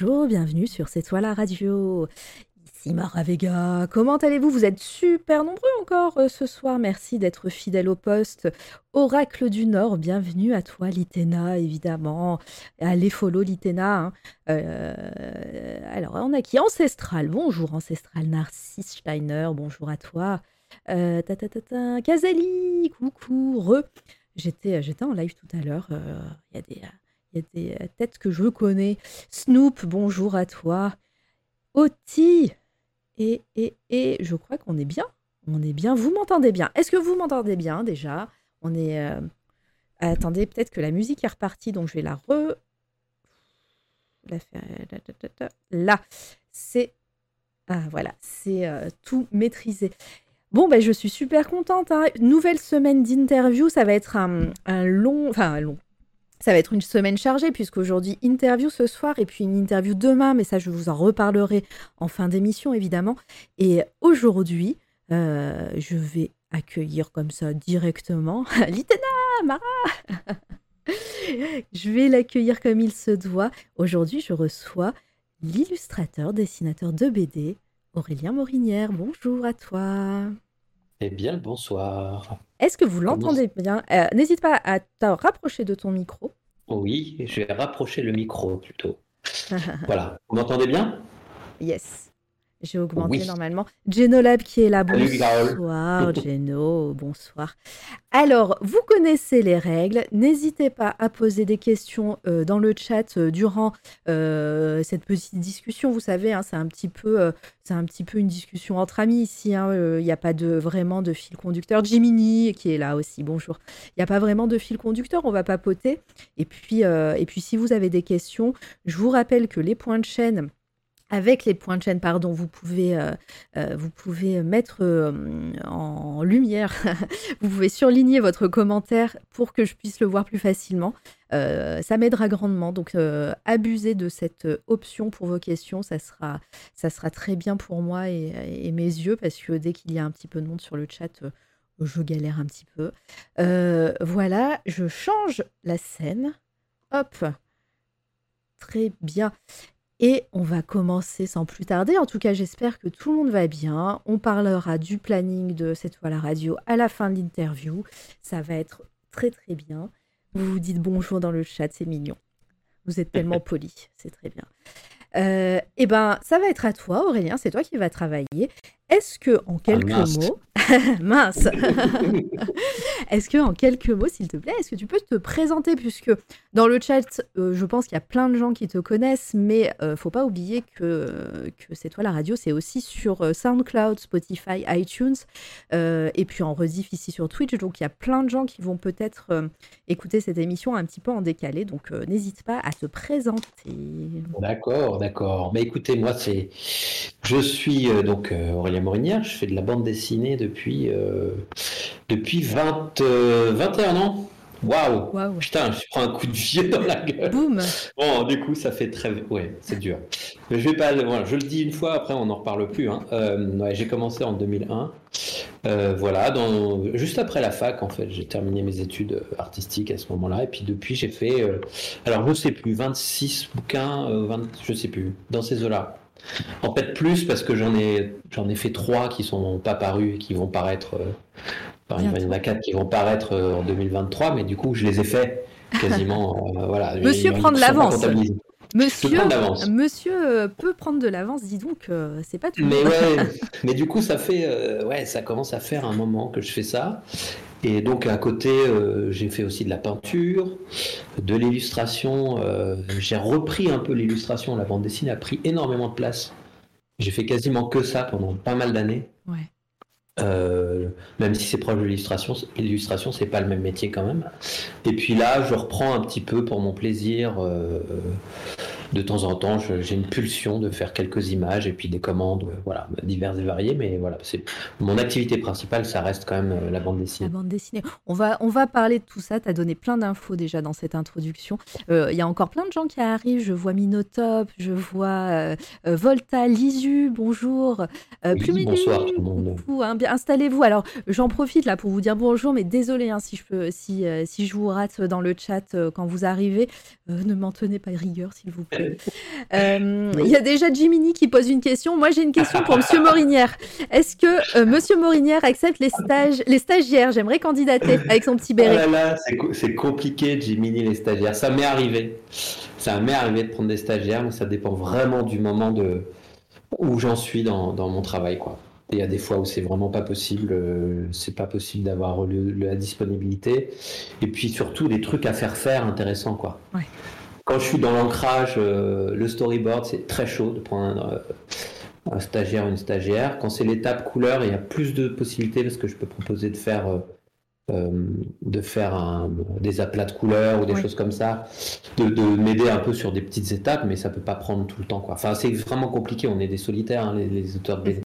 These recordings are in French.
bonjour, bienvenue sur C'est toi la radio. Ici Mara Vega. Comment allez-vous? Vous êtes super nombreux encore euh, ce soir. Merci d'être fidèle au poste. Oracle du Nord, bienvenue à toi, Litena, évidemment. Allez, follow Litena. hein. Euh, alors, on a qui? Ancestral. Bonjour, Ancestral Narcisse Steiner. Bonjour à toi. Euh, ta. Kazali, coucou, re. J'étais, j'étais en live tout à l'heure. euh, Il y a des. Il y a des euh, têtes que je connais. Snoop, bonjour à toi. Oti. Et, et, et je crois qu'on est bien. On est bien. Vous m'entendez bien. Est-ce que vous m'entendez bien déjà? On est. euh, Attendez, peut-être que la musique est repartie, donc je vais la re. La faire... Là, c'est. Ah, voilà, c'est euh, tout maîtrisé. Bon, ben, je suis super contente. hein. Nouvelle semaine d'interview. Ça va être un, un long. Enfin, un long. Ça va être une semaine chargée, puisqu'aujourd'hui, interview ce soir et puis une interview demain, mais ça, je vous en reparlerai en fin d'émission, évidemment. Et aujourd'hui, euh, je vais accueillir comme ça directement Litena, Mara Je vais l'accueillir comme il se doit. Aujourd'hui, je reçois l'illustrateur, dessinateur de BD, Aurélien Morinière. Bonjour à toi. Eh bien, bonsoir. Est-ce que vous l'entendez bien? Euh, N'hésite pas à te rapprocher de ton micro. Oui, je vais rapprocher le micro plutôt. Voilà. Vous m'entendez bien? Yes. J'ai augmenté Oui. normalement. Genolab qui est là. Bonsoir, Geno. Bonsoir. Alors, vous connaissez les règles. N'hésitez pas à poser des questions euh, dans le chat euh, durant euh, cette petite discussion. Vous savez, hein, c'est un petit peu, c'est un petit peu une discussion entre amis ici. hein. Il n'y a pas de vraiment de fil conducteur. Jiminy qui est là aussi. Bonjour. Il n'y a pas vraiment de fil conducteur. On va papoter. Et puis, et puis, si vous avez des questions, je vous rappelle que les points de chaîne avec les points de chaîne, pardon, vous pouvez, euh, euh, vous pouvez mettre euh, en lumière, vous pouvez surligner votre commentaire pour que je puisse le voir plus facilement. Ça m'aidera grandement. Donc, abusez de cette option pour vos questions. Ça sera, ça sera très bien pour moi et, mes yeux parce que dès qu'il y a un petit peu de monde sur le chat, je galère un petit peu. Voilà, je change la scène. Hop. Très bien. Et on va commencer sans plus tarder. En tout cas, j'espère que tout le monde va bien. On parlera du planning de cette fois la radio à la fin de l'interview. Ça va être très très bien. Vous vous dites bonjour dans le chat, c'est mignon. Vous êtes tellement poli, c'est très bien. Euh, eh ben, ça va être à toi, Aurélien. C'est toi qui vas travailler. Est-ce que en quelques mince. mots, mince, est-ce que en quelques mots, s'il te plaît, est-ce que tu peux te présenter? Puisque dans le chat, euh, je pense qu'il y a plein de gens qui te connaissent, mais euh, faut pas oublier que, que c'est toi la radio, c'est aussi sur euh, SoundCloud, Spotify, iTunes, et puis en rediff ici sur Twitch. Donc il y a plein de gens qui vont peut-être écouter cette émission un petit peu en décalé. Donc n'hésite pas à te présenter. D'accord, d'accord. Mais écoutez, moi, c'est, je suis donc euh, Aurélien Morinière. Je fais de la bande dessinée depuis euh, depuis 20, euh, 21 ans. Waouh! Waouh. Putain, je prends un coup de vieux dans la gueule. Boum. Bon, du coup, ça fait très, ouais, c'est dur. Mais je vais pas, le- voilà, je le dis une fois, après on n'en reparle plus. hein. Euh, ouais, j'ai commencé en 2001. Euh, voilà, dans, juste après la fac, en fait, j'ai terminé mes études artistiques à ce moment-là. Et puis depuis, j'ai fait, euh, alors je sais plus, 26 bouquins, euh, 20, je sais plus, dans ces eaux-là. En fait, plus parce que j'en ai, j'en ai fait trois qui sont pas parus et qui vont paraître. euh, enfin, il y en a quatre qui vont paraître euh, en 2023, mais du coup, je les ai faits quasiment. euh, voilà. Monsieur prend de l'avance. Monsieur, monsieur peut prendre de l'avance, dis donc, c'est pas tout. Mais ouais, mais du coup, ça fait, ouais, ça commence à faire un moment que je fais ça. Et donc à côté, euh, j'ai fait aussi de la peinture, de l'illustration. euh, j'ai repris un peu l'illustration. La bande dessinée a pris énormément de place. J'ai fait quasiment que ça pendant pas mal d'années. Ouais. Euh, même si c'est proche de l'illustration, l'illustration c'est pas le même métier quand même. Et puis là, je reprends un petit peu pour mon plaisir. Euh, de temps en temps, j'ai une pulsion de faire quelques images et puis des commandes, euh, voilà, diverses et variées. Mais voilà, c'est mon activité principale, ça reste quand même euh, la bande dessinée. La bande dessinée. On va, on va parler de tout ça. Tu as donné plein d'infos déjà dans cette introduction. Euh, Il y a encore plein de gens qui arrivent. Je vois Minotop, je vois Volta, Lisu, bonjour. Oui, bonsoir tout le monde. Hein, installez-vous. Alors, j'en profite là pour vous dire bonjour, mais désolé hein, si, je peux, si, si je vous rate dans le chat quand vous arrivez. ne m'en tenez pas rigueur, s'il vous plaît. Euh, il y a déjà Jiminy qui pose une question. Moi, j'ai une question pour Monsieur Morinière. Est-ce que euh, Monsieur Morinière accepte les stages, les stagiaires? J'aimerais candidater avec son petit béret. Oh c'est compliqué, Jiminy, les stagiaires. Ça m'est arrivé. Ça m'est arrivé de prendre des stagiaires, mais ça dépend vraiment du moment de où j'en suis dans, mon travail, quoi. Il y a des fois où c'est vraiment pas possible, euh, c'est pas possible d'avoir la disponibilité. Et puis surtout des trucs à faire faire intéressants, quoi. Ouais. Quand je suis dans l'ancrage, euh, le storyboard, c'est très chaud de prendre euh, un stagiaire ou une stagiaire. Quand c'est l'étape couleur, il y a plus de possibilités parce que je peux proposer de faire, euh, de faire des aplats de couleurs ou des choses comme ça, de, m'aider un peu sur des petites étapes, mais ça peut pas prendre tout le temps. Quoi. Enfin, c'est vraiment compliqué. On est des solitaires, hein, les, auteurs de BD.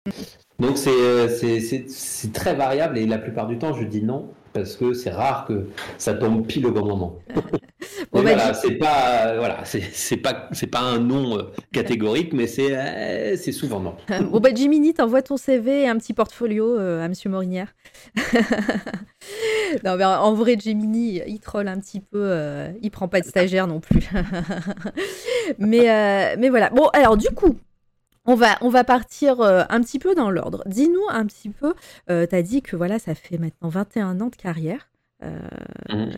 Donc c'est très variable et la plupart du temps, je dis non parce que c'est rare que ça tombe pile au bon moment. Bah, voilà, c'est pas voilà, c'est pas c'est pas un nom euh, catégorique, mais c'est euh, c'est souvent non. bon bah Jiminy, t'envoies ton CV et un petit portfolio euh, à Monsieur Morinière. non mais en vrai Jiminy, il troll un petit peu, il prend pas de stagiaire non plus. mais mais voilà. Bon alors du coup. On va, on va partir un petit peu dans l'ordre. Dis-nous un petit peu, tu as dit que voilà, ça fait maintenant 21 ans de carrière. Mmh.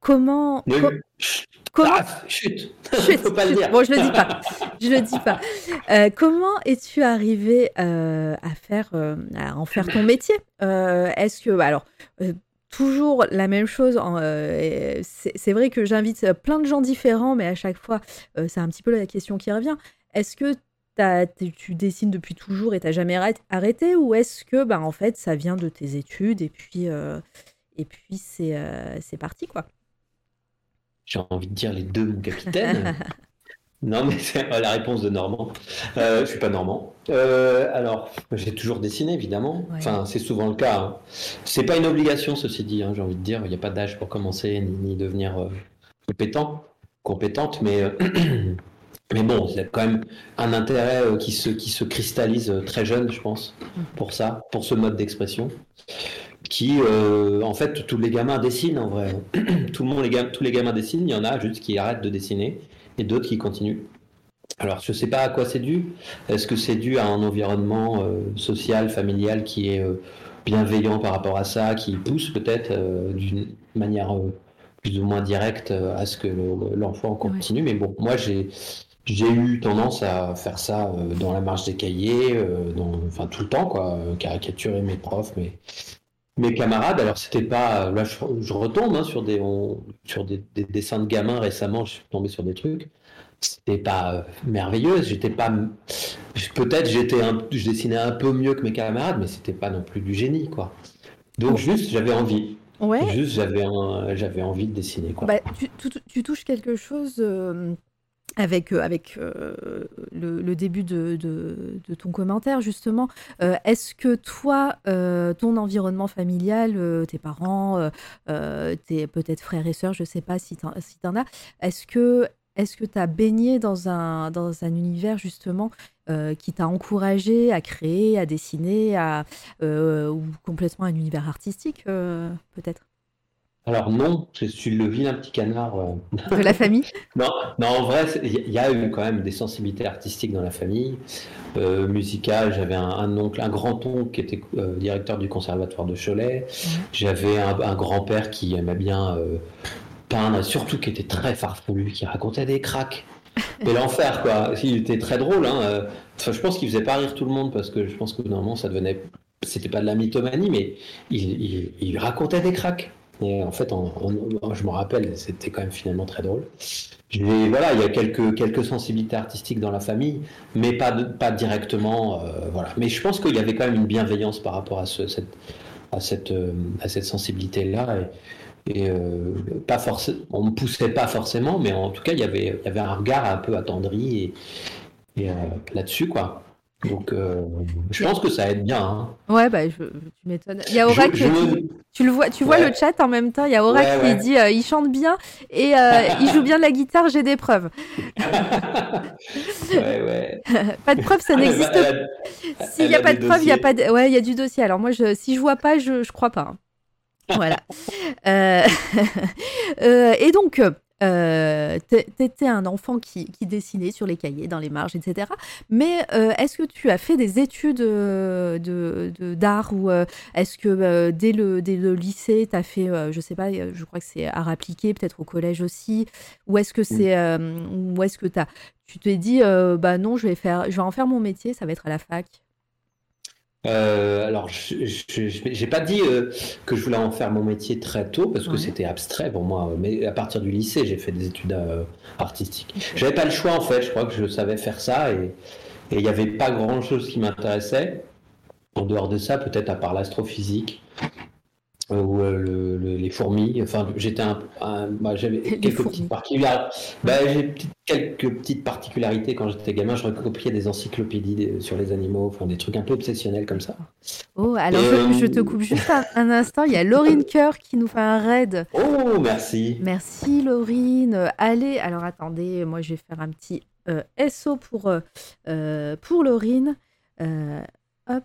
Comment. comment... Ah, chut, Faut pas le dire. Bon, je le dis pas. Je le dis pas. Euh, comment es-tu arrivé euh, à faire, euh, à en faire ton métier? Est-ce que, alors, toujours la même chose. c'est vrai que j'invite plein de gens différents, mais à chaque fois, c'est un petit peu la question qui revient. Est-ce que tu dessines depuis toujours et t'as jamais arrêté, ou est-ce que, bah, en fait, ça vient de tes études et puis, et puis c'est parti, quoi? J'ai envie de dire les deux, mon capitaine. non, mais c'est la réponse de Normand. Euh, je suis pas Normand. Euh, alors, j'ai toujours dessiné, évidemment. Enfin, c'est souvent le cas. Hein. C'est pas une obligation, ceci dit. Hein, j'ai envie de dire, il n'y a pas d'âge pour commencer ni, devenir euh, compétent, compétente, mais. Euh, mais bon, il y a quand même un intérêt qui se, qui se cristallise très jeune, je pense, mm. pour ça, pour ce mode d'expression qui, euh, en fait, tous les gamins dessinent en vrai. Tout le monde, les tous les gamins dessinent, il y en a juste qui arrêtent de dessiner et d'autres qui continuent. Alors, je ne sais pas à quoi c'est dû. Est-ce que c'est dû à un environnement euh, social, familial qui est euh, bienveillant par rapport à ça, qui pousse peut-être d'une manière plus ou moins directe à ce que l'enfant continue? Mais bon, moi, j'ai j'ai eu tendance à faire ça dans la marge des cahiers, dans, enfin tout le temps, quoi, caricaturer mes profs, mais mes camarades, alors c'était pas. Là, je, retombe hein, sur, des, sur des, dessins de gamins récemment, je suis tombé sur des trucs. C'était pas euh, merveilleux, j'étais pas. Peut-être j'étais un, je dessinais un peu mieux que mes camarades, mais c'était pas non plus du génie, quoi. Donc, juste, j'avais envie. Ouais. Juste, j'avais j'avais envie de dessiner, quoi. Bah, tu, touches quelque chose. Euh, avec, euh, avec euh, le, début de, de, ton commentaire, justement. Euh, est-ce que toi, ton environnement familial, tes parents, tes peut-être frères et sœurs, je ne sais pas si tu en, as, est-ce que est-ce que tu as baigné dans un, dans un univers justement qui t'a encouragé à créer, à dessiner, à, ou complètement un univers artistique peut-être? Alors non, je suis le vilain petit canard. Euh. De la famille? Non, non, en vrai, il y a eu quand même des sensibilités artistiques dans la famille. Euh, musicale, j'avais un, oncle, un grand-oncle qui était euh, directeur du conservatoire de Cholet. J'avais un, grand-père qui aimait bien peindre, surtout qui était très farfelu, qui racontait des cracks. Et l'enfer, quoi. Il était très drôle. Hein. je pense qu'il faisait pas rire tout le monde parce que je pense que normalement ça devenait. C'était pas de la mythomanie, mais il, il racontait des cracks. En fait, je me rappelle, c'était quand même finalement très drôle. voilà, il y a quelques, sensibilités artistiques dans la famille, mais pas, directement. Euh. Mais je pense qu'il y avait quand même une bienveillance par rapport à, euh, cette sensibilité-là. Et, Et pas on me poussait pas forcément, mais en tout cas, il y avait, un regard un peu attendri là-dessus, quoi. Donc, euh, je pense que ça aide bien. Hein. Ouais, bah, je, tu m'étonnes. Il y a Aura qui, tu le vois, tu vois le chat en même temps. Il y a Aura qui dit euh, il chante bien et euh, il joue bien de la guitare. J'ai des preuves. ouais, ouais. pas de preuves, ça ah, n'existe pas. S'il n'y a pas de preuves, il y a pas. De... Ouais, il y a du dossier. Alors moi, je, si je vois pas, je, je crois pas. Hein. Voilà. et donc, euh, T'étais un enfant qui, qui, dessinait sur les cahiers, dans les marges, etc. Mais euh, est-ce que tu as fait des études euh, d'art de, ou euh, est-ce que dès, le, dès le lycée, tu as fait, je sais pas, je crois que c'est art appliqué, peut-être au collège aussi, ou est-ce que c'est, ou est-ce que as, tu t'es dit, bah non, je vais faire, je vais en faire mon métier, ça va être à la fac? Euh, alors, je n'ai pas dit euh, que je voulais en faire mon métier très tôt parce que c'était abstrait pour moi. Mais à partir du lycée, j'ai fait des études euh, artistiques. J'avais pas le choix en fait. Je crois que je savais faire ça et il n'y avait pas grand chose qui m'intéressait. En dehors de ça, peut-être à part l'astrophysique ou le, les fourmis. Enfin, j'étais un, bah, j'avais quelques petites particularités. Bah, j'ai quelques petites particularités quand j'étais gamin. Je recopiais des encyclopédies sur les animaux, enfin des trucs un peu obsessionnels comme ça. Oh, alors je, te coupe juste un, instant. Il y a Laurine Coeur qui nous fait un raid. Oh, merci. Merci Laurine. Allez, alors attendez, moi je vais faire un petit euh, SO pour, euh, pour Laurine. Euh, hop.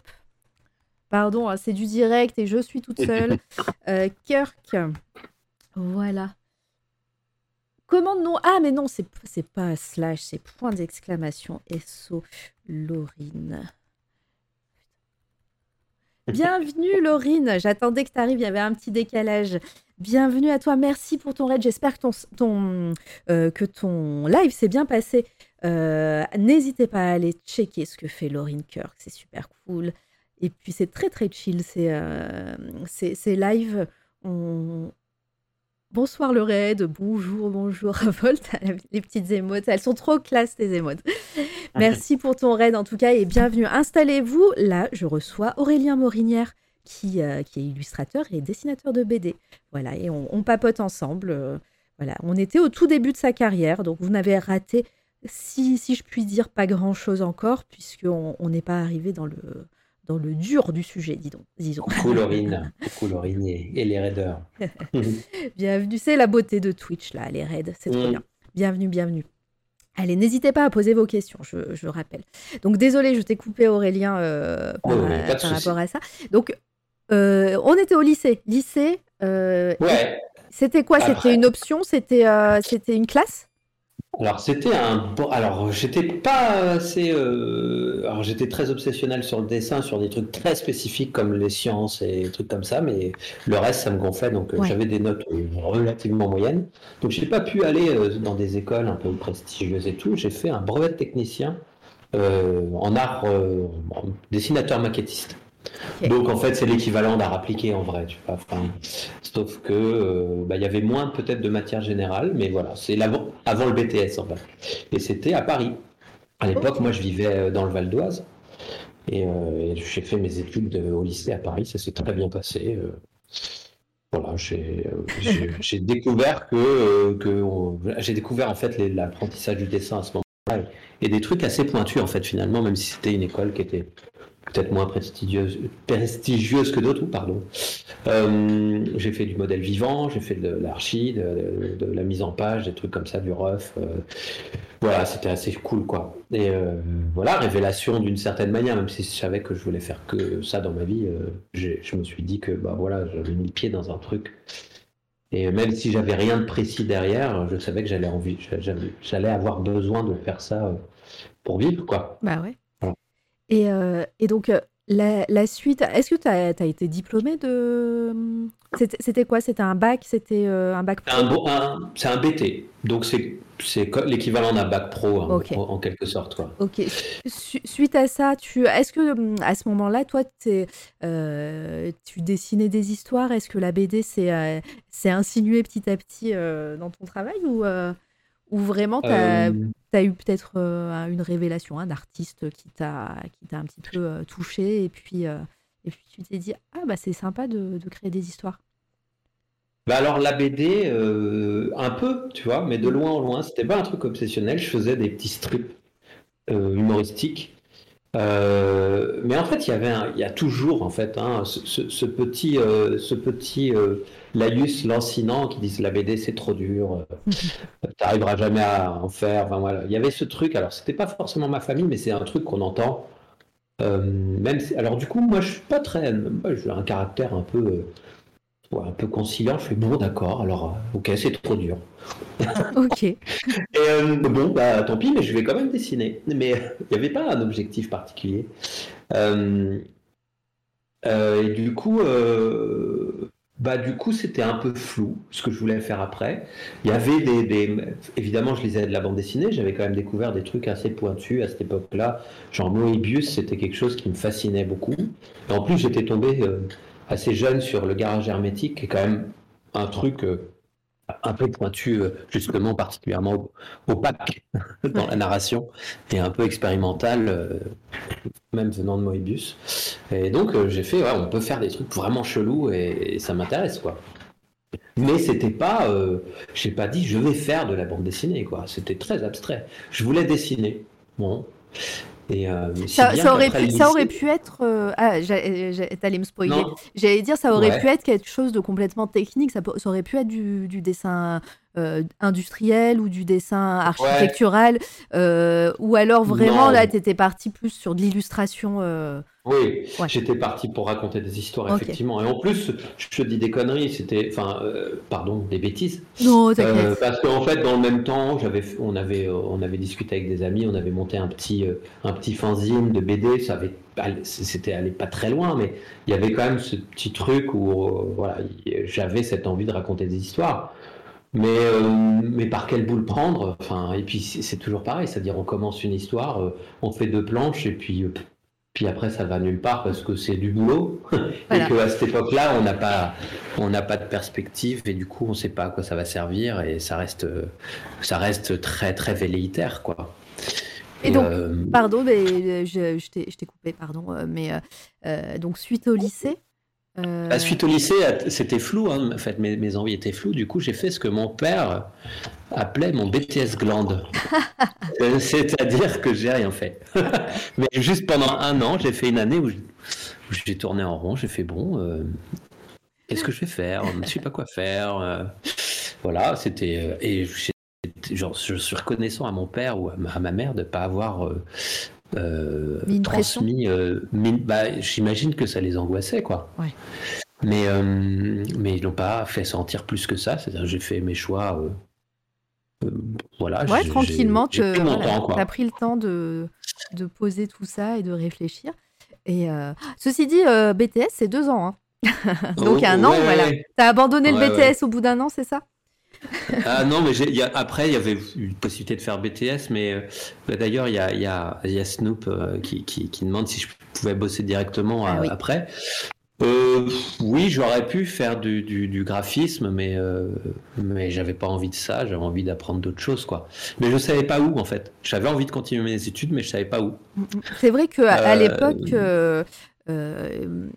Pardon, hein, c'est du direct et je suis toute seule. Euh, Kirk. Voilà. Commande non. Ah, mais non, c'est, c'est pas slash, c'est point d'exclamation. SO Laurine. Bienvenue Laurine, j'attendais que tu arrives, il y avait un petit décalage. Bienvenue à toi, merci pour ton raid, j'espère que ton, ton, euh, que ton live s'est bien passé. Euh, n'hésitez pas à aller checker ce que fait Laurine Kirk, c'est super cool. Et puis c'est très très chill, c'est euh, live. Bonsoir le raid, bonjour, bonjour Volt, les petites émotes, elles sont trop classe tes émotes. Merci pour ton raid en tout cas et bienvenue. Installez-vous, là je reçois Aurélien Morinière qui, euh, qui est illustrateur et dessinateur de BD. Voilà, et on, papote ensemble. Euh, voilà, on était au tout début de sa carrière, donc vous n'avez raté, si, si je puis dire, pas grand-chose encore, puisqu'on n'est pas arrivé dans le dans le dur du sujet, dis donc, disons. Colorine, Colorine et, les raiders. bienvenue, c'est la beauté de Twitch, là, les raids, c'est trop mm. bien. Bienvenue, bienvenue. Allez, n'hésitez pas à poser vos questions, je, je rappelle. Donc, désolé, je t'ai coupé, Aurélien, euh, par, rapport à ça. Donc, euh, on était au lycée. Lycée, euh, ouais. c'était quoi? C'était une option? C'était c'était une classe? Alors c'était un bon. Alors j'étais pas assez. Euh, alors j'étais très obsessionnel sur le dessin, sur des trucs très spécifiques comme les sciences et des trucs comme ça, mais le reste ça me gonflait, donc euh, j'avais des notes euh, relativement moyennes. Donc j'ai pas pu aller dans des écoles un peu prestigieuses et tout. J'ai fait un brevet de technicien en art dessinateur maquettiste. Donc en fait, c'est l'équivalent d'art appliqué en vrai, tu vois. sauf que euh, bah, il y avait moins peut-être de matière générale, mais voilà, c'est avant, avant le BTS en fait. Et c'était à Paris. À l'époque, moi, je vivais euh, dans le Val d'Oise et, euh, j'ai fait mes études au lycée à Paris. Ça s'est très bien passé. voilà, j'ai découvert que, que j'ai découveur en fait l'apprentissage du dessin à ce moment-là et des trucs assez pointus en fait finalement, même si c'était une école qui était peut-être moins prestigieuse, que d'autres, pardon. Euh, j'ai fait du modèle vivant, j'ai fait de l'archi, de, la mise en page, des trucs comme ça, du rough. Euh, voilà, c'était assez cool, quoi. Et euh, voilà, révélation d'une certaine manière, même si je savais que je voulais faire que ça dans ma vie, je me suis dit que, bah voilà, j'avais mis le pied dans un truc. Et même si j'avais rien de précis derrière, je savais que j'allais j'allais avoir besoin de faire ça pour vivre, quoi. Bah ouais. Euh, et, donc, euh, la, suite, est-ce que tu as, été diplômé de. C'était quoi? C'était un bac? C'était euh, un bac pro? C'est un, BT. Donc, c'est l'équivalent d'un bac pro, hein, en, quelque sorte. Quoi. Ok. suite à ça, est-ce que à ce moment-là, toi, tu dessinais des histoires? Est-ce que la BD s'est insinuée petit à petit dans ton travail ou, ou vraiment tu as, as eu peut-être euh, une révélation, un artiste qui t'a un petit peu euh, touché et puis, euh, et puis tu t'es dit Ah, bah c'est sympa de, créer des histoires Bah alors la BD, euh, un peu, tu vois, mais de loin en loin, c'était pas un truc obsessionnel. Je faisais des petits strips euh, humoristiques. Euh, mais en fait, il y avait, il y a toujours en fait hein, ce, petit, ce petit laïus lancinant qui disent la BD c'est trop dur, t'arriveras jamais à en faire. Enfin voilà, il y avait ce truc. Alors c'était pas forcément ma famille, mais c'est un truc qu'on entend. même alors du coup, moi je suis pas très, j'ai un caractère un peu un peu conciliant. Je fais bon, d'accord, alors euh, ok, c'est trop dur. ok. Et euh, bon, bah tant pis, mais je vais quand même dessiner. Mais il n'y avait pas un objectif particulier. Euh, et du coup, bah du coup, c'était un peu flou ce que je voulais faire après. Il y avait des, évidemment, je lisais de la bande dessinée. J'avais quand même découvert des trucs assez pointus à cette époque-là. Genre Moebius, c'était quelque chose qui me fascinait beaucoup. Et en plus, j'étais tombé assez jeune sur le garage hermétique, qui est quand même un truc euh, un peu pointu, euh, justement, particulièrement opaque dans la narration, et un peu expérimental, euh, même venant de Moebius. Et donc, j'ai fait, ouais, on peut faire des trucs vraiment chelous, et, ça m'intéresse, quoi. Mais c'était pas, j'ai pas dit, je vais faire de la bande dessinée, quoi. C'était très abstrait. Je voulais dessiner. Bon, euh, ça, aurait pu, ça, aurait pu, être. Euh, ah, t'allais me spoiler. J'allais dire, ça aurait pu être quelque chose de complètement technique. Ça, ça aurait pu être du, du dessin euh, industriel ou du dessin architectural. ou alors vraiment, là, tu étais parti plus sur de l'illustration. Oui, j'étais parti pour raconter des histoires, effectivement. Et en plus, je te dis des conneries, c'était, enfin, euh, pardon, des bêtises. Non, euh, parce qu'en fait, dans le même temps, j'avais, on avait, euh, on avait discuté avec des amis, on avait monté un petit, un petit fanzine de BD. Ça avait, c'était allé pas très loin, mais il y avait quand même ce petit truc où, voilà, j'avais cette envie de raconter des histoires. Mais, mais par quel bout le prendre? Enfin, et puis c'est toujours pareil, c'est-à-dire on commence une histoire, on fait deux planches et puis puis après ça va nulle part parce que c'est du boulot. Et qu'à cette époque-là on n'a pas on pas de perspective et du coup on ne sait pas à quoi ça va servir et ça reste ça reste très très velléitaire quoi. Et, donc, euh, pardon, mais je, je t'ai coupé, pardon, euh, mais euh, donc suite au lycée, euh... suite au lycée, c'était flou, hein, en fait, mes, mes, envies étaient floues. Du coup, j'ai fait ce que mon père appelait mon BTS glande. C'est-à-dire que j'ai rien fait. Mais juste pendant un an, j'ai fait une année où j'ai tourné en rond. J'ai fait bon, euh, qu'est-ce que je vais faire? Je ne sais pas quoi faire. Euh, voilà, c'était. Euh, et genre, je suis reconnaissant à mon père ou à ma, mère de ne pas avoir euh, transmis. Euh, bah, j'imagine que ça les angoissait, quoi. Mais, euh, mais ils n'ont pas fait sentir plus que ça. C'est-à-dire, j'ai fait mes choix. voilà. Ouais, tranquillement, tu as pris le temps de, de, poser tout ça et de réfléchir. Et ceci dit, BTS, c'est deux ans. Hein. Donc, oh, un an, voilà. Tu as abandonné le BTS au bout d'un an, c'est ça? ah non, mais y a, après, il y avait une possibilité de faire BTS, mais euh, bah, d'ailleurs, il y a, y, a, y a, Snoop euh, qui, qui, qui, demande si je pouvais bosser directement ah après. Euh, oui, j'aurais pu faire du, du, du graphisme, mais, mais j'avais pas envie de ça, j'avais envie d'apprendre d'autres choses, quoi. Mais je savais pas où, en fait. J'avais envie de continuer mes études, mais je savais pas où. C'est vrai qu'à à, l'époque, euh,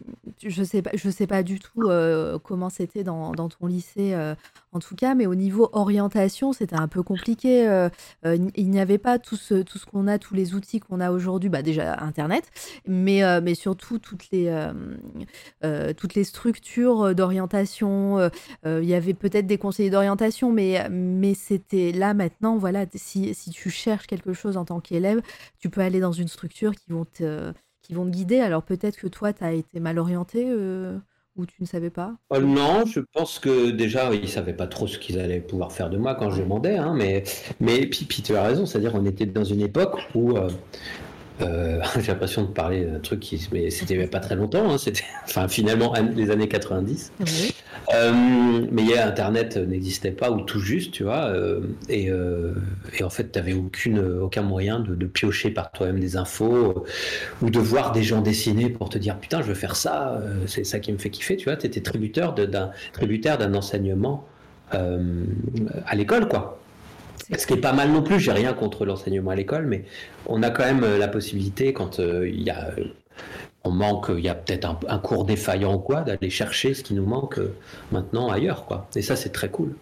je sais je sais pas du tout euh, comment c'était dans, dans, ton lycée, euh, en tout cas, mais au niveau orientation, c'était un peu compliqué. il n'y avait pas tout ce, tout ce qu'on a, tous les outils qu'on a aujourd'hui, bah déjà Internet, mais, mais surtout toutes les, toutes les structures d'orientation. il y avait peut-être des conseillers d'orientation, mais, mais c'était là maintenant, voilà, si, si tu cherches quelque chose en tant qu'élève, tu peux aller dans une structure qui vont te qui vont te guider. Alors peut-être que toi, tu as été mal orienté euh, ou tu ne savais pas? Euh, Non, je pense que déjà, ils ne savaient pas trop ce qu'ils allaient pouvoir faire de moi quand je demandais. Hein, mais, mais puis, puis, tu as raison, c'est-à-dire on était dans une époque où euh, j'ai l'impression de parler d'un truc qui, mais c'était pas très longtemps, hein, c'était, enfin finalement les années 90. Euh, mais il y a Internet n'existait pas ou tout juste, tu vois, euh, et, et, en fait tu n'avais aucun moyen de, de piocher par toi-même des infos ou de voir des gens dessiner pour te dire putain je veux faire ça, c'est ça qui me fait kiffer, tu vois, tu étais tributaire d'un tributaire d'un enseignement à l'école quoi. Ce qui est pas mal non plus, j'ai rien contre l'enseignement à l'école, mais on a quand même euh, la possibilité, quand euh, il y a. on manque, il y a peut-être un, cours défaillant ou quoi, d'aller chercher ce qui nous manque euh, maintenant ailleurs, quoi. Et ça, c'est très cool.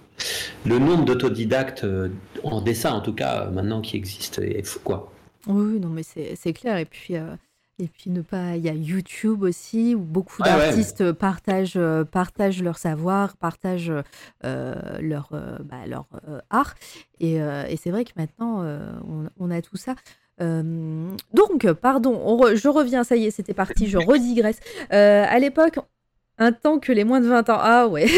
Le nombre d'autodidactes euh, en dessin, en tout cas, maintenant qui existe, est fou, quoi. Oui, non, mais c'est clair. Et puis, et puis ne pas, il y a YouTube aussi où beaucoup d'artistes partagent, partagent leur savoir, partagent leur, bah, leur art. Et, et c'est vrai que maintenant on, on, a tout ça. donc, pardon, je reviens, ça y est, c'était parti, je redigresse. à l'époque, un temps que les moins de 20 ans. Ah ouais.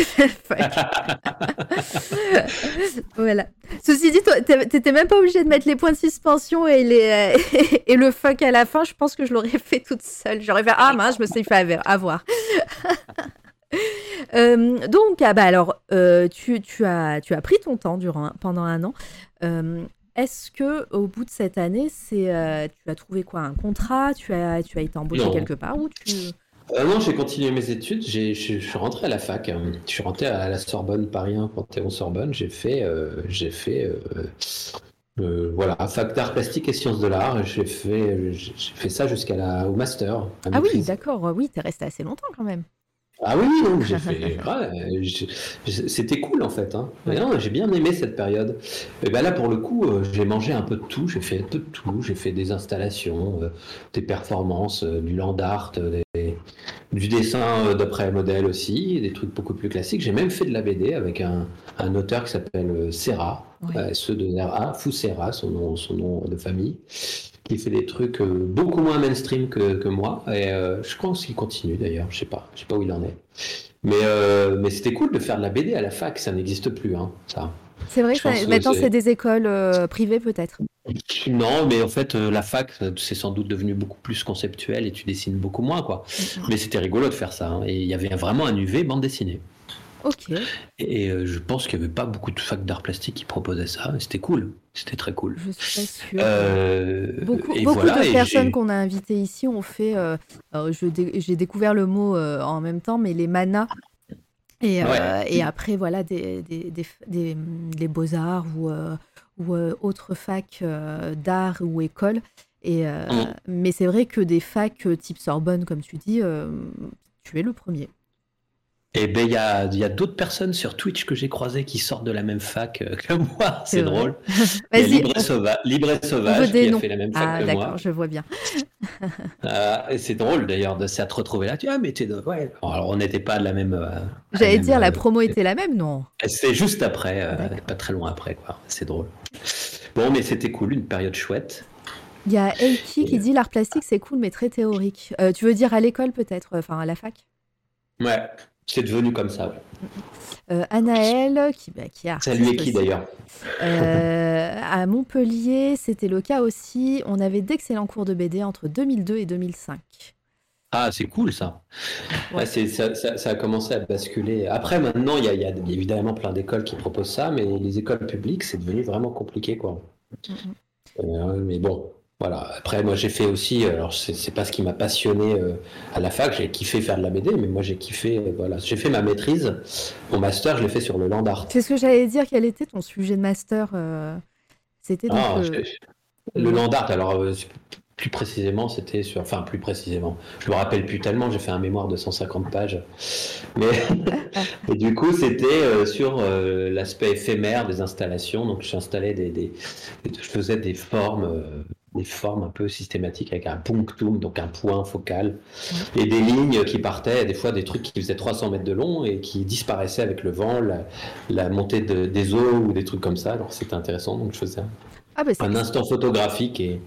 voilà. Ceci dit, t'étais même pas obligé de mettre les points de suspension et, les, et le fuck à la fin. Je pense que je l'aurais fait toute seule. J'aurais fait Ah mince, je me suis fait avoir. euh, donc, ah bah alors, euh, tu, tu, as, tu as pris ton temps durant, pendant un an. Euh, est-ce que au bout de cette année, c'est, euh, tu as trouvé quoi Un contrat? Tu as, tu as été embauché quelque part ou tu... Euh, non, j'ai continué mes études. Je suis rentré à la fac. Hein. Je suis rentré à la Sorbonne, Paris 1, Panthéon-Sorbonne. J'ai fait, euh, j'ai fait, euh, euh, voilà, fac d'art plastique et sciences de l'art. J'ai fait, j'ai fait ça jusqu'à la, au master. Ah oui, d'accord. Oui, t'es resté assez longtemps quand même. Ah oui, non, j'ai fait. c'était cool en fait. Hein. J'ai bien aimé cette période. Et ben là, pour le coup, euh, j'ai mangé un peu de tout. J'ai fait un peu de tout. J'ai fait des installations, euh, des performances, euh, du land art, du dessin d'après modèle aussi, des trucs beaucoup plus classiques. J'ai même fait de la BD avec un, un auteur qui s'appelle Serra, ce de R.A., Fou Serra, son nom, son nom de famille qui fait des trucs euh, beaucoup moins mainstream que, que moi. Et euh, je pense qu'il continue d'ailleurs. Je sais pas. Je sais pas où il en est. Mais, euh, mais c'était cool de faire de la BD à la fac. Ça n'existe plus, hein, ça. C'est vrai maintenant c'est des écoles privées peut-être. Non, mais en fait la fac c'est sans doute devenu beaucoup plus conceptuel et tu dessines beaucoup moins quoi. Mais c'était rigolo de faire ça. Hein. Et il y avait vraiment un UV bande dessinée. Ok. Et euh, je pense qu'il n'y avait pas beaucoup de facs d'art plastique qui proposaient ça. C'était cool. C'était très cool. Je suis pas sûre. Euh, beaucoup, de personnes qu'on a invitées ici ont fait. Euh, j'ai découvert le mot en même temps, mais les manas. Et, et après, voilà, des, des, des, beaux-arts ou, ou autres facs d'art ou écoles. Et, mm. Mais c'est vrai que des facs type Sorbonne, comme tu dis, tu es le premier. Et eh ben il y a, y a d'autres personnes sur Twitch que j'ai croisées qui sortent de la même fac euh, que moi. C'est drôle. Il y a Libre, Sauvage, Libre Sauvage qui a fait la même fac ah, que moi. D'accord, je vois bien. Ah, et c'est drôle d'ailleurs de s'être retrouver là. Tu ah mais t'es de... ouais. Alors on n'était pas de la même. Euh, J'allais dire la euh, promo était la même, non? C'est juste après, pas très loin après quoi. C'est drôle. Bon mais c'était cool, une période chouette. Il y a Eiki qui dit l'art plastique c'est cool mais très théorique. tu veux dire à l'école peut-être, enfin à la fac? Ouais, c'est devenu comme ça. Euh, Anaël, qui, bah, qui a. Salut qui d'ailleurs euh, À Montpellier, c'était le cas aussi. On avait d'excellents cours de BD entre 2002 et 2005. Ah, c'est cool ça. ça, a commencé à basculer. Après, maintenant, il y, a évidemment plein d'écoles qui proposent ça, mais les écoles publiques, c'est devenu vraiment compliqué. quoi. Mm, mm. Euh, mais bon, voilà. Après, moi, j'ai fait aussi. Alors, c'est pas ce qui m'a passionné euh, à la fac. J'ai kiffé faire de la BD, mais moi, j'ai kiffé. Euh, voilà, j'ai fait ma maîtrise. Mon master, je l'ai fait sur le land art. C'est ce que j'allais dire. Quel était ton sujet de master euh, C'était donc ah, le land art. Alors, plus précisément, c'était sur. Enfin, plus précisément. Je me rappelle plus tellement. J'ai fait un mémoire de 150 pages. Mais et du coup, c'était sur l'aspect éphémère des installations. Donc, j'installais des, des, je faisais des formes des formes un peu systématiques avec un punctum, donc un point focal, et des lignes qui partaient, des fois des trucs qui faisaient 300 mètres de long et qui disparaissaient avec le vent, la, montée des eaux ou des trucs comme ça. Alors c'était intéressant, donc je faisais un, ah bah, un instant photographique. et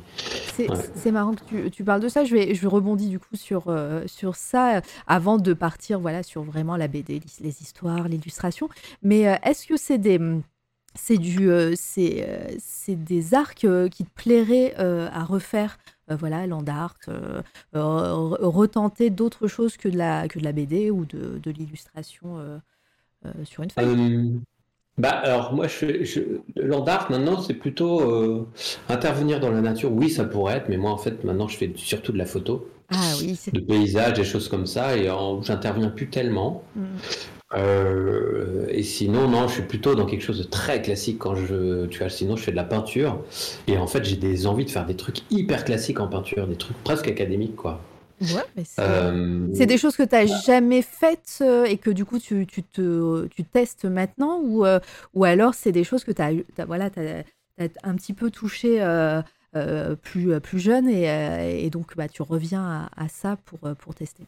C'est marrant que tu, parles de ça. Je vais, je rebondir du coup sur, euh, sur ça avant de partir voilà, sur vraiment la BD, les histoires, l'illustration. Mais euh, est-ce que c'est des c'est du, euh, euh, c'est, des arcs euh, qui te plairaient à refaire, voilà, land art, retenter d'autres choses que de la, que de la BD ou de, de l'illustration sur une feuille. bah alors moi, je, je, le land art maintenant, c'est plutôt intervenir dans la nature. Oui, ça pourrait être, mais moi en fait maintenant, je fais surtout de la photo. Ah oui, de paysages, des choses comme ça, et j'interviens plus tellement. Mmh. Euh, et sinon, non, je suis plutôt dans quelque chose de très classique quand je, tu vois, sinon je fais de la peinture. Et en fait, j'ai des envies de faire des trucs hyper classiques en peinture, des trucs presque académiques, quoi. Ouais, mais c'est euh, des choses que tu n'as jamais faites et que du coup tu, tu, te, tu testes maintenant ou, ou alors c'est des choses que tu as, voilà, as, un petit peu touché plus, plus jeune et, et donc bah, tu reviens à, à ça pour, pour tester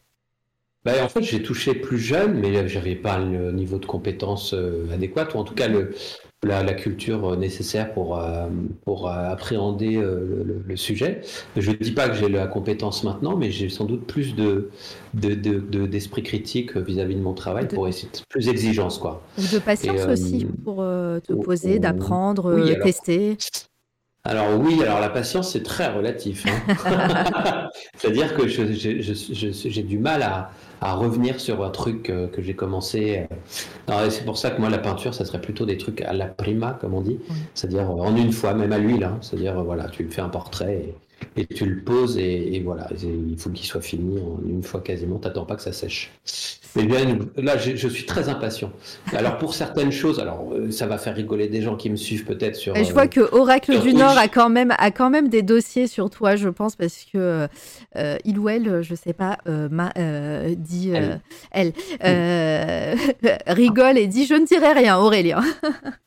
bah, en fait, j'ai touché plus jeune, mais j'avais pas le niveau de compétence euh, adéquat, ou en tout cas le, la, la culture nécessaire pour, euh, pour euh, appréhender le, sujet. Je ne dis pas que j'ai la compétence maintenant, mais j'ai sans doute plus de, d'esprit de, critique vis-à-vis de mon travail pour essayer de, plus d'exigence. Quoi. Ou de patience aussi pour te poser, d'apprendre, de tester. Alors oui, alors la patience c'est très relatif. Hein. C'est-à-dire que j'ai du mal à, à revenir sur un truc euh, que j'ai commencé. Euh, c'est pour ça que moi, la peinture, ça serait plutôt des trucs à la prima, comme on dit, c'est-à-dire euh, en une fois, même à l'huile. Hein. C'est-à-dire, voilà, tu fais un portrait et, tu le poses et, voilà, il faut qu'il soit fini en une fois quasiment. T'attends pas que ça sèche. Mais bien, là, je, suis très impatient. Alors, pour certaines choses, alors, euh, ça va faire rigoler des gens qui me suivent peut-être sur. je vois euh, que Oracle du Nord a quand, même, a quand même des dossiers sur toi, je pense, parce que euh, il ou elle, je sais pas, ma, dit. elle, rigole et dit Je ne dirai rien, Aurélien.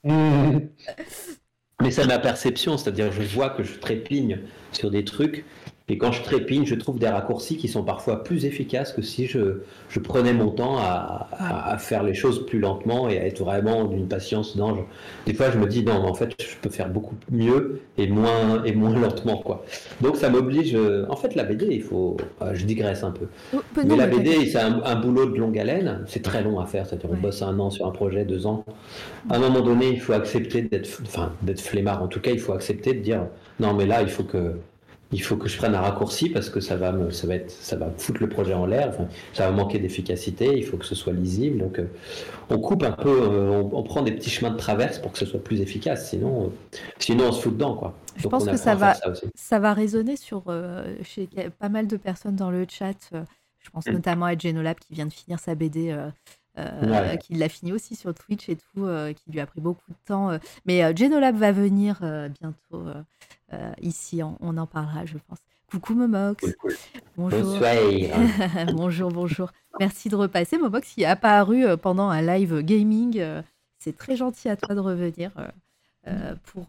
Mais c'est ma perception, c'est-à-dire je vois que je trépigne sur des trucs et quand je trépigne, je trouve des raccourcis qui sont parfois plus efficaces que si je, je prenais mon temps à, à, faire les choses plus lentement et à être vraiment d'une patience d'ange. Des fois, je me dis, non, en fait, je peux faire beaucoup mieux et moins, et moins lentement. Quoi. Donc, ça m'oblige. Euh, en fait, la BD, il faut. Euh, je digresse un peu. Oh, mais la BD, c'est un, boulot de longue haleine. C'est très long à faire. C'est-à-dire, on bosse un an sur un projet, deux ans. À un moment donné, il faut accepter d'être enfin, flemmard. En tout cas, il faut accepter de dire, non, mais là, il faut que il faut que je prenne un raccourci parce que ça va me, ça va être, ça va foutre le projet en l'air. ça va manquer d'efficacité. Il faut que ce soit lisible. Donc, euh, on coupe un peu, euh, on, prend des petits chemins de traverse pour que ce soit plus efficace. Sinon, euh, sinon on se fout dedans, quoi. Je pense que ça va, ça, va résonner sur chez pas mal de personnes dans le chat. je pense mm. notamment à Genolab qui vient de finir sa BD. qui l'a fini aussi sur Twitch et tout, qui lui a pris beaucoup de temps. Mais Genolab va venir bientôt euh, ici, on, en parlera, je pense. Coucou Momox. Bonjour. bonjour, bonjour. Merci de repasser. Momox qui est apparu euh, pendant un live gaming. Euh, c'est très gentil à toi de revenir pour,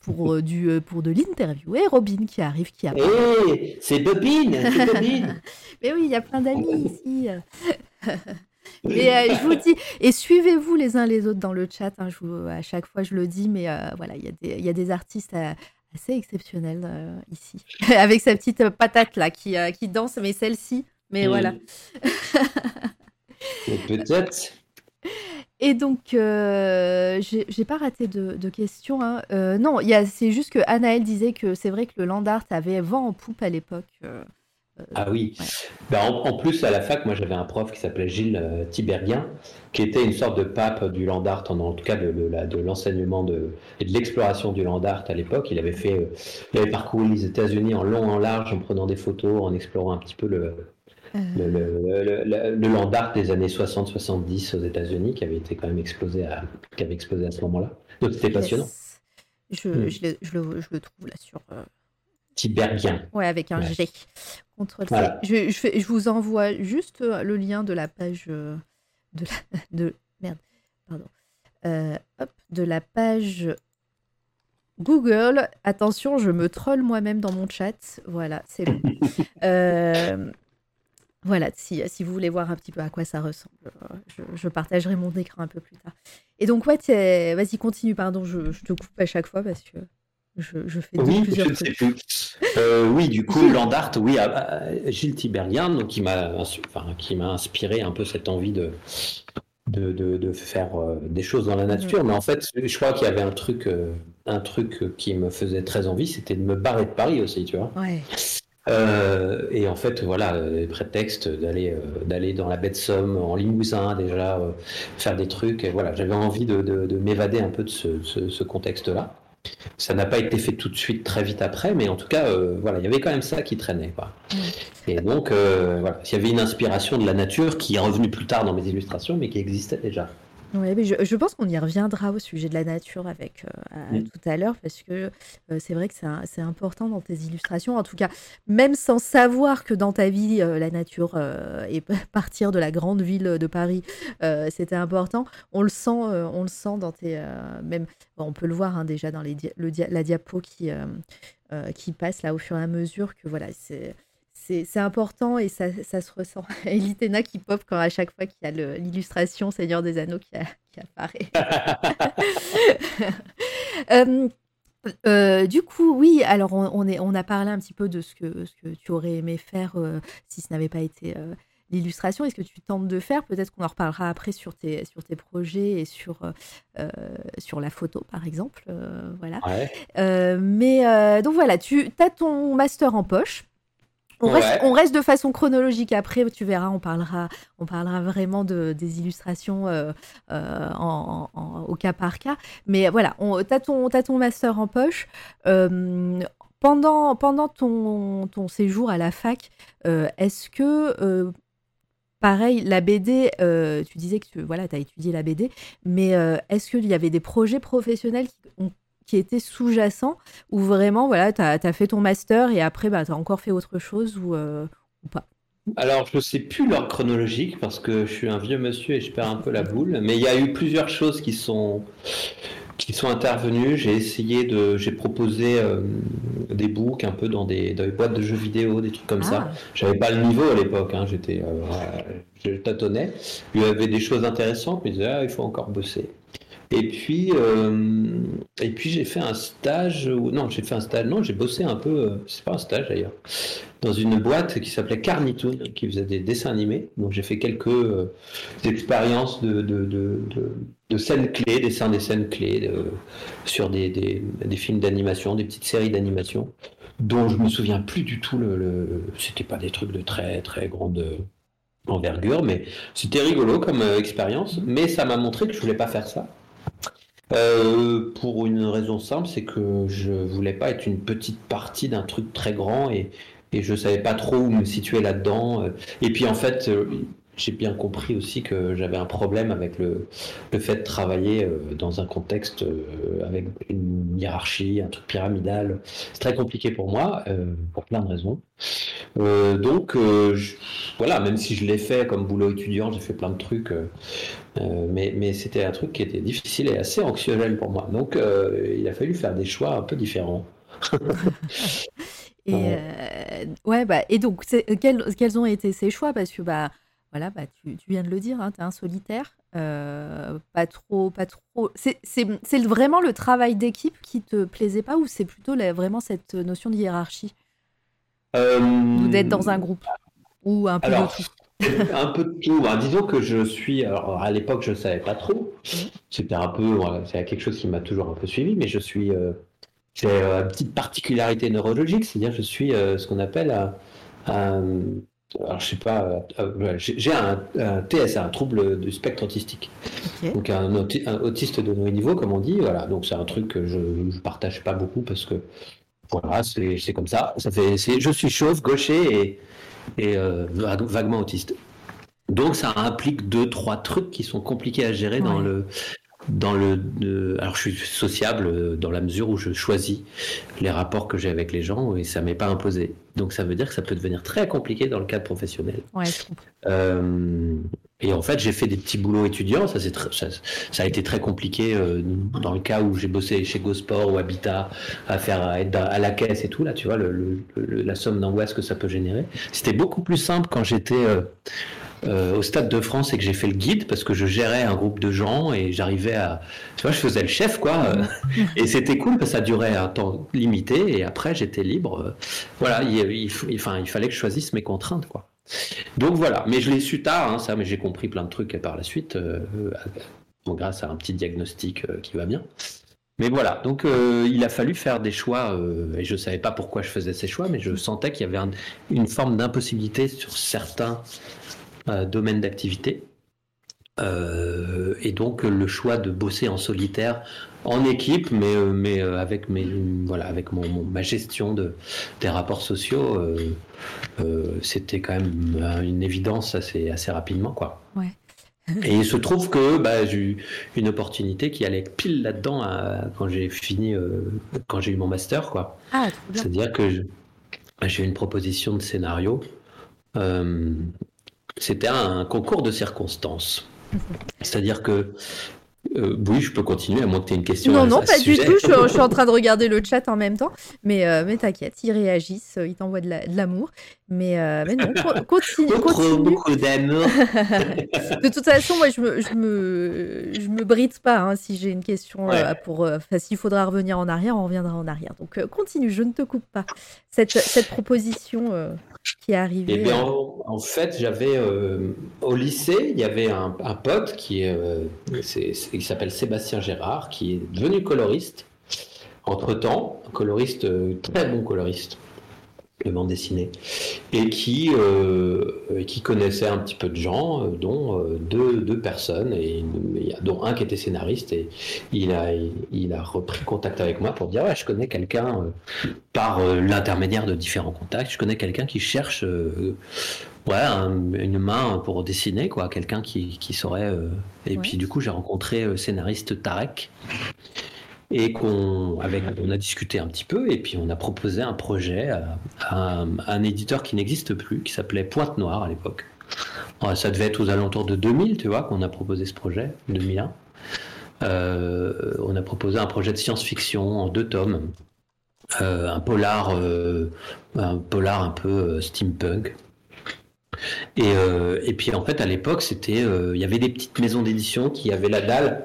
pour, du, pour de l'interview. Et Robin qui arrive, qui apparaît. Hey, c'est Bobine, Mais oui, il y a plein d'amis ici. Mais je vous dis, et suivez-vous les uns les autres dans le chat. Hein, je à chaque fois, je le dis, mais voilà, il y, y, a des artistes à, assez exceptionnel euh, ici. Avec sa petite patate là qui, euh, qui danse, mais celle-ci. Mais voilà. Peut-être. Et donc, euh, j'ai pas raté de, questions. Hein. non, c'est juste que Anaël disait que c'est vrai que le land art avait vent en poupe à l'époque. Euh, ah oui. Ben, en, plus, à la fac, moi j'avais un prof qui s'appelait Gilles euh, Tiberghien, qui était une sorte de pape du land art, en, tout cas de, de, l'enseignement de, et de l'exploration du land art à l'époque. Il avait fait, euh, il avait parcouru les États-Unis en long, en large, en prenant des photos, en explorant un petit peu le, le, land art des années 60-70 aux États-Unis, qui avait été quand même explosé à, qui avait explosé à ce moment-là. Donc c'était passionnant. Je, hmm. je, le, je, le, trouve là sur. Tiberghien. Ouais, avec un G. Je, je, vous envoie juste euh, le lien de la page euh, de la, de merde, pardon, euh, hop, de la page Google. Attention, je me troll moi-même dans mon chat. Voilà, c'est bon. voilà, si, si vous voulez voir un petit peu à quoi ça ressemble, je, je partagerai mon écran un peu plus tard. Et donc, ouais, vas-y, continue, pardon, je, je te coupe à chaque fois parce que je, fais oui, sais plus. Euh, oui, du coup, Landart, oui, Gilles Tiberghien, donc, qui m'a enfin, qui m'a inspiré un peu cette envie de, de, de, faire euh, des choses dans la nature. Mais en fait, je crois qu'il y avait un truc, euh, un truc qui me faisait très envie, c'était de me barrer de Paris aussi, tu vois. Ouais. et en fait, voilà, les prétextes d'aller d'aller dans la baie de Somme, en Limousin déjà, faire des trucs. Et voilà, j'avais envie de, de m'évader un peu de ce, ce contexte-là. Ça n'a pas été fait tout de suite, très vite après, mais en tout cas, euh, voilà, il y avait quand même ça qui traînait. Et donc, euh, voilà, il y avait une inspiration de la nature qui est revenue plus tard dans mes illustrations, mais qui existait déjà. Ouais, mais je, je pense qu'on y reviendra au sujet de la nature avec euh, à- tout à l'heure parce que euh, c'est vrai que c'est important dans tes illustrations. En tout cas, même sans savoir que dans ta vie, euh, la nature et partir de la grande ville de Paris, c'était important. On le sent, on le sent dans tes même. bon, on peut le voir hein, déjà dans les dia- le dia- la diapo qui qui passe là au fur et à mesure que voilà c'est c'est c'est important et ça, ça se ressent. Et Litena qui pop quand à chaque fois qu'il y a l'illustration Seigneur des Anneaux qui, a- qui apparaît. Euh, euh, du coup, oui, alors on, on est, on a parlé un petit peu de ce que, ce que tu aurais aimé faire euh, si ce n'avait pas été euh, l'illustration. Est-ce que tu tentes de faire? Peut-être qu'on en reparlera après sur tes, sur tes projets et sur, euh, sur la photo, par exemple. euh, voilà. Ouais. Euh, mais euh, donc voilà, tu as ton master en poche. On, reste, Ouais. on reste de façon chronologique après, tu verras, on parlera, on parlera vraiment de, des illustrations euh, euh, en- en- en- au cas par cas. Mais voilà, tu as, ton t'as ton master en poche. Euh, pendant pendant ton, ton séjour à la fac, est-ce que, pareil, la BD, euh, tu disais que tu voilà, as étudié la BD, mais euh, est-ce qu'il y avait des projets professionnels qui, ont- qui étaient sous-jacents ou vraiment, voilà, tu as, fait ton master et après, bah, tu as encore fait autre chose ou, euh, ou pas Alors, je sais plus l'ordre chronologique parce que je suis un vieux monsieur et je perds un peu la boule. Mais il y a eu plusieurs choses qui sont qui sont intervenues. J'ai essayé de, j'ai proposé euh, des books un peu dans des, dans des boîtes de jeux vidéo, des trucs comme ça. Ah. J'avais pas le niveau à l'époque. Hein, j'étais, euh, je tâtonnais. Il y avait des choses intéressantes, mais je disais, ah, il faut encore bosser. Et puis, euh, et puis j'ai fait un stage, non, j'ai fait un stage, non, j'ai bossé un peu, euh, c'est pas un stage d'ailleurs, dans une boîte qui s'appelait Carnitoon, qui faisait des dessins animés. Donc j'ai fait quelques euh, expériences de, de, de, de- scènes clés, dessins des scènes clés sur des, des, films d'animation, des petites séries d'animation, dont je me souviens plus du tout. Le, le- c'était pas des trucs de très très grande envergure, mais c'était rigolo comme expérience. Mais ça m'a montré que je voulais pas faire ça. Euh, pour une raison simple, c'est que je voulais pas être une petite partie d'un truc très grand et, et je savais pas trop où me situer là-dedans. Et puis en fait, euh, j'ai bien compris aussi que j'avais un problème avec le, le fait de travailler euh, dans un contexte euh, avec une hiérarchie, un truc pyramidal. C'est très compliqué pour moi, euh, pour plein de raisons. Donc je- voilà, même si je l'ai fait comme boulot étudiant, j'ai fait plein de trucs. mais mais c'était un truc qui était difficile et assez anxiogène pour moi. Donc il a fallu faire des choix un peu différents. Et, Ouais. euh, ouais, bah, et donc, quels, quels ont été ces choix? Parce que bah, voilà, bah, tu, tu viens de le dire, tu es un solitaire, euh, pas trop, pas trop. C'est vraiment le travail d'équipe qui te plaisait pas ou c'est plutôt la- vraiment cette notion de hiérarchie? Euh, ou d'être dans un groupe ou un peu de Alors, tout un peu de tout. hein. Disons que je suis. Alors, à l'époque, je ne savais pas trop. C'était un peu. voilà, c'est quelque chose qui m'a toujours un peu suivi, mais je suis. euh, j'ai euh, une petite particularité neurologique, c'est-à-dire je suis euh, ce qu'on appelle un. Alors, je sais pas. euh, euh, j'ai un, un TSA, un trouble du spectre autistique. Donc, un, auti- un autiste de haut niveau, comme on dit. Voilà. Donc, c'est un truc que je ne partage pas beaucoup parce que. Voilà, c'est comme ça. ça fait, c'est- je suis chauve, gaucher et, et euh, vague- vaguement autiste. Donc ça implique deux, trois trucs qui sont compliqués à gérer dans le dans le alors je suis sociable euh, dans la mesure où je choisis les rapports que j'ai avec les gens et ça m'est pas imposé. Donc ça veut dire que ça peut devenir très compliqué dans le cadre professionnel. Ouais. Euh, et en fait, j'ai fait des petits boulots étudiants. Ça, c'est ça, ça a été très compliqué euh, dans le cas où j'ai bossé chez GoSport ou Habitat à faire à être à la caisse et tout. Là, tu vois, le, le- le- la somme d'angoisse que ça peut générer. C'était beaucoup plus simple quand j'étais euh, euh, au Stade de France et que j'ai fait le guide parce que je gérais un groupe de gens et j'arrivais à, tu vois, je faisais le chef quoi. euh, et c'était cool parce que ça durait un temps limité et après j'étais libre. euh, voilà, il, enfin, il fallait que je choisisse mes contraintes quoi. Donc voilà, mais je l'ai su tard, hein, ça, mais j'ai compris plein de trucs par la suite, euh, euh, bon, grâce à un petit diagnostic euh, qui va bien. Mais voilà, donc euh, il a fallu faire des choix, euh, et je ne savais pas pourquoi je faisais ces choix, mais je sentais qu'il y avait un- une forme d'impossibilité sur certains euh, domaines d'activité. Euh, et donc le choix de bosser en solitaire, en équipe, mais, euh, mais avec, mes, voilà, avec mon, mon- ma gestion de, des rapports sociaux, euh, euh, c'était quand même une évidence assez, assez rapidement. Quoi. Et il se trouve que bah, j'ai eu une opportunité qui allait pile là-dedans quand j'ai fini, quand j'ai eu mon master. quoi. Ah, C'est-à-dire que j'ai eu une proposition de scénario. C'était un concours de circonstances. C'est-à-dire que euh, oui, je peux continuer, à moins que tu aies une question. Non, non, pas du tout. Je, suis en train de regarder le chat en même temps. Mais, euh, mais t'inquiète, ils réagissent, ils t'envoient de l'amour. mais, euh, mais non, continue. continue. Beaucoup d'amour. de toute façon, moi, je me, je me, je me bride pas. Hein, si j'ai une question, pour, s'il faudra revenir en arrière, on reviendra en arrière. Donc, continue, je ne te coupe pas. Cette, cette proposition qui est arrivé eh bien, en, fait, j'avais euh, au lycée, il y avait un, pote qui, euh, s'appelle Sébastien Gérard, qui est devenu coloriste. Entre temps, un coloriste, euh, très bon coloriste de bande dessinée, et qui, euh, qui connaissait un petit peu de gens, euh, dont euh, deux, deux, personnes, et, dont un qui était scénariste, et il a, il a repris contact avec moi pour dire ouais, je connais quelqu'un par l'intermédiaire de différents contacts, je connais quelqu'un qui cherche ouais, une main pour dessiner, quoi, quelqu'un qui, qui saurait. et puis du coup, j'ai rencontré le scénariste Tarek et qu'on on a discuté un petit peu et puis on a proposé un projet à, un, éditeur qui n'existe plus qui s'appelait Pointe Noire à l'époque. Ça devait être aux alentours de 2000, tu vois, qu'on a proposé ce projet, 2001. Euh, on a proposé un projet de science-fiction en deux tomes, euh, un polar, euh, un polar un peu steampunk. Et, et, puis en fait à l'époque c'était, il y avait des petites maisons d'édition qui avaient la dalle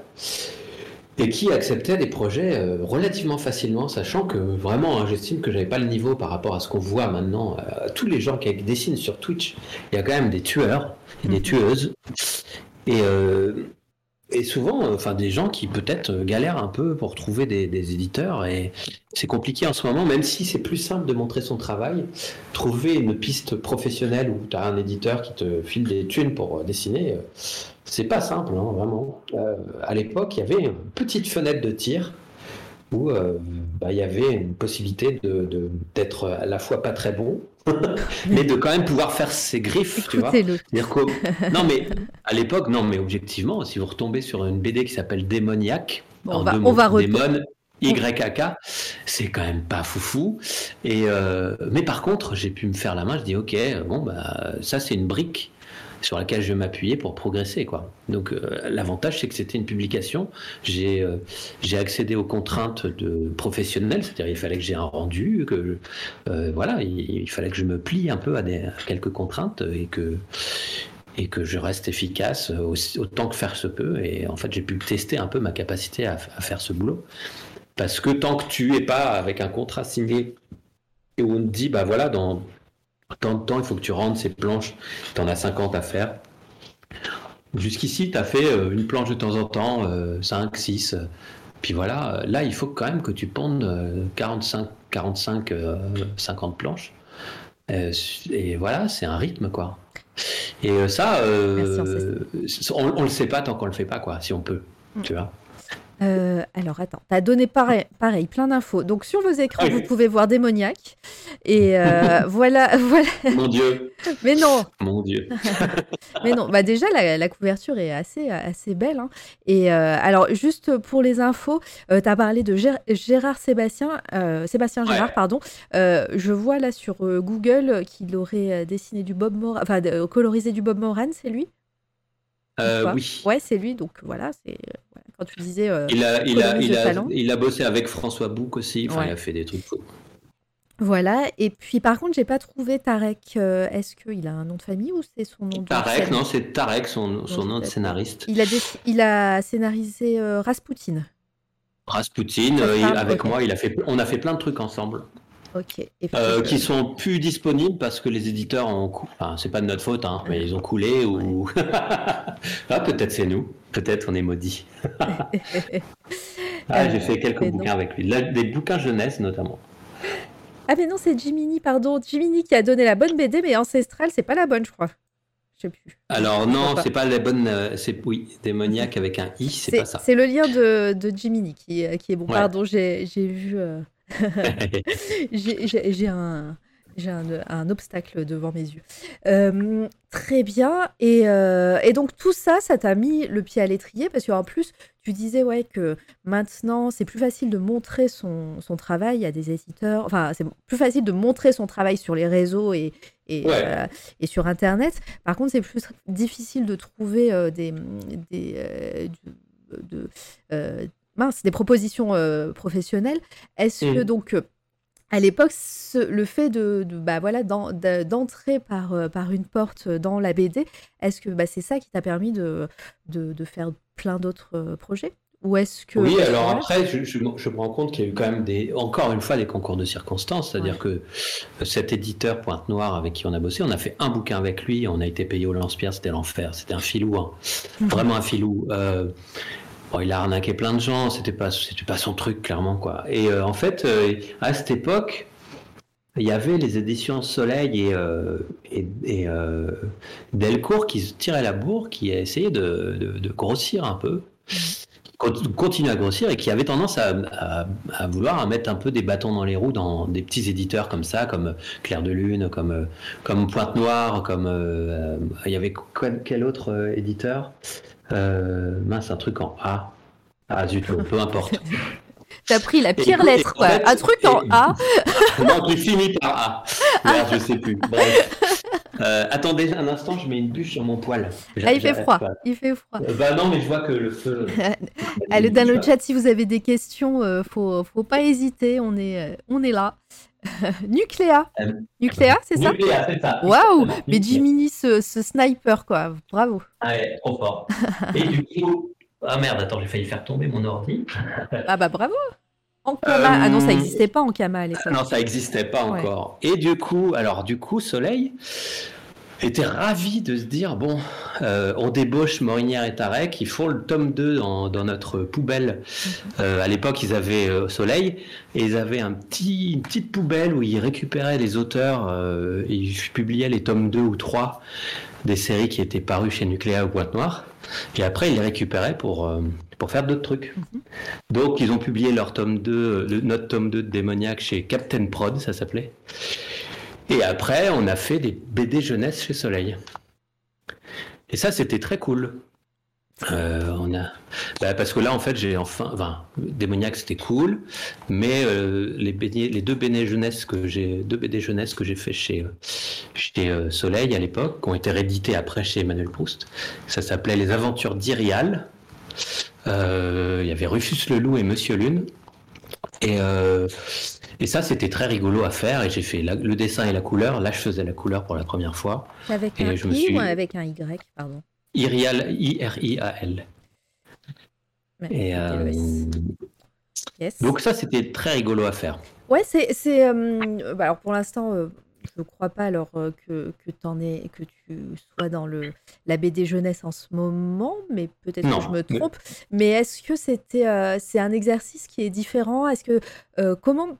et qui acceptait des projets euh, relativement facilement, sachant que vraiment, hein, j'estime que j'avais pas le niveau par rapport à ce qu'on voit maintenant. Euh, tous les gens qui dessinent sur Twitch, il y a quand même des tueurs et des mhm. tueuses. Et, euh, et souvent, enfin, des gens qui peut-être galèrent un peu pour trouver des, éditeurs. Et c'est compliqué en ce moment, même si c'est plus simple de montrer son travail. Trouver une piste professionnelle où tu as un éditeur qui te file des thunes pour dessiner c'est pas simple, hein, vraiment. Euh, à l'époque, il y avait une petite fenêtre de tir où euh, bah, il y avait une possibilité de, d'être à la fois pas très bon, mais de quand même pouvoir faire ses griffes, tu vois. non, mais à l'époque, non, mais objectivement, si vous retombez sur une BD qui s'appelle Démoniaque, on, va, on va démon, c'est quand même pas foufou. Et euh, mais par contre, j'ai pu me faire la main. Je dis ok, bon bah ça c'est une brique sur laquelle je m'appuyer pour progresser. Quoi. Donc euh, l'avantage, c'est que c'était une publication. J'ai euh, accédé aux contraintes de professionnelles, c'est-à-dire il fallait que j'ai un rendu, que euh, voilà, il, fallait que je me plie un peu à, des, quelques contraintes et que et que je reste efficace autant que faire se peut. Et en fait, j'ai pu tester un peu ma capacité à, faire ce boulot. Parce que tant que tu es pas avec un contrat signé et on te dit, bah voilà, dans tant de temps, il faut que tu rendes ces planches, tu en as 50 à faire. Jusqu'ici, tu as fait euh, une planche de temps en temps, 5, euh, 6. Puis voilà, là, il faut quand même que tu pondes 45, 45 50 planches. Euh, et voilà, c'est un rythme, quoi. Et ça, on, on le sait pas tant qu'on le fait pas, quoi, si on peut, mm. tu vois. Euh, alors, attends, tu as donné pareil, pareil plein d'infos. Donc, sur vos écrans, vous pouvez voir démoniaque. Et euh, voilà, voilà. Mon Dieu. Mais non. Mon Dieu. Mais non, bah déjà, la, couverture est assez, assez belle. Hein. Et euh, alors, juste pour les infos, tu as parlé de Gérard Sébastien, Sébastien Gérard, pardon. je vois là sur Google qu'il aurait dessiné du Bob Moran, enfin, colorisé du Bob Moran, c'est lui? Oui. Ouais, c'est lui. Donc, voilà, c'est quand tu disais. Euh, il, a, il, a, il, a, il, a, bossé avec François Bouc aussi. Enfin, il a fait des trucs fous. Voilà, et puis par contre, j'ai pas trouvé Tarek. Euh, est-ce qu'il a un nom de famille ou c'est son nom de Tarek, non, c'est Tarek, son, son nom de scénariste. Il a, il a scénarisé euh, Rasputin. Rasputin, avec moi, il a fait, on a fait plein de trucs ensemble. Ok. Euh, qui sont plus disponibles parce que les éditeurs ont coulé. Enfin, c'est pas de notre faute, hein, mais ils ont coulé ou. ah, peut-être c'est nous. Peut-être on est maudits. ah, j'ai fait quelques bouquins avec lui. des bouquins jeunesse notamment. Ah, mais non, c'est Jiminy, pardon. Jiminy qui a donné la bonne BD, mais Ancestral, c'est pas la bonne, je crois. Je sais plus. Alors, non, c'est pas la bonne. Euh, c'est oui, démoniaque avec un i, c'est pas ça. C'est le lien de, de Jiminy qui, qui est bon. Pardon, j'ai vu. Euh, j'ai un, obstacle devant mes yeux. Euh, très bien. Et, euh, et, donc tout ça, ça t'a mis le pied à l'étrier parce qu'en plus, tu disais ouais que maintenant c'est plus facile de montrer son, son, travail à des éditeurs. Enfin, c'est plus facile de montrer son travail sur les réseaux et, et, euh, et sur Internet. Par contre, c'est plus difficile de trouver des, des de, mince, des propositions professionnelles. Est-ce que donc à l'époque, le fait de, bah voilà, d'entrer par, euh, par une porte dans la BD, est-ce que bah, c'est ça qui t'a permis de, de, faire plein d'autres euh, projets? Ou est-ce que oui alors après je, je, me rends compte qu'il y a eu quand même des encore une fois des concours de circonstances c'est-à-dire que euh, cet éditeur Pointe Noire avec qui on a bossé on a fait un bouquin avec lui on a été payé au lance-pierre c'était l'enfer c'était un filou hein. mmh. vraiment un filou Bon, il a arnaqué plein de gens, c'était pas, c'était pas son truc, clairement, quoi. Et euh, en fait, euh, à cette époque, il y avait les éditions Soleil et, euh, Delcourt qui tiraient la bourre, qui a essayé de, grossir un peu, continuer à grossir et qui avait tendance à, à, vouloir mettre un peu des bâtons dans les roues dans des petits éditeurs comme ça, comme Clair de Lune, comme, comme Pointe Noire, comme. il y avait quel autre éditeur? Euh, mince, un truc en A. Ah zut, peu importe. T'as pris la pire lettre, quoi. un truc en A. non, tu finis par A. Merde, je sais plus. Bref. Euh, attendez un instant, je mets une bûche sur mon poil. Ah, il fait froid. Il fait froid. Euh, bah non, mais je vois que le feu. Allez, dans le chat, si vous avez des questions, euh, faut, faut pas hésiter. On est, on est là. Nucléa. Nucléa, c'est ça Nucléa, c'est ça. Waouh Mais Jiminy, ce, ce, sniper, quoi. Bravo. Ah ouais, trop fort. Et du coup. Ah merde, attends, j'ai failli faire tomber mon ordi. ah bah bravo Ankama. Ah non, ça n'existait pas Ankama à l'époque. Non, ça n'existait pas encore. Et du coup, alors du coup, Soleil était ravi de se dire bon, euh, on débauche Morinière et Tarek, ils font le tome 2 dans, notre poubelle. Mhm. Euh, à l'époque, ils avaient euh, Soleil et ils avaient un petit, une petite poubelle où ils récupéraient les auteurs, et ils publiaient les tomes 2 ou 3 des séries qui étaient parues chez Nucléa ou Boîte Noire. Et après, ils les récupéraient pour, pour faire d'autres trucs. Mhm. Donc, ils ont publié leur tome 2, notre tome 2 de Démoniaque chez Captain Prod, ça s'appelait. Et après, on a fait des BD jeunesse chez Soleil. Et ça, c'était très cool. Euh, on a, bah, parce que là, en fait, j'ai enfin, enfin, Démoniaque, c'était cool, mais euh, les, deux BD jeunesse que j'ai, deux BD jeunesse que j'ai fait chez, chez euh, Soleil à l'époque, qui ont été réédités après chez Emmanuel Proust, ça s'appelait Les Aventures d'Irial. Il y avait Rufus le Loup et Monsieur Lune. Et et ça, c'était très rigolo à faire. Et j'ai fait le dessin et la couleur. Là, je faisais la couleur pour la première fois. Avec un I ou avec un Y, pardon? Irial, I-R-I-A-L. Et euh, Donc ça, c'était très rigolo à faire. Ouais, c'est... Euh, bah, alors pour l'instant, euh, je ne crois pas alors que, que, en es, que tu sois dans le, la BD jeunesse en ce moment, mais peut-être que je me trompe. Mais, est-ce que c'était c'est un exercice qui est différent? Est-ce que comment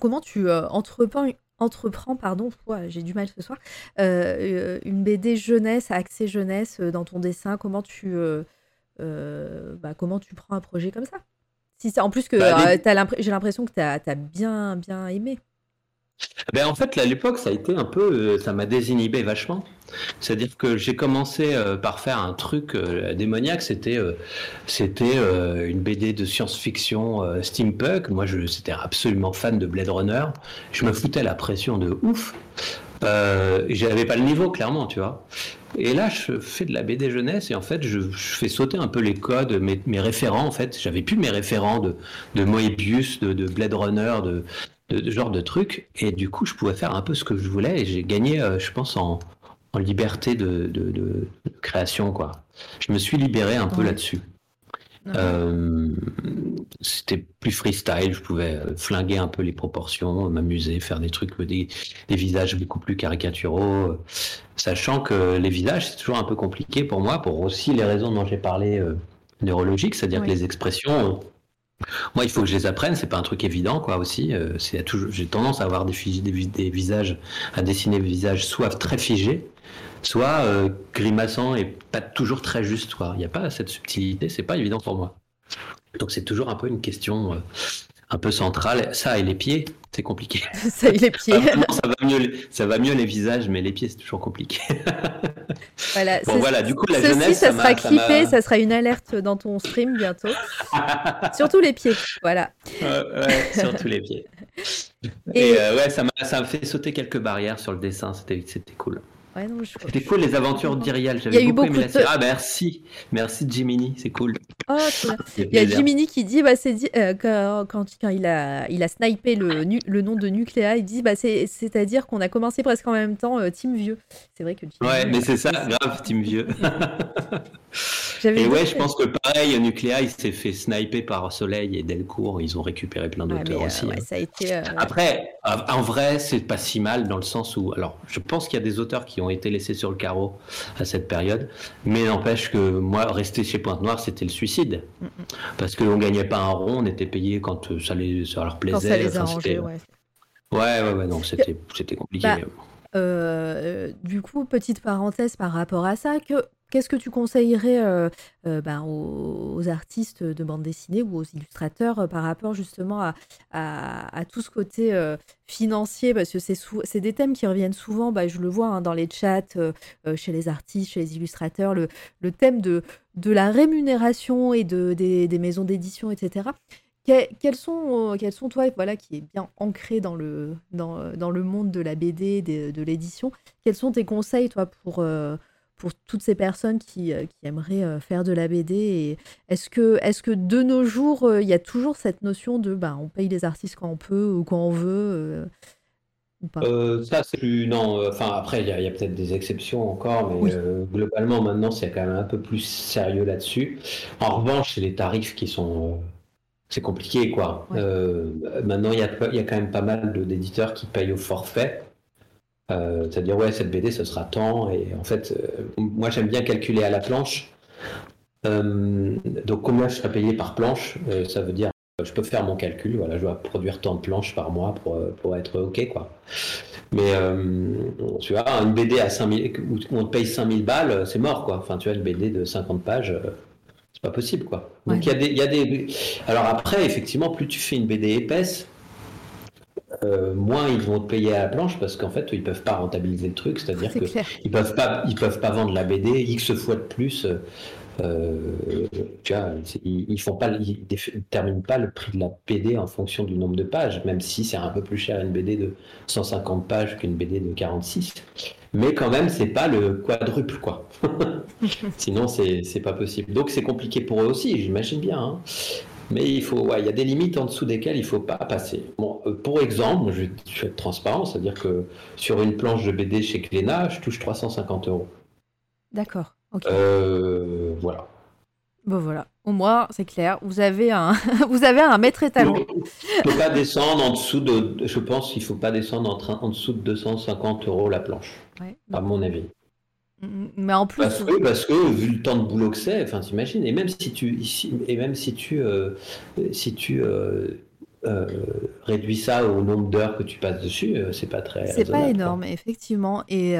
Comment tu euh, entreprends, entreprends, pardon, j'ai du mal ce soir, euh, une BD jeunesse, accès jeunesse euh, dans ton dessin Comment tu, bah, comment tu prends un projet comme ça? Si En plus que bah, j'ai l'impression que tu as, bien, bien aimé. Ben en fait, à l'époque, ça a été un peu, ça m'a désinhibé vachement. C'est-à-dire que j'ai commencé euh, par faire un truc euh, démoniaque, c'était euh, c'était une BD de science-fiction steampunk. Moi, je c'était absolument fan de Blade Runner. Je me foutais la pression de ouf. Euh, J'avais pas le niveau, clairement, tu vois. Et là, je fais de la BD jeunesse et en fait, je, fais sauter un peu les codes, mes, mes référents. En fait, j'avais plus mes référents de, de Moebius, de, de Blade Runner, de, de, de, genre de trucs. Et du coup, je pouvais faire un peu ce que je voulais et j'ai gagné, je pense, en, en liberté de, de, création, quoi. Je me suis libéré un peu là-dessus. Euh, c'était plus freestyle, je pouvais euh, flinguer un peu les proportions, m'amuser, faire des trucs, des, des, visages beaucoup plus caricaturaux, euh, sachant que les visages, c'est toujours un peu compliqué pour moi, pour aussi les raisons dont j'ai parlé neurologiques, c'est-à-dire que les expressions, moi, il faut que je les apprenne, c'est pas un truc évident, quoi, aussi. c'est toujours, j'ai tendance à avoir des, visages, à dessiner des visages soit très figés, soit euh, grimaçant et pas toujours très juste. Il n'y a pas cette subtilité, c'est pas évident pour moi. Donc c'est toujours un peu une question euh, un peu centrale. Ça et les pieds, c'est compliqué. ça les pieds. non, ça, va mieux, ça va mieux les visages, mais les pieds, c'est toujours compliqué. voilà, bon, voilà, du coup, la jeunesse. ça, sera clippé, ça, sera une alerte dans ton stream bientôt. surtout les pieds, voilà. ouais, surtout les pieds. Et, Et euh, ouais, ça m'a fait sauter quelques barrières sur le dessin, c'était cool. Ouais, C'était cool les aventures d'Irial. J'avais beaucoup, aimé la série. Ah merci, merci Jiminy, c'est cool. Oh, il y a Jiminy qui dit, bah, c'est euh, quand, quand, il a il a snipé le, le nom de Nucléa, il dit bah c'est à dire qu'on a commencé presque en même temps euh, Team Vieux. C'est vrai que. Jiminy, ouais, mais c'est ça, grave Team Vieux. et ouais, je pense que pareil, Nucléa, il s'est fait sniper par Soleil et Delcourt. Ils ont récupéré plein d'auteurs ouais, aussi. Ouais, hein. ça a été, Après, en vrai, c'est pas si mal dans le sens où, alors, je pense qu'il y a des auteurs qui ont été laissés sur le carreau à cette période, mais n'empêche que moi, rester chez Pointe-Noire, c'était le suicide, mm parce qu'on gagnait pas un rond, on était payé quand ça, les, ça leur plaisait. Quand ça les arrangeait, ouais. Ouais, ouais, ouais, donc c'était compliqué. Bah, du coup, petite parenthèse par rapport à ça, que Qu'est-ce que tu conseillerais euh, euh, ben, aux, artistes de bande dessinée ou aux illustrateurs euh, par rapport justement à, tout ce côté euh, financier? Parce que c'est des thèmes qui reviennent souvent, bah, je le vois hein, dans les chats, euh, chez les artistes, chez les illustrateurs, le, thème de, la rémunération et de, des, des maisons d'édition, etc. quels sont, quels sont, toi, voilà, qui est bien ancré dans le, dans, dans le monde de la BD, de, de l'édition, quels sont tes conseils, toi, pour, euh, pour toutes ces personnes qui, euh, qui aimeraient euh, faire de la BD Est-ce que, est que de nos jours, il y a toujours cette notion de ben, on paye les artistes quand on peut ou quand on veut Ça, c'est plus. Non, enfin, après, il y a, a peut-être des exceptions encore, mais Oui. euh, globalement, maintenant, c'est quand même un peu plus sérieux là-dessus. En revanche, c'est les tarifs qui sont. C'est compliqué, quoi. Ouais. Euh, maintenant, il y a, il y a quand même pas mal d'éditeurs qui payent au forfait. Euh, C'est-à-dire, ouais, cette BD, ce sera tant. Et en fait, euh, moi, j'aime bien calculer à la planche. Donc, combien je serai payé par planche? Ça veut dire, je peux faire mon calcul. Voilà, je dois produire tant de planches par mois pour, pour être OK, quoi. Mais tu vois, une BD à 5000, où on te paye 5000 balles, c'est mort, quoi. Enfin, tu vois, une BD de 50 pages, pas possible, quoi. Donc, il y a des, y a des. Alors, après, effectivement, plus tu fais une BD épaisse, euh, moins ils vont te payer à la planche parce qu'en fait, ils peuvent pas rentabiliser le truc. C'est-à-dire C'est que clair. ils peuvent pas, ils peuvent pas vendre la BD X fois de plus. euh, tu vois, ils, ils font pas, ils déterminent pas le prix de la BD en fonction du nombre de pages, même si c'est un peu plus cher une BD de 150 pages qu'une BD de 46. Mais quand même, c'est pas le quadruple, quoi. Sinon, c'est pas possible. Donc, c'est compliqué pour eux aussi, j'imagine bien. hein. Mais il faut, ouais, il y a des limites en dessous desquelles il faut pas passer. Bon, euh, pour exemple, je vais, je vais être transparent, c'est-à-dire que sur une planche de BD chez Cléna, je touche 350 euros. D'accord. Euh, voilà. Bon voilà. Au moins, c'est clair. Vous avez un, vous avez un maître étalon. Donc, Il ne faut pas descendre en dessous de, je pense qu'il ne faut pas descendre en, train- en dessous de 250 euros la planche, Ouais. à mon avis. Mais en plus, Parce que, parce que vu le temps de boulot que c'est, enfin t'imagines, et même si tu, et même si tu, euh, si tu euh, euh, réduis ça au nombre d'heures que tu passes dessus, c'est pas très c'est pas énorme, effectivement. Et,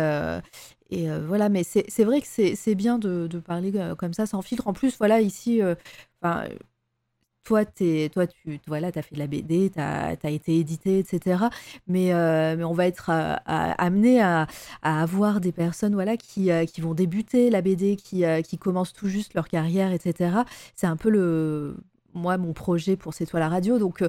et euh, voilà, mais c'est vrai que c'est bien de, de parler euh, comme ça, sans filtre. En plus, voilà, ici, euh, toi, t'es, toi, tu voilà, as fait de la BD, tu as, été édité, etc. Mais, mais on va être à- amené à, à avoir des personnes voilà, qui, qui vont débuter la BD, qui, qui commencent tout juste leur carrière, etc. C'est un peu le, moi, mon projet pour C'est toi la radio. Donc,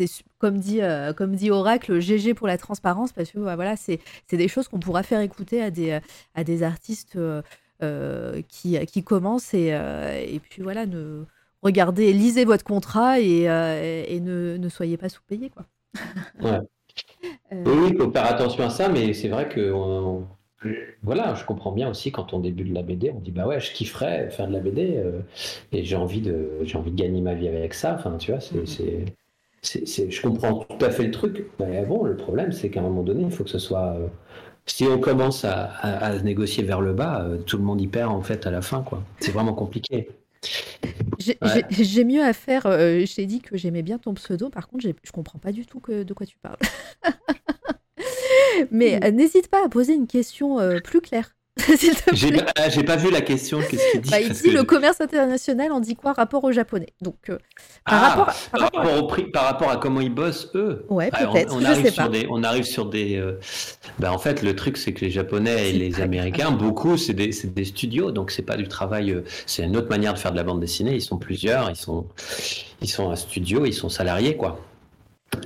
c'est su- comme dit, euh, comme dit Oracle, GG pour la transparence, parce que bah, voilà, c'est des choses qu'on pourra faire écouter à des, à des artistes euh, euh, qui, qui commencent. Et, et puis voilà, ne, regardez, lisez votre contrat et, et ne, ne soyez pas sous-payé. Quoi. Ouais. Oui, oui, il faut faire attention à ça, mais c'est vrai que on- voilà, je comprends bien aussi quand on débute de la BD, on dit bah ouais, je kifferais faire de la BD euh, et j'ai envie de j'ai envie de gagner ma vie avec ça. Enfin, tu vois, c'est je comprends tout à fait le truc. Mais bon, le problème, c'est qu'à un moment donné, il faut que ce soit euh, si on commence à, à- à se négocier vers le bas, euh, tout le monde y perd en fait à la fin, quoi. C'est vraiment compliqué. J'ai Ouais. j'ai- j'ai mieux à faire. euh, je t'ai dit que j'aimais bien ton pseudo. Par contre, j'ai- je comprends pas du tout que, de quoi tu parles. Mais euh, n'hésite pas à poser une question plus claire. J'ai pas, ah, pas, vu la question. Qu'est-ce qu'il dit bah, Il dit le commerce international en dit quoi rapport au japonais? Donc, euh, par, ah, rapport à, par, rapport, au prix, par rapport à comment ils bossent eux. Ouais, bah, peut-être. On, arrive sur des, on arrive sur des. Euh, bah, en fait, le truc, c'est que les Japonais et les Américains, beaucoup, c'est des, des, studios, donc c'est pas du travail. Euh, c'est une autre manière de faire de la bande dessinée. Ils sont plusieurs, ils sont, ils sont un studio, ils sont salariés, quoi.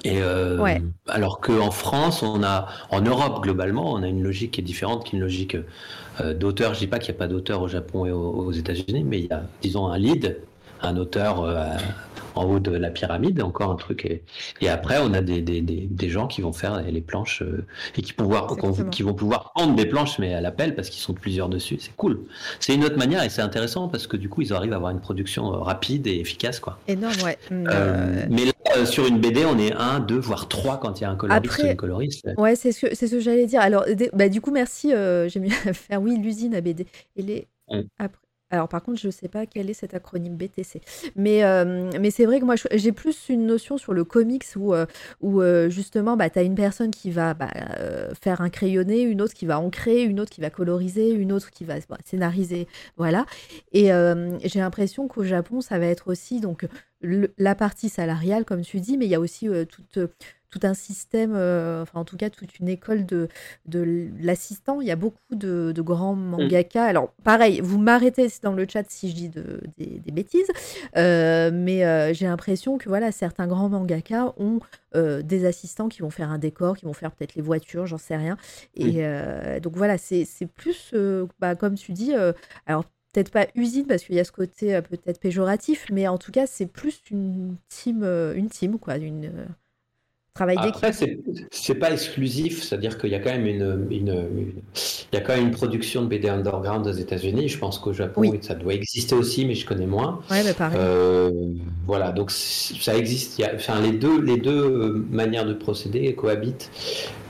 Et euh, alors qu'en France, on a, en Europe globalement, on a une logique qui est différente qu'une logique euh, d'auteur. Je dis pas qu'il n'y a pas d'auteur au Japon et aux, États-Unis, mais il y a, disons, un lead, un auteur euh, en haut de la pyramide, encore un truc. Et, après, on a des, des, des, gens qui vont faire les planches euh, et qui, pouvoir, qui vont pouvoir prendre des planches, mais à l'appel parce qu'ils sont plusieurs dessus. C'est cool. C'est une autre manière et c'est intéressant parce que du coup, ils arrivent à avoir une production euh, rapide et efficace. Quoi. Énorme, ouais. Euh, mais là, sur une BD, on est un, deux, voire trois quand il y a un coloriste après, une coloriste. Ouais, c'est ce que, ce que j'allais dire. Alors, bah, du coup, merci. J'ai mis à faire, oui, l'usine à BD. Et les... Après, alors par contre, je ne sais pas quel est cet acronyme BTC. Mais, euh, mais c'est vrai que moi, j'ai plus une notion sur le comics où, euh, où euh, justement, bah, tu as une personne qui va bah, faire un crayonné, une autre qui va ancrer, une autre qui va coloriser, une autre qui va bah, scénariser. Voilà. Et j'ai l'impression qu'au Japon, ça va être aussi donc la partie salariale, comme tu dis, mais il y a aussi toute tout un système, euh, enfin en tout cas toute une école de, de l'assistant. Il y a beaucoup de, grands mm. mangaka. Alors pareil, vous m'arrêtez dans le chat si je dis des, bêtises, euh, mais euh, j'ai l'impression que voilà, certains grands mangaka ont des assistants qui vont faire un décor, qui vont faire peut-être les voitures, j'en sais rien. Et donc voilà, c'est plus, bah, comme tu dis, alors peut-être pas usine parce qu'il y a ce côté peut-être péjoratif, mais en tout cas c'est plus une team, une team quoi, une Travail Après, c'est pas exclusif, c'est-à-dire qu'il y a quand même une, il y a quand même une production de BD underground aux États-Unis. Je pense qu'au Japon, ça doit exister aussi, mais je connais moins. Ouais, pareil. Euh, voilà, donc ça existe. Il y a, enfin, les deux, les deux euh, manières de procéder cohabitent.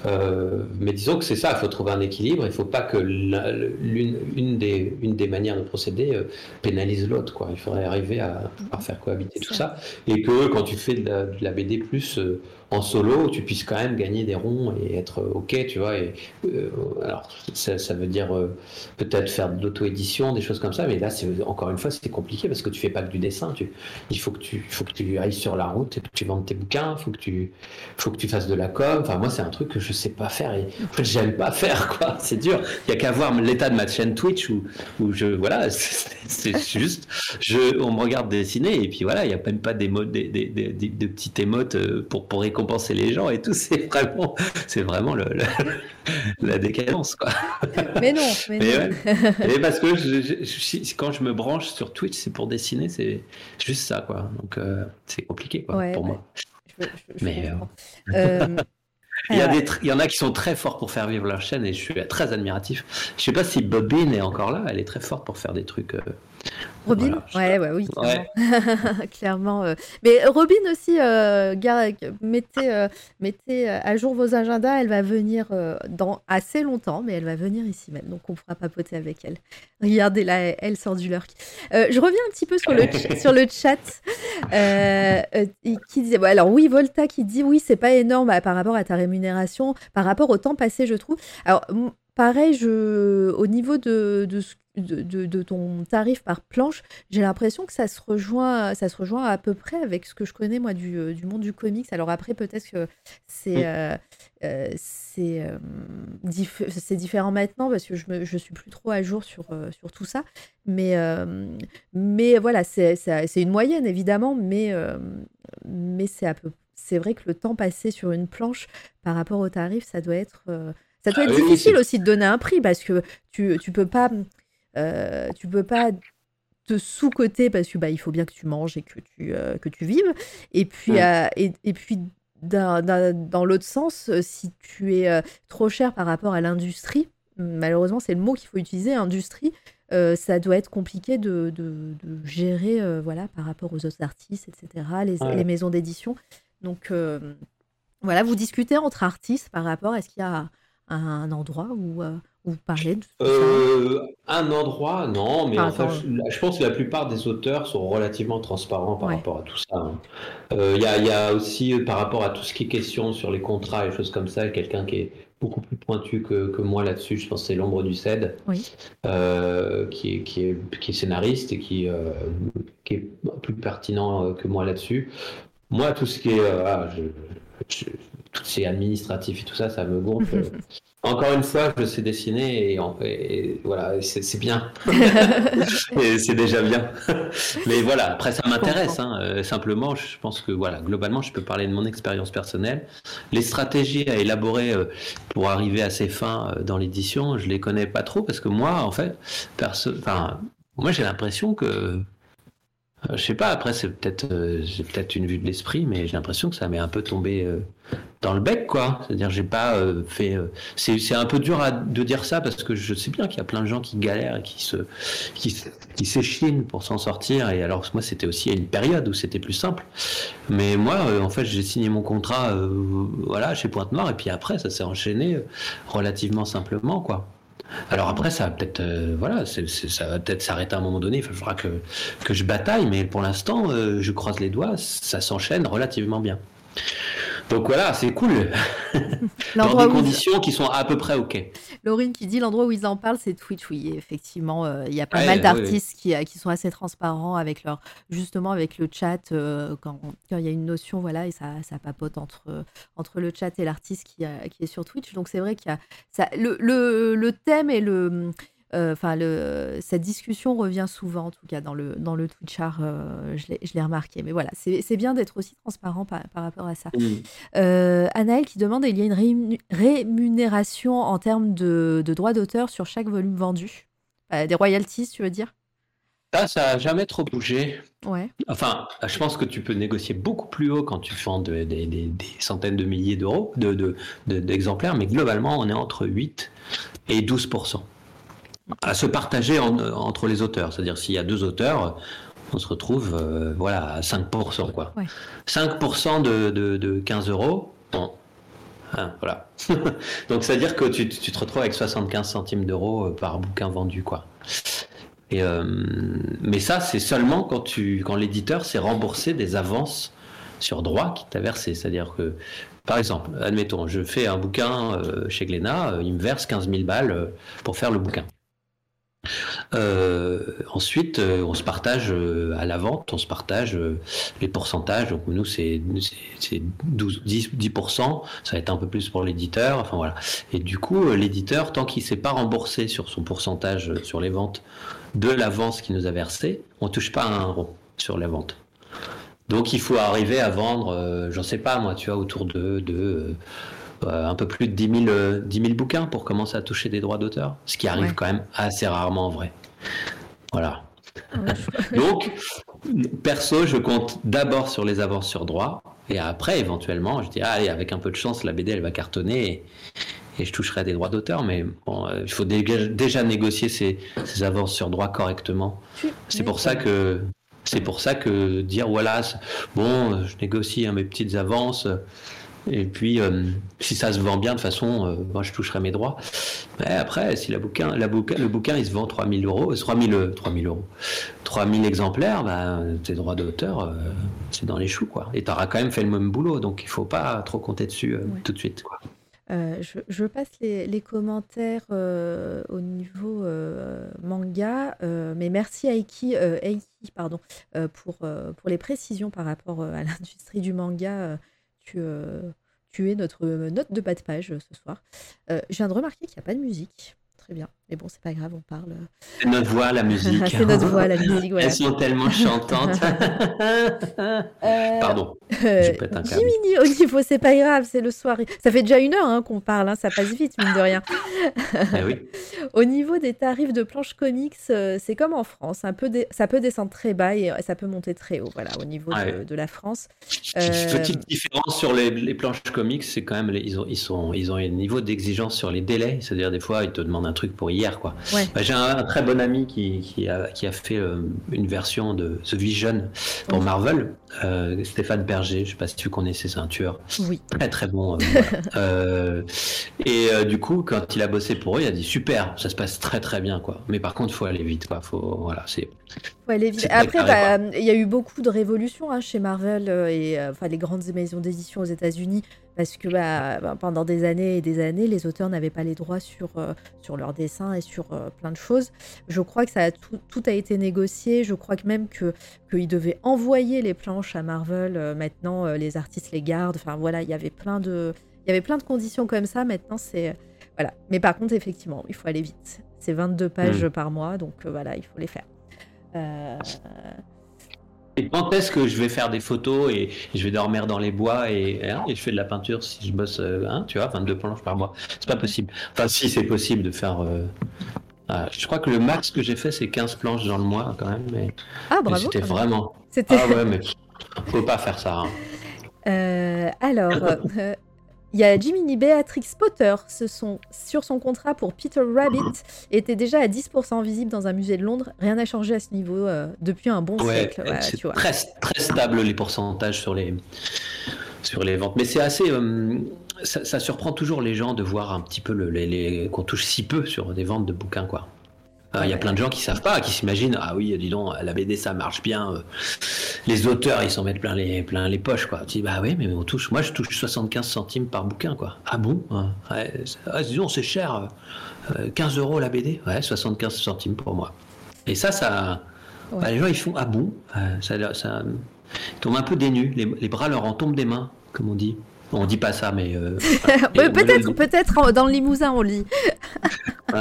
Euh, mais disons que c'est ça, il faut trouver un équilibre. Il ne faut pas que l'une une des, une des manières de procéder pénalise l'autre. Il faudrait arriver à, faire cohabiter tout ça. Et que quand tu fais de la, de la BD plus en solo, tu puisses quand même gagner des ronds et être OK, tu vois. Et, euh, alors, ça, veut dire euh, peut-être faire de l'auto-édition, des choses comme ça, mais là, c'est encore une fois, c'est compliqué parce que tu fais pas que du dessin. Tu, il faut que tu, faut que tu ailles sur la route et que tu vendes tes bouquins, faut que tu, faut que tu fasses de la com. Enfin, moi, c'est un truc que je sais pas faire et en j'aime pas faire, quoi. C'est dur. Il y a qu'à voir l'état de ma chaîne Twitch où, où je, voilà, c'est juste, je, on me regarde dessiner et puis voilà, il y a même pas des modes, des, des, des, des petites émotes euh, pour, pour récompenser penser les gens et tout, c'est vraiment, c'est vraiment le, la décadence, quoi. Mais non, mais, non. parce que je, quand je me branche sur Twitch, c'est pour dessiner, c'est juste ça, quoi. Donc euh, c'est compliqué, quoi, pour moi. mais euh, euh, il y, a des il y en a qui sont très forts pour faire vivre leur chaîne et je suis très admiratif. Je sais pas si Bobine est encore là, elle est très forte pour faire des trucs. Robin ouais, ouais, oui, clairement. Euh. Mais Robin aussi, euh, mettez, euh, mettez à jour vos agendas. Elle va venir dans assez longtemps, mais elle va venir ici même. Donc on pourra papoter avec elle. Regardez là, elle sort du lurk. je reviens un petit peu sur le, sur le chat qui disait alors oui, Volta qui dit oui, c'est pas énorme bah, par rapport à ta rémunération, par rapport au temps passé, je trouve. Alors pareil, je, au niveau de, de ce de, ton tarif par planche, j'ai l'impression que ça se rejoint, ça se rejoint à peu près avec ce que je connais moi du, euh, monde du comics. Alors après, peut-être que c'est euh, euh, c'est différent maintenant parce que je ne je suis plus trop à jour sur, sur tout ça. Mais, mais voilà, c'est une moyenne évidemment, mais, mais c'est c'est vrai que le temps passé sur une planche par rapport au tarif, ça doit être ça doit ah être difficile aussi de donner un prix parce que tu, tu peux pas euh, tu peux pas te sous-côté parce que bah, il faut bien que tu manges et que tu, euh, que tu vives. Et puis, euh, et, et, puis dans l'autre sens, si tu es trop cher par rapport à l'industrie, malheureusement, c'est le mot qu'il faut utiliser, industrie, ça doit être compliqué de, de, gérer voilà, par rapport aux autres artistes, etc., les, les maisons d'édition. Donc, voilà, vous discutez entre artistes par rapport à ce qu'il y a un endroit où Vous parlez de euh, Un endroit, non, mais enfin, je, pense que la plupart des auteurs sont relativement transparents par rapport à tout ça. Hein. Euh, il y, a, y, a, aussi, par rapport à tout ce qui est question sur les contrats et choses comme ça, quelqu'un qui est beaucoup plus pointu que, que moi là-dessus, je pense que c'est l'ombre du CED, euh, qui, est, qui, est, qui, est, scénariste et qui, qui est plus pertinent que moi là-dessus. Moi, tout ce qui est... Ah, je, ce qui est administratif et tout ça, ça me gonfle. Encore une fois, je sais dessiner et, voilà, c'est bien. c'est déjà bien. Mais voilà, après ça m'intéresse. Hein. Euh, simplement, je pense que voilà, globalement, je peux parler de mon expérience personnelle. Les stratégies à élaborer euh, pour arriver à ces fins euh, dans l'édition, je les connais pas trop parce que moi, en fait, perso... enfin, moi j'ai l'impression que je sais pas, après, c'est peut-être j'ai peut-être une vue de l'esprit, mais j'ai l'impression que ça m'est un peu tombé dans le bec, quoi. C'est-à-dire, j'ai pas euh, fait. Euh, c'est un peu dur à, de dire ça parce que je sais bien qu'il y a plein de gens qui galèrent et qui se, qui, s'échinent pour s'en sortir. Et alors, moi, c'était aussi une période où c'était plus simple. Mais moi, euh, en fait, j'ai signé mon contrat, voilà, chez Pointe-Noire, et puis après, ça s'est enchaîné relativement simplement, quoi. Alors après, ça va peut-être, voilà, ça va peut-être s'arrêter à un moment donné. Il faudra que, que je bataille, mais pour l'instant, je croise les doigts, ça s'enchaîne relativement bien. Donc voilà, c'est cool. Dans des conditions qui sont à peu près OK. Laurine qui dit l'endroit où ils en parlent, c'est Twitch. Oui, effectivement, euh, il y a pas mal d'artistes qui, euh, qui, sont assez transparents avec leur, justement avec le chat euh, quand il y a une notion, voilà, et ça, ça papote entre, entre le chat et l'artiste qui, qui est sur Twitch. Donc c'est vrai qu'il y a ça, le, le, le thème et le enfin, cette discussion revient souvent, en tout cas dans le, dans le Twitchar, euh, je l'ai remarqué. Mais voilà, c'est bien d'être aussi transparent par, rapport à ça. Euh, Anaël qui demande il y a une rémunération en termes de, droits d'auteur sur chaque volume vendu? Des royalties, tu veux dire? Ça, ça n'a jamais trop bougé. Ouais. Enfin, je pense que tu peux négocier beaucoup plus haut quand tu vends des centaines de milliers d'euros, d'exemplaires, de, mais globalement, on est entre 8 et 12 à se partager entre les auteurs. C'est-à-dire s'il y a deux auteurs, on se retrouve euh, voilà, à 5%. Quoi. 5% de, de, 15 euros, bon. Hein, voilà. Donc c'est-à-dire que tu, te retrouves avec 75 centimes d'euros euh, par bouquin vendu. Quoi. Et, euh, mais ça, c'est seulement quand, tu, quand l'éditeur s'est remboursé des avances sur droit qui t'a versé. C'est-à-dire que, par exemple, admettons, je fais un bouquin chez Glénat, il me verse 15 000 balles pour faire le bouquin. Euh, ensuite, euh, on se partage euh, à la vente, on se partage les pourcentages. Donc nous, c'est 10, 10%, ça va être un peu plus pour l'éditeur. Enfin voilà. Et du coup, l'éditeur, tant qu'il ne s'est pas remboursé sur son pourcentage sur les ventes de l'avance qu'il nous a versé, on touche pas un euro sur les ventes. Donc il faut arriver à vendre, j'en sais pas moi, tu vois, autour de, un peu plus de 10 000, euh, bouquins pour commencer à toucher des droits d'auteur, ce qui arrive quand même assez rarement en vrai. Voilà. Donc, perso, je compte d'abord sur les avances sur droit, et après, éventuellement, je dis, ah, allez, avec un peu de chance, la BD, elle va cartonner, et, je toucherai des droits d'auteur, mais bon, euh, il faut déjà, négocier ces, avances sur droit correctement. C'est pour ça que c'est pour ça que dire voilà, bon, je négocie mes petites avances, et puis, euh, si ça se vend bien, de toute façon, euh, moi, je toucherai mes droits. Mais après, si la bouquin, la bouquin, le bouquin, il se vend 3000 euros, 3000, 3000 euros, 3000 exemplaires, ben, tes droits d'auteur, euh, c'est dans les choux, quoi. Et tu auras quand même fait le même boulot, donc il faut pas trop compter dessus tout de suite, quoi. je, passe les, commentaires au niveau manga, mais merci Aiki, Aiki pardon, pour, pour les précisions par rapport à l'industrie du manga tu, euh, tu es notre note de bas de page euh, ce soir. Euh, je viens de remarquer qu'il n'y a pas de musique. Très bien. Mais bon, c'est pas grave, on parle. C'est notre voix, la musique. c'est notre voix, la musique. Elles sont tellement chantantes. Pardon. je pète un. Jiminy au niveau, c'est pas grave, c'est le soir. Ça fait déjà une heure hein, qu'on parle, hein, ça passe vite, mine de rien. Eh oui. au niveau des tarifs de planches comics, c'est comme en France. Un peu Ça peut descendre très bas et ça peut monter très haut, voilà, au niveau de, la France. Petite différence sur les, planches comics, c'est quand même, ils, ont, ils, sont, ils ont un niveau d'exigence sur les délais. C'est-à-dire, des fois, ils te demandent un truc pour hier. Quoi. Bah, j'ai un, très bon ami qui, qui, a, qui a, fait euh, une version de The Vision pour Marvel, euh, Stéphane Berger, je sais pas si tu connais ses ceintures. Oui. Très très bon. euh, voilà. Euh, et du coup, quand il a bossé pour eux, il a dit super, ça se passe très très bien quoi. Mais par contre, faut aller vite quoi. Faut voilà, c'est Faut aller vite. C'est très Après, bah, il y a eu beaucoup de révolutions hein, chez Marvel et enfin les grandes maisons d'édition aux États-Unis parce que bah, bah, pendant des années et des années, les auteurs n'avaient pas les droits sur, euh, sur leurs dessins et sur euh, plein de choses. Je crois que ça a tout, tout a été négocié. Je crois que même que qu'ils devaient envoyer les planches à Marvel. euh, maintenant, euh, les artistes les gardent. Enfin voilà, il y avait plein de il y avait plein de conditions comme ça. Maintenant, c'est voilà. Mais par contre, effectivement, il faut aller vite. C'est 22 pages par mois, donc euh, voilà, il faut les faire. Euh, Et quand est-ce que je vais faire des photos et je vais dormir dans les bois et, hein, et je fais de la peinture si je bosse, hein, tu vois, 22 planches par mois? C'est pas possible. Enfin, si, c'est possible de faire. euh, ah, je crois que le max que j'ai fait, c'est 15 planches dans le mois quand même. Mais, Ah, bravo. c'était vraiment. C'était. Ah ouais, mais faut pas faire ça. hein. Euh, alors, euh, il y a Jiminy Beatrix Potter, ce sont, sur son contrat pour Peter Rabbit, était déjà à 10% visible dans un musée de Londres. Rien n'a changé à ce niveau euh, depuis un bon Ouais, siècle. voilà, tu vois. très, très stable les pourcentages sur les, sur les ventes. Mais c'est assez. ça, ça surprend toujours les gens de voir un petit peu le, les, les- qu'on touche si peu sur des ventes de bouquins, quoi. Euh, Il y a plein de gens qui savent pas, qui s'imaginent ah oui, dis donc, la BD ça marche bien. euh, les auteurs ils s'en mettent plein les, plein les poches, quoi. Tu dis bah oui, mais on touche. Moi je touche 75 centimes par bouquin, quoi. Ah bon Ouais, c'est- ah, dis donc, c'est cher. euh, 15 euros la BD Ouais, 75 centimes pour moi. Et ça, ça. Ouais. bah, les gens ils font ah bon Euh, ça, ça ils tombent un peu dénus, les, les bras leur en tombent des mains, comme on dit. On dit pas ça, mais. euh, peut-être, peut-être dans le limousin on lit.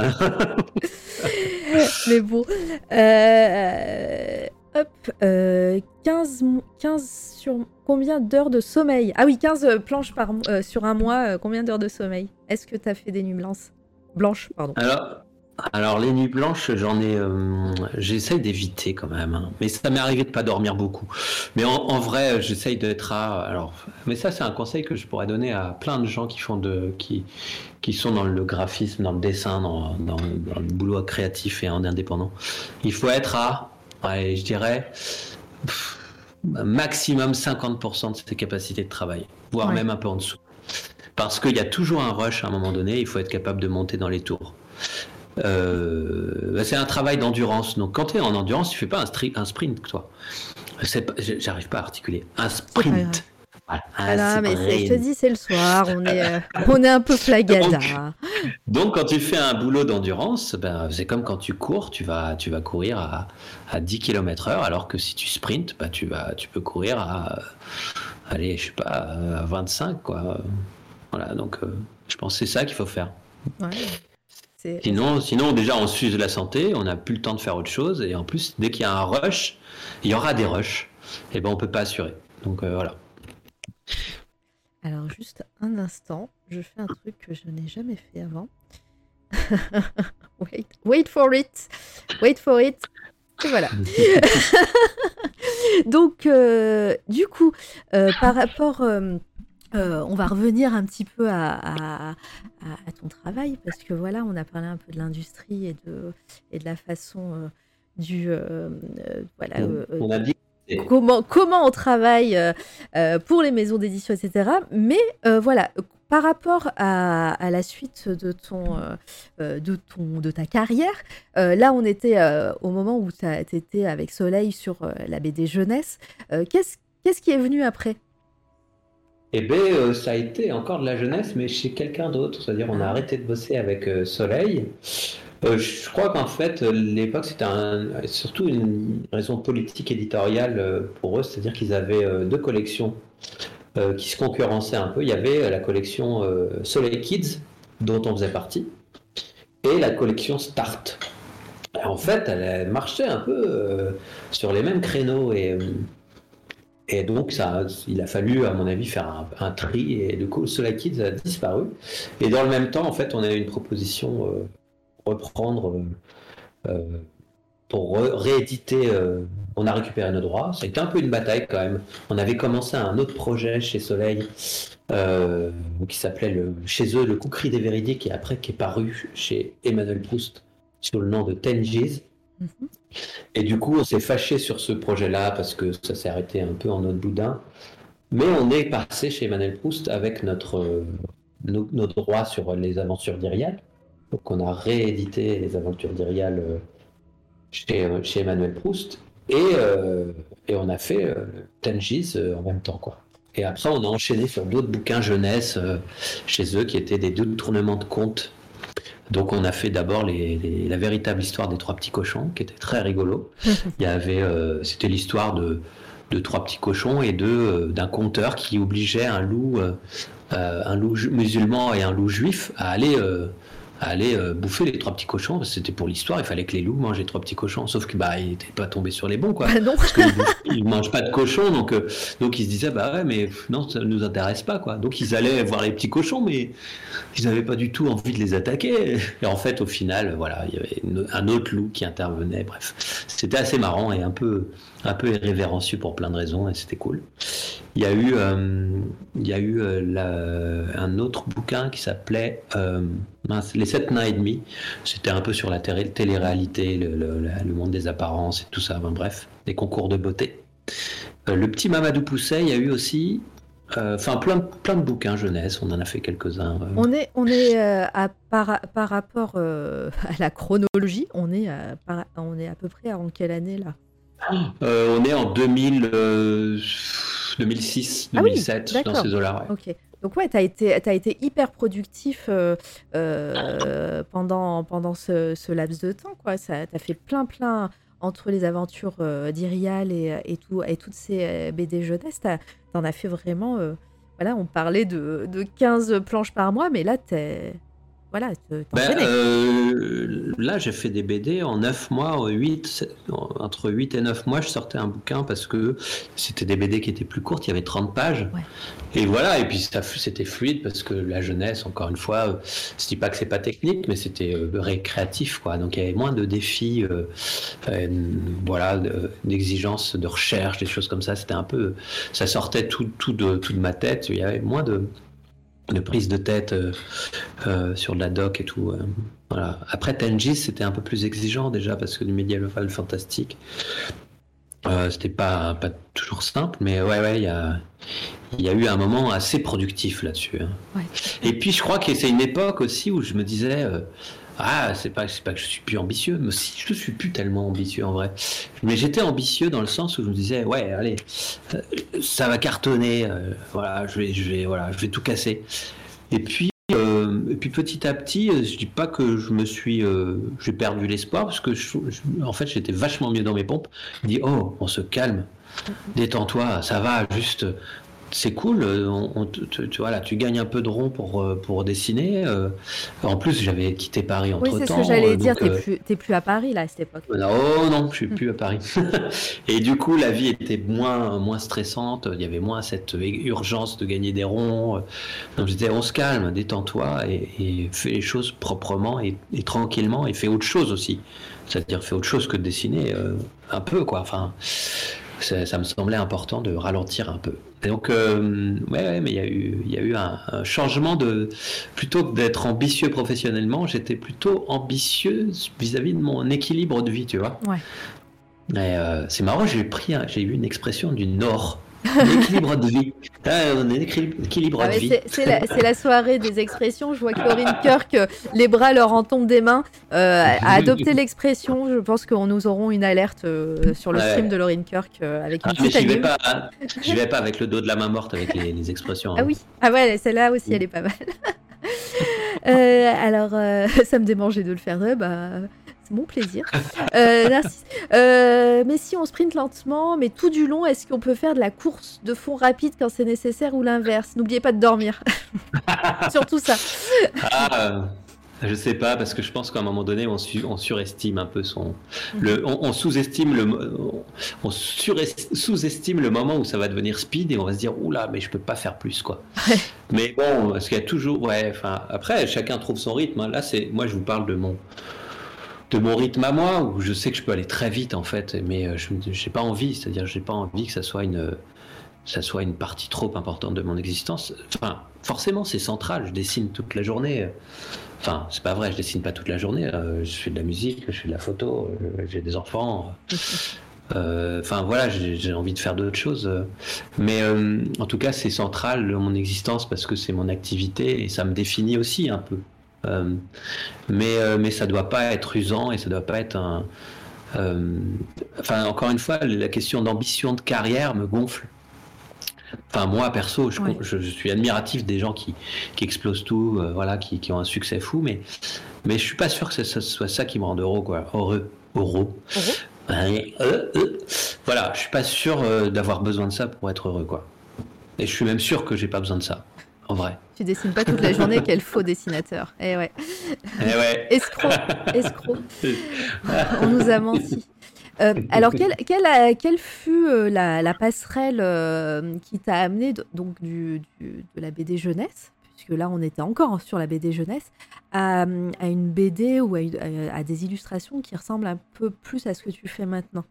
Mais bon. Euh, hop. euh, 15, mo- 15 sur combien d'heures de sommeil? Ah oui, 15 planches par, euh, sur un mois. combien d'heures de sommeil? Est-ce que tu as fait des nuits blanches? Blanches, pardon. Alors, alors les nuits blanches, j'en ai, euh, j'essaye d'éviter quand même. hein. Mais ça m'est arrivé de pas dormir beaucoup. Mais en, en vrai, j'essaye d'être à. Alors, mais ça, c'est un conseil que je pourrais donner à plein de gens qui font de, qui, qui sont dans le graphisme, dans le dessin, dans, dans, dans le boulot créatif et en indépendant. Il faut être à, ouais, je dirais, pff, maximum 50% de ses capacités de travail, voire Ouais. même un peu en dessous. Parce qu'il y a toujours un rush à un moment donné, il faut être capable de monter dans les tours. Euh, bah, c'est un travail d'endurance. Donc quand tu es en endurance, tu fais pas un, sprint, toi. J'arrive pas à articuler. Un sprint. Voilà, Voilà, mais je te dis, c'est le soir, on est, euh, on est un peu flagada. Donc, Donc quand tu fais un boulot d'endurance, ben, c'est comme quand tu cours, tu vas, tu vas courir à, à 10 km heure, alors que si tu sprintes, ben, tu, vas, tu peux courir à, allez, je sais pas, à 25, quoi. Voilà, donc euh, je pense que c'est ça qu'il faut faire. Ouais. Sinon, sinon, déjà, on s'use la santé, on n'a plus le temps de faire autre chose, et en plus, dès qu'il y a un rush, il y aura des rushs, et ben on peut pas assurer. Donc euh, voilà. Alors, juste un instant, je fais un truc que je n'ai jamais fait avant. wait, wait for it. Wait for it. Et voilà. Donc, euh, du coup, euh, par rapport. Euh, on va revenir un petit peu à, à- à- à ton travail parce que voilà, on a parlé un peu de l'industrie et de, et de la façon euh, du. euh, voilà, on a dit. comment, comment on travaille pour les maisons d'édition, etc. Mais voilà, par rapport à, la suite de, ton, de, ton, de ta carrière, là on était au moment où tu étais avec Soleil sur la BD jeunesse. Qu'est-ce qu'est-ce qui est venu après? Eh bien, euh, ça a été encore de la jeunesse, mais chez quelqu'un d'autre. C'est-à-dire, on a arrêté de bosser avec euh, Soleil. Euh, je crois qu'en fait, l'époque, c'était un- surtout une raison politique éditoriale pour eux. C'est-à-dire qu'ils avaient deux collections qui se concurrençaient un peu. Il y avait la collection Soleil Kids, dont on faisait partie, et la collection Start. Et en fait, elle, marchait un peu sur les mêmes créneaux et. Et donc, ça, il a fallu, à mon avis, faire un, tri. Et du coup, Soleil Kids a disparu. Et dans le même temps, en fait, on a eu une proposition euh, reprendre euh, euh, pour rééditer. euh, on a récupéré nos droits. Été un peu une bataille quand même. On avait commencé un autre projet chez Soleil qui s'appelait chez eux le Coucri des Véridiques et après qui est paru chez Emmanuel Proust sous le nom de Tenjiz. Mhm. Et du coup, on s'est fâché sur ce projet-là parce que ça s'est arrêté un peu en autre boudin. Mais on est passé chez Emmanuel Proust avec notre, nos, nos droits sur les aventures d'Irial. Donc on a réédité les aventures d'Irial euh, chez, euh, Emmanuel Proust. Et, euh, et on a fait euh, euh, en même temps. Quoi. Et après, on a enchaîné sur d'autres bouquins jeunesse euh, chez eux qui étaient des détournements de contes. Donc on a fait d'abord les- les- la véritable histoire des trois petits cochons, qui était très rigolo. Il y avait, euh, c'était l'histoire de, de trois petits cochons et de euh, d'un conteur qui obligeait un loup, euh, un loup musulman et un loup juif à aller à aller euh, bouffer les trois petits cochons. C'était pour l'histoire, il fallait que les loups mangent les trois petits cochons. Sauf que bah, il n'était pas tombé sur les bons, quoi. Ah non. Parce qu'ils ne mangent pas de cochons, donc, euh, donc ils se disaient, bah ouais, mais non, ça ne nous intéresse pas, quoi. Donc ils allaient voir les petits cochons, mais ils n'avaient pas du tout envie de les attaquer. Et en fait, au final, voilà, il y avait une- un autre loup qui intervenait, bref. C'était assez marrant et un peu, un peu irrévérencieux pour plein de raisons, et c'était cool. Il y a eu, euh, il y a eu euh, un autre bouquin qui s'appelait euh, Les sept nains et demi. C'était un peu sur la télé- télé-réalité, le, monde des apparences et tout ça. Bref, des concours de beauté. Le petit Mamadou Pousset, il y a eu aussi, enfin plein, plein de bouquins jeunesse. On en a fait quelques-uns. On est, on est par, par rapport à la chronologie, on est, à, on est à peu près en quelle année là? Euh, on est en 2000, euh, 2006, Ah oui, 2007 dans ces eaux-là. ouais. Ok. Donc ouais, tu as été, t'as été hyper productif euh, euh, pendant, pendant ce, ce laps de temps. Tu as fait plein, plein entre les aventures euh, d'Irial et, et, tout, et toutes ces euh, BD jeunesse. Tu en as fait vraiment... euh, voilà, on parlait de, de 15 planches par mois, mais là, t'es... Voilà, Ben, euh, là, j'ai fait des BD en 9 mois, 8, entre 8 et 9 mois, je sortais un bouquin parce que c'était des BD qui étaient plus courtes, il y avait 30 pages. Ouais. Et voilà, et puis c'était fluide parce que la jeunesse, encore une fois, euh, je dis pas que c'est pas technique, mais c'était euh, récréatif, quoi. Donc il y avait moins de défis, euh, euh, voilà, de- d'exigences de recherche, des choses comme ça. C'était un peu, ça sortait tout, tout, de, tout de ma tête. Il y avait moins de, de prise de tête euh, euh, sur de la doc et tout. euh, voilà. Après Tengis, c'était un peu plus exigeant déjà parce que du médiéval fantastique, c'était pas, pas toujours simple, mais ouais, ouais, il y a, y a eu un moment assez productif là-dessus. hein. Ouais. Et puis je crois que c'est une époque aussi où je me disais. Ah, c'est pas, pas que je suis plus ambitieux, mais si je suis plus tellement ambitieux en vrai. Mais j'étais ambitieux dans le sens où je me disais, ouais, allez, euh, ça va cartonner, euh, voilà, je vais, je vais, voilà, je vais tout casser. Et puis, euh, et puis petit à petit, je dis pas que je me suis, j'ai perdu l'espoir parce que en fait, j'étais vachement mieux dans mes pompes. Je dis, oh, on se calme, détends-toi, ça va, juste. C'est cool, euh, on, on tu, vois, là, tu gagnes un peu de rond pour, euh, pour dessiner. euh. En plus, j'avais quitté Paris oui, entre c'est ce temps. que j'allais dire. T'es euh, plus, à Paris là à cette époque. Oh non, je suis plus à Paris. et du coup, la vie était moins, moins stressante. Il y avait moins cette urgence de gagner des ronds. Donc je disais, on se calme, détends-toi et, et fais les choses proprement et, et tranquillement et fais autre chose aussi. C'est-à-dire fais autre chose que de dessiner euh, un peu, quoi. Enfin, ça, ça me semblait important de ralentir un peu. Donc, euh, ouais, ouais, mais il y a eu, il y a eu un, un changement de. Plutôt que d'être ambitieux professionnellement, j'étais plutôt ambitieux vis-à-vis de mon équilibre de vie, tu vois. Ouais. Euh, c'est marrant, j'ai pris, j'ai eu une expression du Nord. L'équilibre de vie. Ah, on est équil- équilibre Ah, de vie. c'est, la, soirée des expressions. Je vois que Laurine Kirk, euh, les bras leur en tombent des mains, euh, a adopté l'expression. Je pense qu'on nous aurons une alerte euh, sur le Ouais. stream de Laurine Kirk euh, avec Ah, une mais petite j'y vais pas, hein. vais pas avec le dos de la main morte avec les, les expressions. hein. Ah oui, ah ouais, celle-là aussi, elle est pas mal. Euh, alors, euh, ça me démangeait de le faire, euh, bah, c'est mon plaisir. Euh, Narcisse. Euh, mais si on sprint lentement, mais tout du long, est-ce qu'on peut faire de la course de fond rapide quand c'est nécessaire ou l'inverse? N'oubliez pas de dormir. Surtout ça. Ah, euh, je sais pas, parce que je pense qu'à un moment donné, on, su- on surestime un peu son. Le, on, on sous-estime le, on sous-estime le moment où ça va devenir speed et on va se dire, oula, mais je peux pas faire plus, quoi. Ouais. Mais bon, parce qu'il y a toujours. Ouais, enfin, après, chacun trouve son rythme. hein. Là, c'est. Moi, je vous parle de mon. De mon rythme à moi, où je sais que je peux aller très vite en fait, mais euh, je n'ai pas envie, c'est-à-dire j'ai pas envie que ça soit une, ça soit une partie trop importante de mon existence. Enfin, forcément, c'est central. Je dessine toute la journée. Enfin, c'est pas vrai, je dessine pas toute la journée. Euh, je fais de la musique, je fais de la photo, euh, j'ai des enfants. Euh, Enfin voilà, j'ai envie de faire d'autres choses. Mais euh, en tout cas, c'est central mon existence parce que c'est mon activité et ça me définit aussi un peu. Euh, mais, euh, mais ça doit pas être usant et ça doit pas être un. euh, Enfin, encore une fois, la question d'ambition de carrière me gonfle. Enfin, moi, perso, je, Ouais. je- je suis admiratif des gens qui, qui explosent tout, voilà, qui, qui ont un succès fou, mais, mais je suis pas sûr que ce ce soit ça qui me rende heureux, quoi. Heureux. Heureux. Voilà, je suis pas sûr d'avoir besoin de ça pour être heureux, quoi. Et je suis même sûr que j'ai pas besoin de ça, en vrai. Tu dessines pas toute la journée, quel faux dessinateur. Eh ouais. Eh ouais. Escroc, escroc. On nous a menti. Euh, alors, quelle, quelle, quelle fut euh, la, la passerelle euh, qui t'a amené de- donc du, du- de la BD jeunesse, puisque là on était encore sur la BD jeunesse, à, à une BD ou à, une- à- à des illustrations qui ressemblent un peu plus à ce que tu fais maintenant?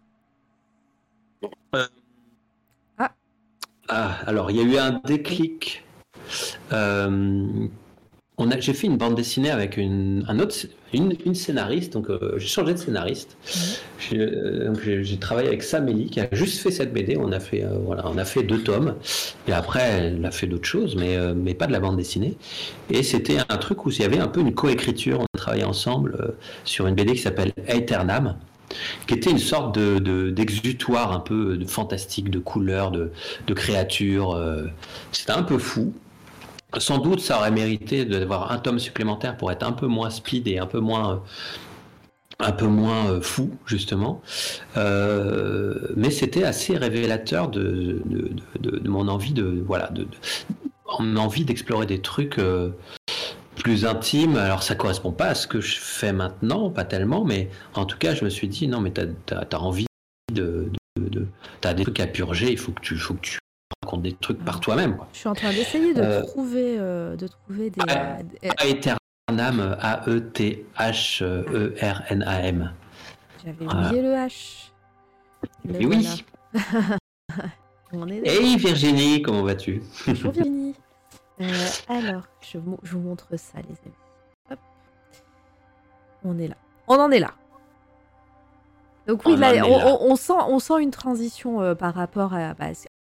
Ah, alors, il y a eu un déclic. Euh, on a, j'ai fait une bande dessinée avec une, un autre, une, une scénariste, donc euh, j'ai changé de scénariste. J'ai, euh, j'ai, travaillé avec Samélie qui a juste fait cette BD. On a fait, euh, voilà, on a fait deux tomes. Et après, elle a fait d'autres choses, mais, mais pas de la bande dessinée. Et c'était un truc où il y avait un peu une coécriture. On a travaillé ensemble sur une BD qui s'appelle Aeternam qui était une sorte de, de- d'exutoire un peu de fantastique, de couleurs, de, de créatures. C'était un peu fou. Sans doute, ça aurait mérité d'avoir un tome supplémentaire pour être un peu moins speed et un peu moins, un peu moins euh, fou, justement. Euh, mais c'était assez révélateur de, mon envie de, voilà, de, mon envie d'explorer des trucs. euh, plus intimes. alors ça correspond pas à ce que je fais maintenant, pas tellement, mais en tout cas, je me suis dit non, mais t'as as, envie de- t'as des trucs à purger, il faut que tu, faut que tu racontes des trucs par toi-même. Je suis en train d'essayer de Euh, trouver, euh, de trouver des. Ah, des- Aeternam, A-E-T-H-E-R-N-A-M. J'avais Voilà. oublié le H. Le Et oui. On est. Hey Virginie, comment vas-tu? Bonjour Virginie. Euh, alors, je, vous- je vous montre ça, les amis. Hop. On est là. On en est là. Donc oui, On là, en est on, là. on- on sent, on sent une transition euh, par rapport à, bah,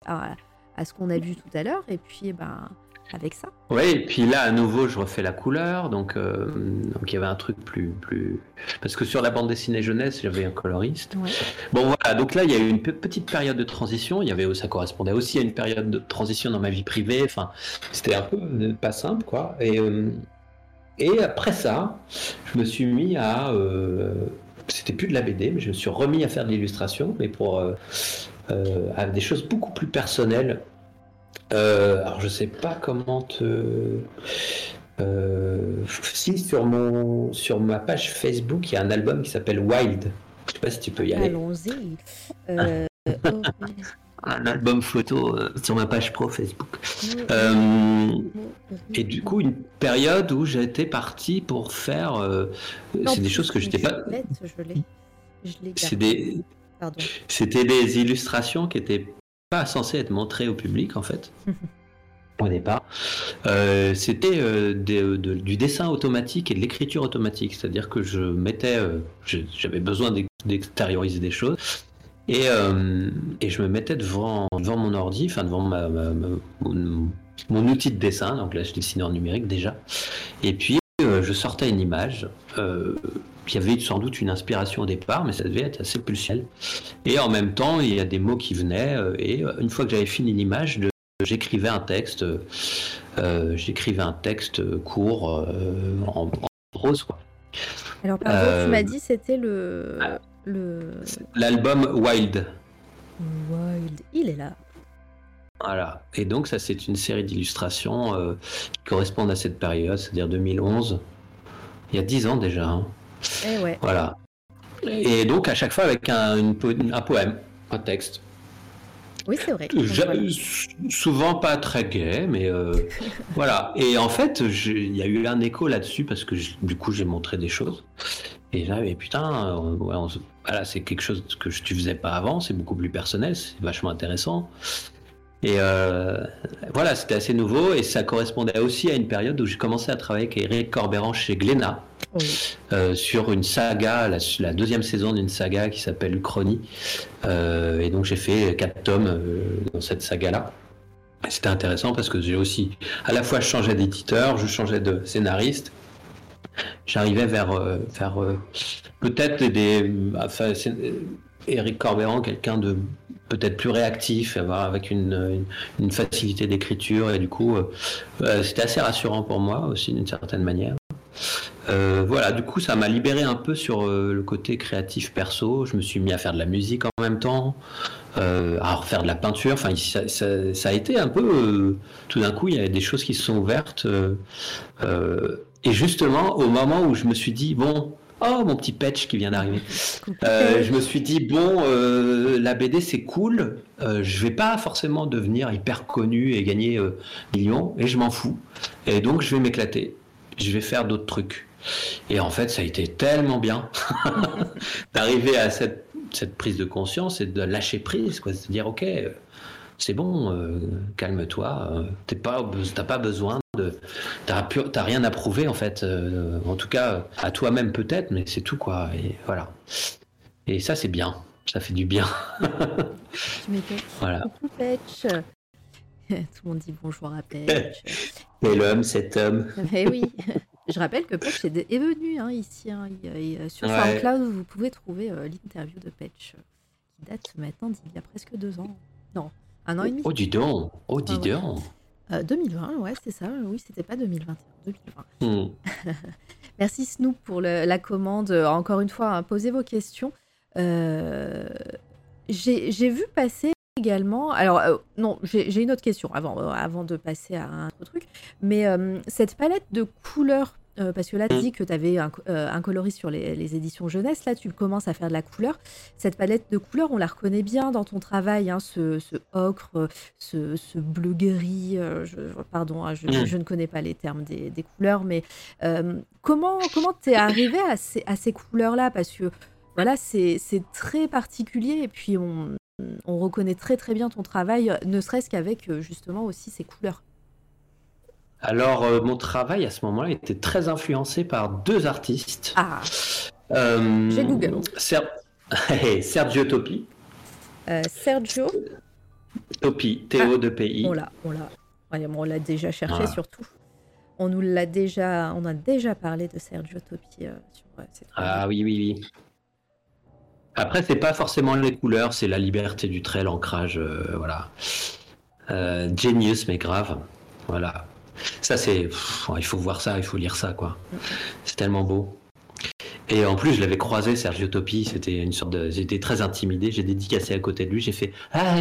à, à ce qu'on a vu tout à l'heure, et puis ben, avec ça. Oui, et puis là, à nouveau, je refais la couleur, donc, euh, donc il y avait un truc plus, plus... Parce que sur la bande dessinée jeunesse, j'avais un coloriste. Ouais. Bon voilà, donc là il y a eu une pe- petite période de transition. Il y avait, ça correspondait aussi à une période de transition dans ma vie privée. Enfin, c'était un peu euh, pas simple quoi. Et euh, et après ça, je me suis mis à, euh, c'était plus de la BD, mais je me suis remis à faire de l'illustration, mais pour à des choses beaucoup plus personnelles. Euh, alors je sais pas comment te euh, si sur mon sur ma page Facebook il y a un album qui s'appelle Wild. Je sais pas si tu peux y aller. Allons-y. Euh, oh, un album photo euh, sur ma page pro Facebook. Euh, et du coup, une période où j'étais parti pour faire. euh, c'est des choses que j'étais pas. je. Je C'est des. C'était des illustrations qui étaient pas censées être montrées au public en fait. Au départ, Euh, c'était euh, de- du dessin automatique et de l'écriture automatique, c'est-à-dire que je mettais, euh, j'avais besoin d'ex- d'extérioriser des choses, et, euh, et je me mettais devant, devant mon ordi, enfin devant ma, ma- ma- mon, mon outil de dessin, donc là je dessinais en numérique déjà, et puis euh, je sortais une image. Il y avait sans doute une inspiration au départ, mais ça devait être assez pulsionnel. Et en même temps, il y a des mots qui venaient, euh, et euh, une fois que j'avais fini l'image, j'écrivais un texte, euh, j'écrivais un texte court euh, en, en prose. Quoi. Alors, Euh, tu m'as dit c'était le. ah. Le. L'album Wild. Wild. Il est là. Voilà. Et donc ça, c'est une série d'illustrations qui correspondent à cette période, c'est-à-dire 2011. Il y a 10 ans déjà. hein. Eh ouais. Voilà. Et donc à chaque fois avec un, une po- un poème, un texte. Oui, c'est vrai. Voilà. Souvent pas très gai, mais euh, voilà. Et en fait, il y a eu un écho là-dessus parce que je- du coup, j'ai montré des choses. Et là, mais putain, on voilà, c'est quelque chose que je- tu faisais pas avant, c'est beaucoup plus personnel, c'est vachement intéressant. Et euh, voilà, c'était assez nouveau et ça correspondait aussi à une période où j'ai commencé à travailler avec Eric Corberan chez Glénat euh, sur une saga, la, deuxième saison d'une saga qui s'appelle Uchronie. Euh, et donc j'ai fait quatre tomes dans cette saga-là. C'était intéressant parce que j'ai aussi, à la fois je changeais d'éditeur, je changeais de scénariste. J'arrivais vers, vers peut-être des. Enfin, Eric Corberan, quelqu'un de peut-être plus réactif, avec une, facilité d'écriture, et du coup, euh, euh, c'était assez rassurant pour moi aussi d'une certaine manière. Euh, voilà, du coup, ça m'a libéré un peu sur le côté créatif perso. Je me suis mis à faire de la musique en même temps, à refaire de la peinture. Enfin, ça, ça a été un peu. tout d'un coup, il y avait des choses qui se sont ouvertes. et justement, au moment où je me suis dit, bon, Oh, mon petit patch qui vient d'arriver. Euh, je me suis dit, bon, euh, la BD c'est cool, euh, je vais pas forcément devenir hyper connu et gagner millions, et je m'en fous. Et donc je vais m'éclater, je vais faire d'autres trucs. Et en fait, ça a été tellement bien d'arriver à cette, cette, prise de conscience et de lâcher prise, quoi, de se dire, ok, c'est bon, euh, calme-toi, euh, t'as pas, pas besoin de, t'as rien à prouver en fait, euh, en tout cas à toi-même peut-être, mais c'est tout quoi, et voilà. Et ça c'est bien, ça fait du bien. voilà. Tout le monde dit bonjour à Petch. Et l'homme, cet homme. Eh oui. Je rappelle que Petch est, venu hein, ici. Hein, sur SoundCloud, vous pouvez trouver l'interview de Petch qui date maintenant d'il y a presque deux ans. Non, un an et demi. Oh, dis donc Oh, dis donc 2020, euh, ouais, c'est ça. Oui, c'était pas 2021, 2020. Hmm. Merci Snoop pour la commande. Encore une fois, hein, posez vos questions. Euh, j'ai vu passer également. Alors, euh, non, j'ai une autre question avant, avant de passer à un autre truc. Mais cette palette de couleurs euh, parce que là, tu dis que tu avais un, euh, coloriste sur les, éditions jeunesse. Là, tu commences à faire de la couleur. Cette palette de couleurs, on la reconnaît bien dans ton travail. Hein, ce, ocre, ce, bleu gris. Euh, pardon, hein, mm. je, ne connais pas les termes des, couleurs. Mais comment comment es arrivé à ces, à ces couleurs-là? Parce que voilà, c'est très particulier. Et puis, on, on reconnaît très très bien ton travail, ne serait-ce qu'avec justement aussi ces couleurs. Alors, euh, mon travail à ce moment-là était très influencé par deux artistes. Ah. Euh, J'ai Google. Sergio Topi. Euh, Sergio Topi, Théo ah. de pays. On l'a, on l'a. on l'a déjà cherché surtout. On nous l'a déjà, on a déjà parlé de Sergio Topi Ah oui, oui, oui. Après, c'est pas forcément les couleurs, c'est la liberté du trait, l'ancrage, voilà. genius, mais grave. Voilà. Ça, c'est. Il faut voir ça, il faut lire ça, quoi. C'est tellement beau. Et en plus, je l'avais croisé, Sergio Topi, c'était une sorte de. J'étais très intimidé, j'ai dédicacé à côté de lui, j'ai fait Ah,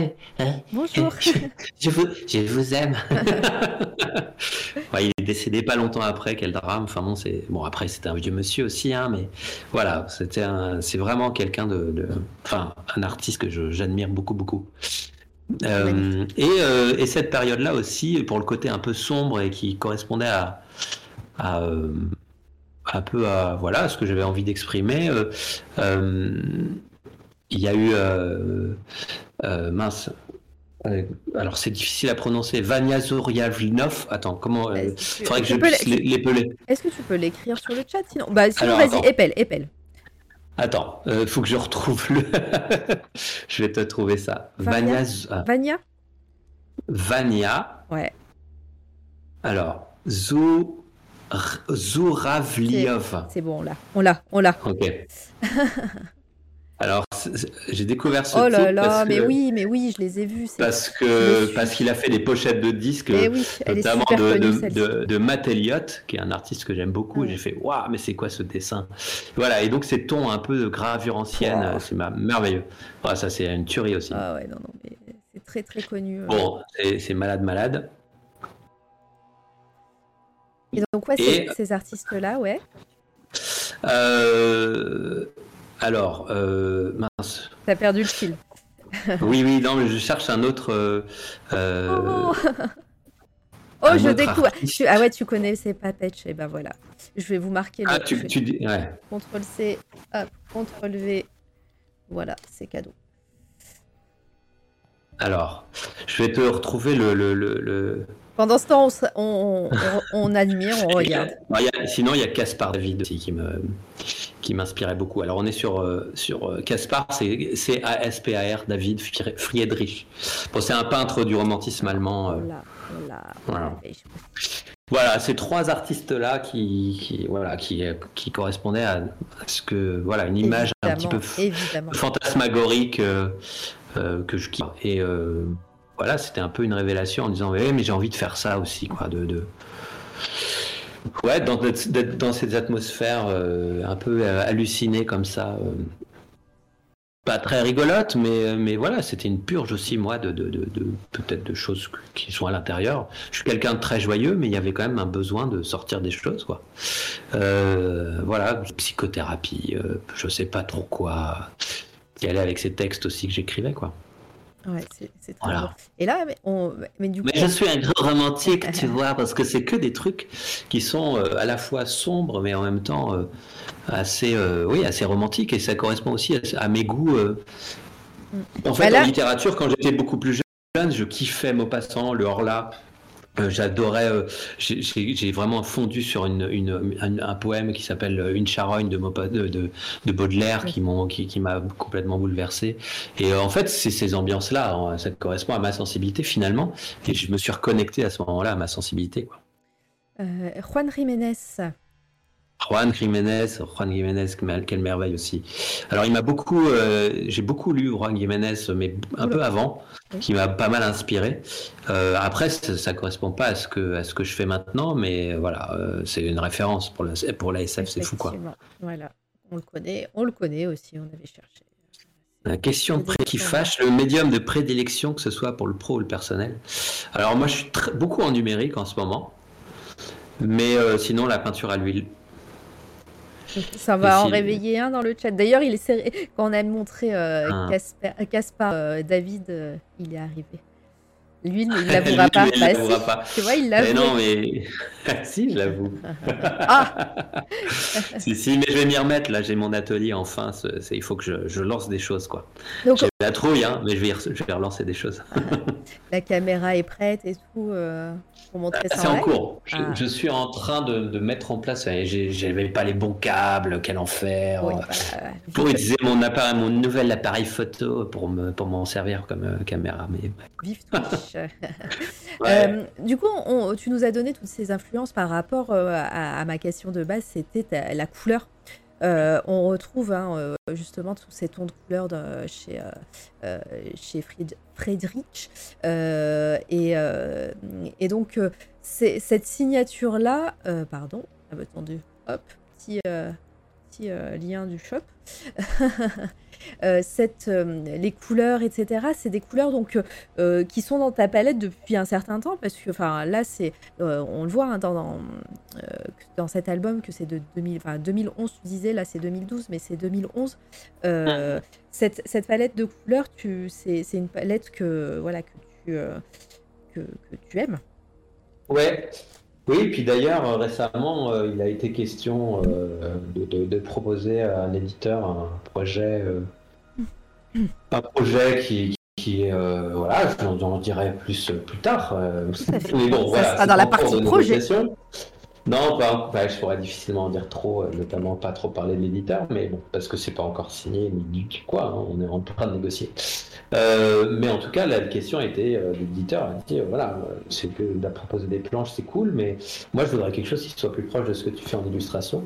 bonjour je, vous, je vous aime Il est décédé pas longtemps après, quel drame. Enfin bon, c'est. Bon, après, c'était un vieux monsieur aussi, hein, mais voilà, c'était un... c'est vraiment quelqu'un de, Enfin, un artiste que j'admire beaucoup, beaucoup. Euh, euh, et, cette période-là aussi, pour le côté un peu sombre et qui correspondait à, euh, un peu à voilà ce que j'avais envie d'exprimer, il y a eu mince. alors c'est difficile à prononcer. Vania Zoryavlinov. Attends, comment Il faudrait que je puisse l'épeler. Est-ce que tu peux l'écrire sur le chat Sinon, bah, sinon vas-y, épelle, épelle. Attends, il euh, faut que je retrouve le. je vais te trouver ça. Vania. Vania Vania. Ouais. Alors, Zou. Zouravliov. C'est bon, on l'a. On l'a, on l'a. Ok. Alors, j'ai découvert ce Oh là là, mais oui, mais oui, je les ai vus. Parce que parce qu'il a fait des pochettes de disques, oui, notamment de, de, de, Matt Elliott, qui est un artiste que j'aime beaucoup. J'ai fait waouh, mais c'est quoi ce dessin? Voilà, et donc ces tons un peu de gravure ancienne, c'est merveilleux. Voilà, ça c'est une tuerie aussi. Ah ouais, non, non, mais c'est très très connu. Euh. Bon, c'est malade, malade. Et donc, ouais, et... ces artistes-là, ouais. Euh, alors, euh, mince. T'as perdu le fil. oui, oui, non, mais je cherche un autre. Euh, euh oh, je découvre. Ah ouais, tu connais ces Patch. Et ben voilà. Je vais vous marquer le. Ah, tu, tu dis. Ouais. CTRL C, hop, CTRL V. Voilà, c'est cadeau. Alors, je vais te retrouver le. le, le, Pendant ce temps, on, on, on, admire, on regarde. sinon, il y a Caspar David aussi qui me qui m'inspirait beaucoup. Alors, on est sur euh, sur euh, Caspar, c'est C A S P A R David Friedrich. Bon, c'est un peintre du romantisme allemand. Euh. voilà. Voilà, ces trois artistes-là qui, voilà, qui, qui correspondaient à, ce que, voilà, une image un petit peu fantasmagorique euh, euh, que je kiffe. Et euh, voilà, c'était un peu une révélation en disant, mais, mais j'ai envie de faire ça aussi, quoi, de, ouais, d'être dans cette atmosphère un peu hallucinée comme ça pas très rigolote, mais, mais voilà, c'était une purge aussi, moi, de, peut-être de choses qui sont à l'intérieur. Je suis quelqu'un de très joyeux, mais il y avait quand même un besoin de sortir des choses, quoi. Euh, voilà, psychothérapie, euh, je sais pas trop quoi, qui allait avec ces textes aussi que j'écrivais, quoi. Ouais, c'est très voilà. Et là, mais, on, mais du coup. Mais je suis un grand romantique, tu vois, parce que c'est que des trucs qui sont euh, à la fois sombres, mais en même temps euh, assez, euh, oui, assez romantiques, et ça correspond aussi à, mes goûts. Mm. En fait, bah en littérature, quand j'étais beaucoup plus jeune, je kiffais Maupassant, le Horla, euh, j'adorais, euh, j'ai vraiment fondu sur une, un, poème qui s'appelle euh, Une charogne de, de, de Baudelaire qui m'a qui, qui complètement bouleversé. Et en fait, c'est ces ambiances-là, ça correspond à ma sensibilité finalement. Et je me suis reconnecté à ce moment-là à ma sensibilité. Juan Jiménez, Juan Jiménez, Juan Jiménez, quelle merveille aussi. Alors, il m'a beaucoup, euh, j'ai beaucoup lu Juan Jiménez, mais un peu avant, qui m'a pas mal inspiré. Euh, après, ça, ne correspond pas à ce que à ce que je fais maintenant, mais voilà, euh, c'est une référence pour l'ASF, c'est fou quoi. Voilà, on le connaît, on le connaît aussi, on avait cherché. La question qui fâche, le médium de prédilection, que ce soit pour le pro ou le personnel. Alors moi, je suis beaucoup en numérique en ce moment, mais sinon la peinture à l'huile. Ça va en réveiller un dans le chat. D'ailleurs, il est quand on a montré euh, ah. Caspar, euh, David, euh, il est arrivé. Lui, il ne l'avouera pas. Bah, Tu vois, il l'avoue. non, mais si, je l'avoue. ah Si, si, mais je vais m'y remettre. Là, j'ai mon atelier enfin. il faut que je, je, lance des choses, quoi. J'ai la trouille, hein, mais je vais, je vais relancer des choses. la caméra est prête et tout. C'est en cours. Ah. Je, suis en train de, mettre en place. J'avais pas les bons câbles, quel enfer. Oui, bah, pour utiliser mon appareil, mon nouvel appareil photo pour me pour m'en servir comme euh, caméra. Mais Vive euh, du coup, tu nous as donné toutes ces influences par rapport euh, à, à, ma question de base. C'était la couleur. Euh, on retrouve hein, euh, justement tous ces tons de couleur chez, euh, chez Friedrich. Et, et, donc, cette signature-là, pardon, attendez, hop, petit, petit lien du shop. Euh, cette, euh, les couleurs, etc. C'est des couleurs donc euh, qui sont dans ta palette depuis un certain temps parce que enfin là c'est on le voit hein, dans dans, cet album que c'est de 2000, 2011 tu disais là c'est 2012 mais c'est 2011 cette, cette, palette de couleurs tu c'est une palette que voilà que tu que, que tu aimes. Ouais, oui, puis d'ailleurs, récemment, il a été question de, de, proposer à un éditeur un projet un projet qui, qui est euh, voilà, j'en dirai plus plus tard. Euh, mais bon, ça sera dans la partie projet. Non, je pourrais difficilement en dire trop, euh, notamment pas trop parler de l'éditeur, mais bon, parce que c'est pas encore signé ni du quoi, hein, on est en train de négocier. mais en tout cas, la question était, l'éditeur a dit, voilà, c'est que de proposer des planches, c'est cool, mais moi je voudrais quelque chose qui soit plus proche de ce que tu fais en illustration.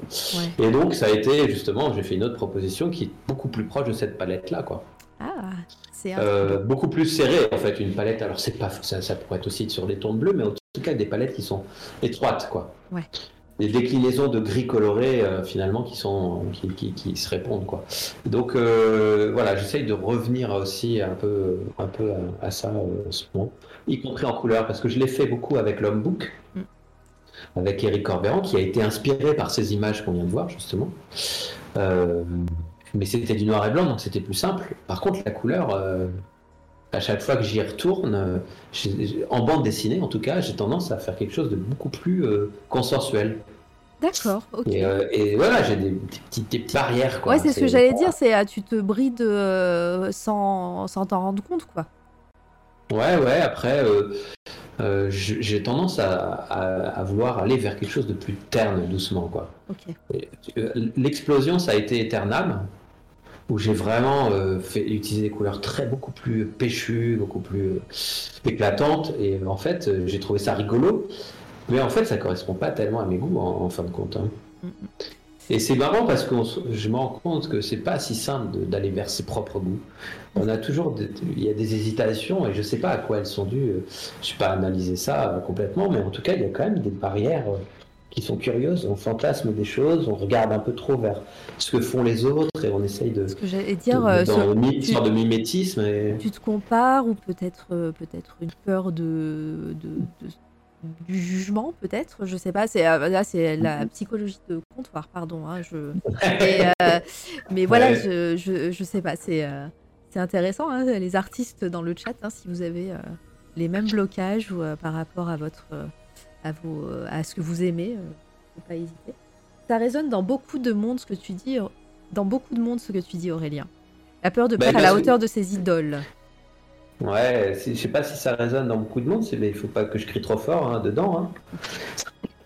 Et donc ça a été justement, j'ai fait une autre proposition qui est beaucoup plus proche de cette palette-là, quoi. Ah, c'est euh, beaucoup plus serré en fait une palette. Alors c'est pas ça, ça, pourrait être aussi sur des tons bleus, mais en tout cas des palettes qui sont étroites quoi. Ouais. Des déclinaisons de gris coloré euh, finalement qui sont qui, qui, se répondent quoi. Donc euh, voilà, j'essaye de revenir aussi un peu un peu à, ça en ce moment, y compris en couleur parce que je l'ai fait beaucoup avec l'homme book. Mm. Avec Eric Corberan, qui a été inspiré par ces images qu'on vient de voir justement. Euh, mais c'était du noir et blanc, donc c'était plus simple. Par contre, la couleur, euh, à chaque fois que j'y retourne, euh, en bande dessinée en tout cas, j'ai tendance à faire quelque chose de beaucoup plus euh, consensuel. D'accord, ok. Et, voilà, j'ai des, petites, barrières. Quoi. Ouais, c'est ce que j'allais dire, c'est tu te brides sans t'en rendre compte, quoi. Ouais, ouais, après, euh, j'ai tendance à, à- à vouloir aller vers quelque chose de plus terne, doucement, quoi. L'explosion, ça a été Eternam, où j'ai vraiment euh, fait utiliser des couleurs très beaucoup plus péchues, beaucoup plus euh, éclatantes, et en fait, euh, j'ai trouvé ça rigolo, mais en fait, ça correspond pas tellement à mes goûts, en, en fin de compte. hein. Et c'est marrant parce que je me rends compte que c'est pas si simple d'aller vers ses propres goûts. On a toujours, des- il y a des hésitations et je sais pas à quoi elles sont dues. Je suis pas analysé ça euh, complètement, mais en tout cas, il y a quand même des barrières euh, qui sont curieuses. On fantasme des choses, on regarde un peu trop vers ce que font les autres et on essaye de, Ce que j'allais dire, de- euh, dans une sorte de mimétisme. Et... tu te compares ou peut-être euh, peut-être une peur de, de- de- du jugement peut-être je sais pas c'est euh, là c'est la Mhm. psychologie de comptoir pardon hein, je mais, euh, mais voilà Ouais. je, je je sais pas c'est euh, c'est intéressant hein, les artistes dans le chat hein, si vous avez euh, les mêmes blocages ou par rapport à votre à vos euh, à ce que vous aimez euh, faut pas hésiter ça résonne dans beaucoup de monde ce que tu dis dans beaucoup de monde ce que tu dis Aurélien la peur de perdre à la hauteur de ses idoles Ouais, je sais pas si ça résonne dans beaucoup de monde, mais il faut pas que je crie trop fort hein, dedans.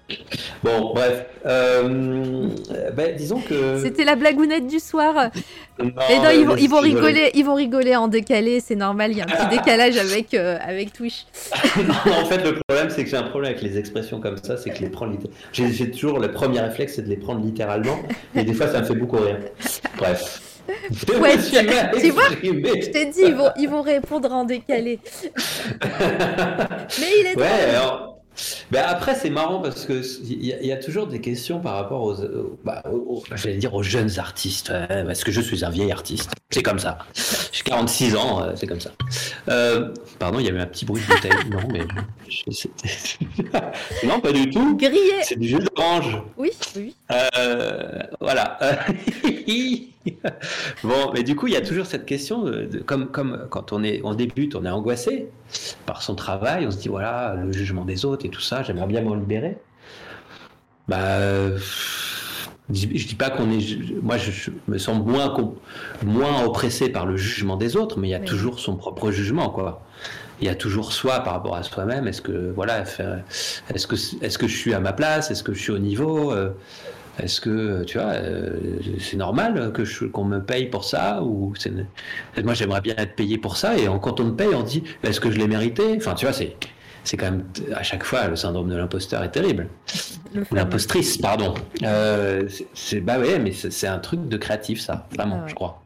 hein. Bon, bref. Euh, ben, disons que. C'était la blagounette du soir. Non, Et non, ils vont, ils rigoler, ils vont rigoler en décalé, c'est normal. Il y a un petit décalage avec euh, avec Twitch. Non, en fait, le problème, c'est que j'ai un problème avec les expressions comme ça, c'est que je les prends littéralement. J'ai toujours le premier réflexe, c'est de les prendre littéralement, et des fois, ça me fait beaucoup rire. Bref. Je Ouais, tu vois. Je t'ai dit, ils vont, ils vont répondre en décalé. Mais il est Ouais, alors. Ben après, c'est marrant parce que il y, a- il y a toujours des questions par rapport aux, aux- bah, aux- aux- j'allais dire aux jeunes artistes, ouais, parce que je suis un vieil artiste. C'est comme ça. J'ai 46 ans, euh, c'est comme ça. Euh, pardon, il y avait un petit bruit de bouteille. Non, mais je- non, pas du tout. Grillé. C'est du jus d'orange. Oui, oui. Euh, voilà. bon, mais du coup, il y a toujours cette question, de, de- comme, comme quand on, est, on débute, on est angoissé par son travail, on se dit, voilà, le jugement des autres et tout ça, j'aimerais bien m'en libérer. Bah, je, dis pas qu'on est... Moi, je, me sens moins, moins oppressé par le jugement des autres, mais il y a Oui. toujours son propre jugement, quoi. Il y a toujours soi par rapport à soi-même. Est-ce que voilà, est-ce que est-ce que je suis à ma place? Est-ce que je suis au niveau? Euh, Est-ce que tu vois, euh, c'est normal que je- qu'on me paye pour ça ou c'est moi j'aimerais bien être payé pour ça et quand on me paye on dit est-ce que je l'ai mérité? Enfin tu vois c'est c'est quand même à chaque fois le syndrome de l'imposteur est terrible. L'impostrice pardon. Euh, c'est- bah ouais mais c'est un truc de créatif ça vraiment Ah ouais. je crois.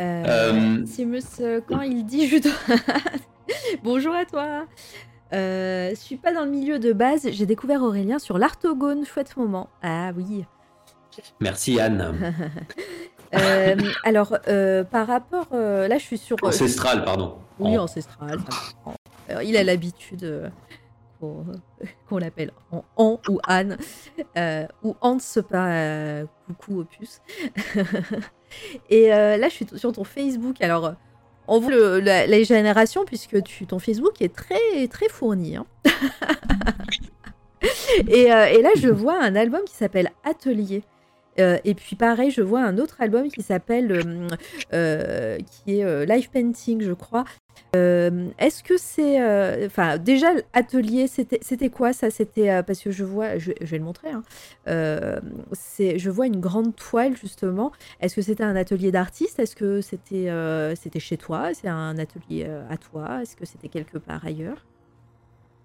Euh, Euh, Simus, euh, quand il dit je dois... Bonjour à toi. Je suis pas dans le milieu de base. J'ai découvert Aurélien sur l'Artogone. Chouette moment. Ah oui. Merci Anne. Euh, alors, euh, par rapport... euh, là, je suis sur... Ancestral pardon. Oui, ancestral. ça. Alors, il a l'habitude euh, qu'on l'appelle en An ou Anne, euh, ou Hans pas euh, coucou opus. Et euh, là, je suis sur ton Facebook. Alors, euh, on voit le- la, les générations puisque ton Facebook est très très fourni. hein. euh, et là, je vois un album qui s'appelle Atelier. Euh, et puis pareil, je vois un autre album qui s'appelle, euh, euh, qui est Live Painting, je crois. Est-ce que c'est, enfin, déjà atelier, c'était, quoi ça? C'était parce que je vois, je, vais le montrer. hein. Je vois une grande toile justement. Est-ce que c'était un atelier d'artiste? Est-ce que c'était, c'était chez toi? C'est un atelier à toi? Est-ce que c'était quelque part ailleurs?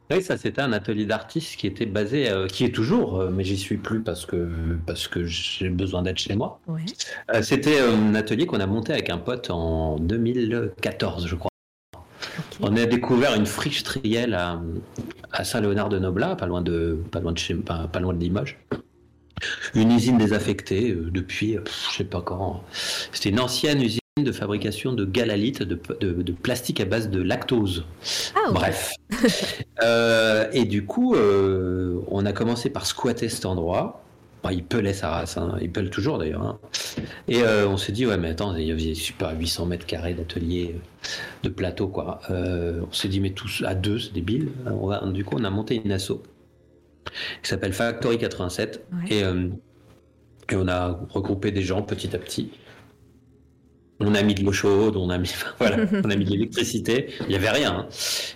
Oui, ça c'était un atelier d'artiste qui était basé, euh, qui est toujours, euh, mais j'y suis plus parce que parce que j'ai besoin d'être chez moi. Ouais. Euh, c'était un atelier qu'on a monté avec un pote en 2014, je crois. On a découvert une friche trielle à, à Saint-Léonard-de-Noblat, pas loin de pas loin de chez, pas, pas loin de Limoges. Une usine désaffectée depuis, je sais pas quand. C'était une ancienne usine de fabrication de galalite, de, de- de plastique à base de lactose. Ah. Bref. Euh, et du coup, euh, on a commencé par squatter cet endroit. Il pelait sa race, hein. il pèle toujours d'ailleurs. hein. Et euh, on s'est dit, ouais, mais attends, il y avait super 800 mètres carrés d'atelier, de plateau, quoi. On s'est dit, mais tous à deux, c'est débile. On va- du coup, on a monté une asso qui s'appelle Factory 87. Ouais. Et, et on a regroupé des gens petit à petit. On a mis de l'eau chaude, on a mis, voilà, on a mis de l'électricité, il n'y avait rien. Hein.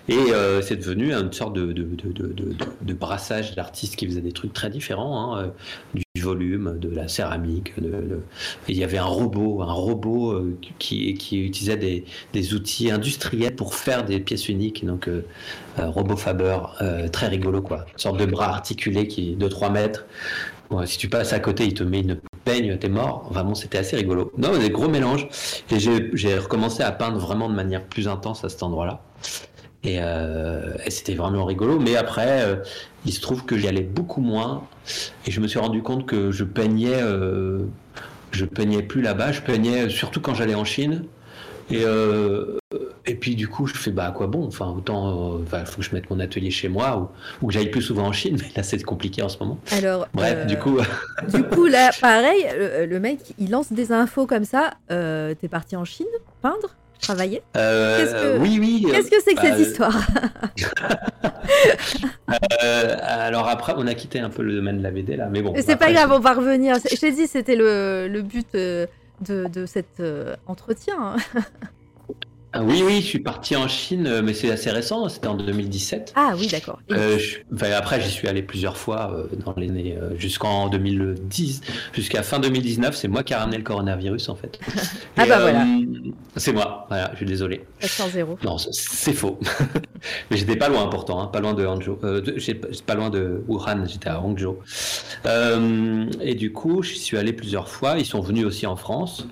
Et euh, c'est devenu une sorte de, de, de, de brassage d'artistes qui faisaient des trucs très différents, hein, euh, du volume, de la céramique. il y avait un robot, un robot euh, qui, qui utilisait des, des, outils industriels pour faire des pièces uniques, donc robot Faber, très rigolo quoi, une sorte de bras articulé qui de 3 mètres. si tu passes à côté, il te met une peigne, t'es mort. Bon, c'était assez rigolo. Non, des gros mélanges. Et j'ai recommencé à peindre vraiment de manière plus intense à cet endroit-là. Et, euh, c'était vraiment rigolo. Mais après, euh, il se trouve que j'y allais beaucoup moins. Et je me suis rendu compte que je peignais, euh, je peignais plus là-bas. Je peignais surtout quand j'allais en Chine. Et puis du coup, je fais bah à quoi bon? Enfin, autant, il euh, faut que je mette mon atelier chez moi ou, que j'aille plus souvent en Chine. Mais là, c'est compliqué en ce moment. Alors, bref, euh, du coup. du coup, là, pareil, le, mec, il lance des infos comme ça. T'es parti en Chine peindre Travailler? Que... Oui, oui. Qu'est-ce que c'est que cette bah, histoire? Alors après, on a quitté un peu le domaine de la BD là, mais bon. C'est pas grave, on va revenir. Je t'ai dit, c'était le, le but de, de cet euh, entretien. Ah oui, oui, je suis parti en Chine, euh, mais c'est assez récent, c'était en 2017. Ah oui, d'accord. Euh, après, j'y suis allé plusieurs fois euh, dans l'année jusqu'en 2010, jusqu'à fin 2019. C'est moi qui ai ramené le coronavirus, en fait. ah bah voilà. C'est moi, voilà, je suis désolé. 0 Non, c'est faux. mais j'étais pas loin pourtant, hein, pas loin de Hangzhou. pas loin de Wuhan, j'étais à Hangzhou. et du coup, je suis allé plusieurs fois. Ils sont venus aussi en France.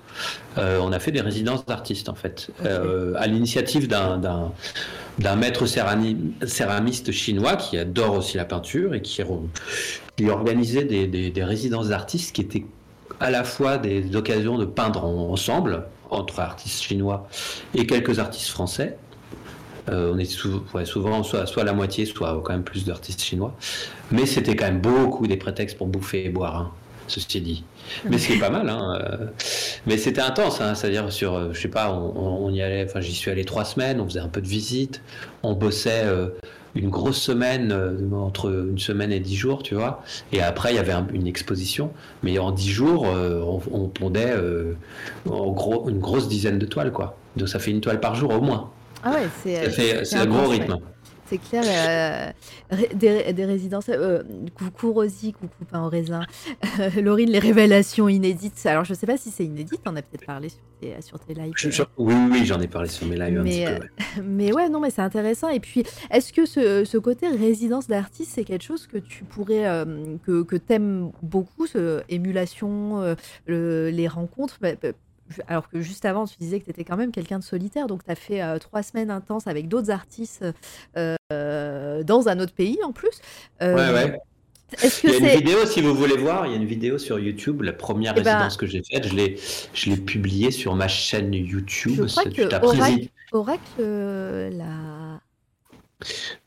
On a fait des résidences d'artistes, en fait à l'initiative d'un maître céramiste chinois qui adore aussi la peinture et qui, organisait des, résidences d'artistes qui étaient à la fois des occasions de peindre ensemble entre artistes chinois et quelques artistes français. Euh, on est souvent soit, soit la moitié, soit quand même plus d'artistes chinois. Mais c'était quand même beaucoup des prétextes pour bouffer et boire, hein, ceci dit. Mais ce qui est pas mal. Hein. Euh. Mais c'était intense, hein. c'est-à-dire sur, euh, je sais pas, on, y allait, enfin j'y suis allé trois semaines, on faisait un peu de visite, on bossait euh, une grosse semaine, entre une semaine et dix jours, tu vois. Et après, il y avait une exposition. Mais en dix jours, on, pondait en gros, une grosse dizaine de toiles, quoi. Donc ça fait une toile par jour au moins. Ah ouais, c'est un gros rythme c'est clair. Euh, des, des, résidences. Euh, coucou Rosie, coucou pain au raisin. Euh, Laurine, les révélations inédites. Alors, je ne sais pas si c'est inédit, on a peut-être parlé sur tes, sur tes lives. oui, oui, j'en ai parlé sur mes lives mais, un petit peu. Mais ouais, non, mais c'est intéressant. Et puis, est-ce que ce, ce, côté résidence d'artiste, c'est quelque chose que tu pourrais. que, que aimes beaucoup, ce, émulation, les rencontres? Bah, bah, alors que juste avant, tu disais que tu étais quand même quelqu'un de solitaire, donc tu as fait euh, trois semaines intenses avec d'autres artistes euh, dans un autre pays en plus. Euh, ouais, ouais. Que il y a une vidéo, si vous voulez voir, il y a une vidéo sur YouTube, la première eh ben résidence que j'ai faite, je l'ai, je l'ai publiée sur ma chaîne YouTube. Je crois que Oracle, Oracle la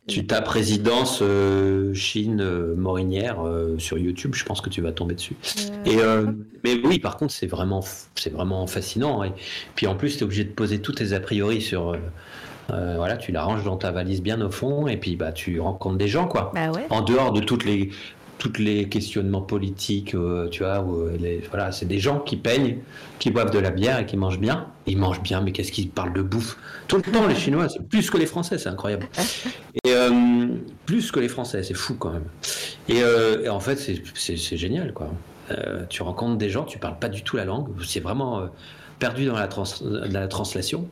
tu tapes résidence euh, Chine euh, Morinière euh, sur YouTube, je pense que tu vas tomber dessus. Et, mais oui, par contre, c'est vraiment, c'est vraiment fascinant. Et puis en plus, tu es obligé de poser tous tes a priori sur. voilà, tu la ranges dans ta valise bien au fond, et puis bah, tu rencontres des gens, quoi. Bah en dehors de toutes les, toutes les questionnements politiques, euh, tu vois, euh, voilà, c'est des gens qui peignent, qui boivent de la bière et qui mangent bien. Ils mangent bien, mais qu'est-ce qu'ils parlent de bouffe? Tout le temps, les Chinois, c'est plus que les Français, c'est incroyable. Et euh, plus que les Français, c'est fou quand même. Et, en fait, c'est génial, quoi. tu rencontres des gens, tu parles pas du tout la langue, c'est vraiment perdu dans la, la translation,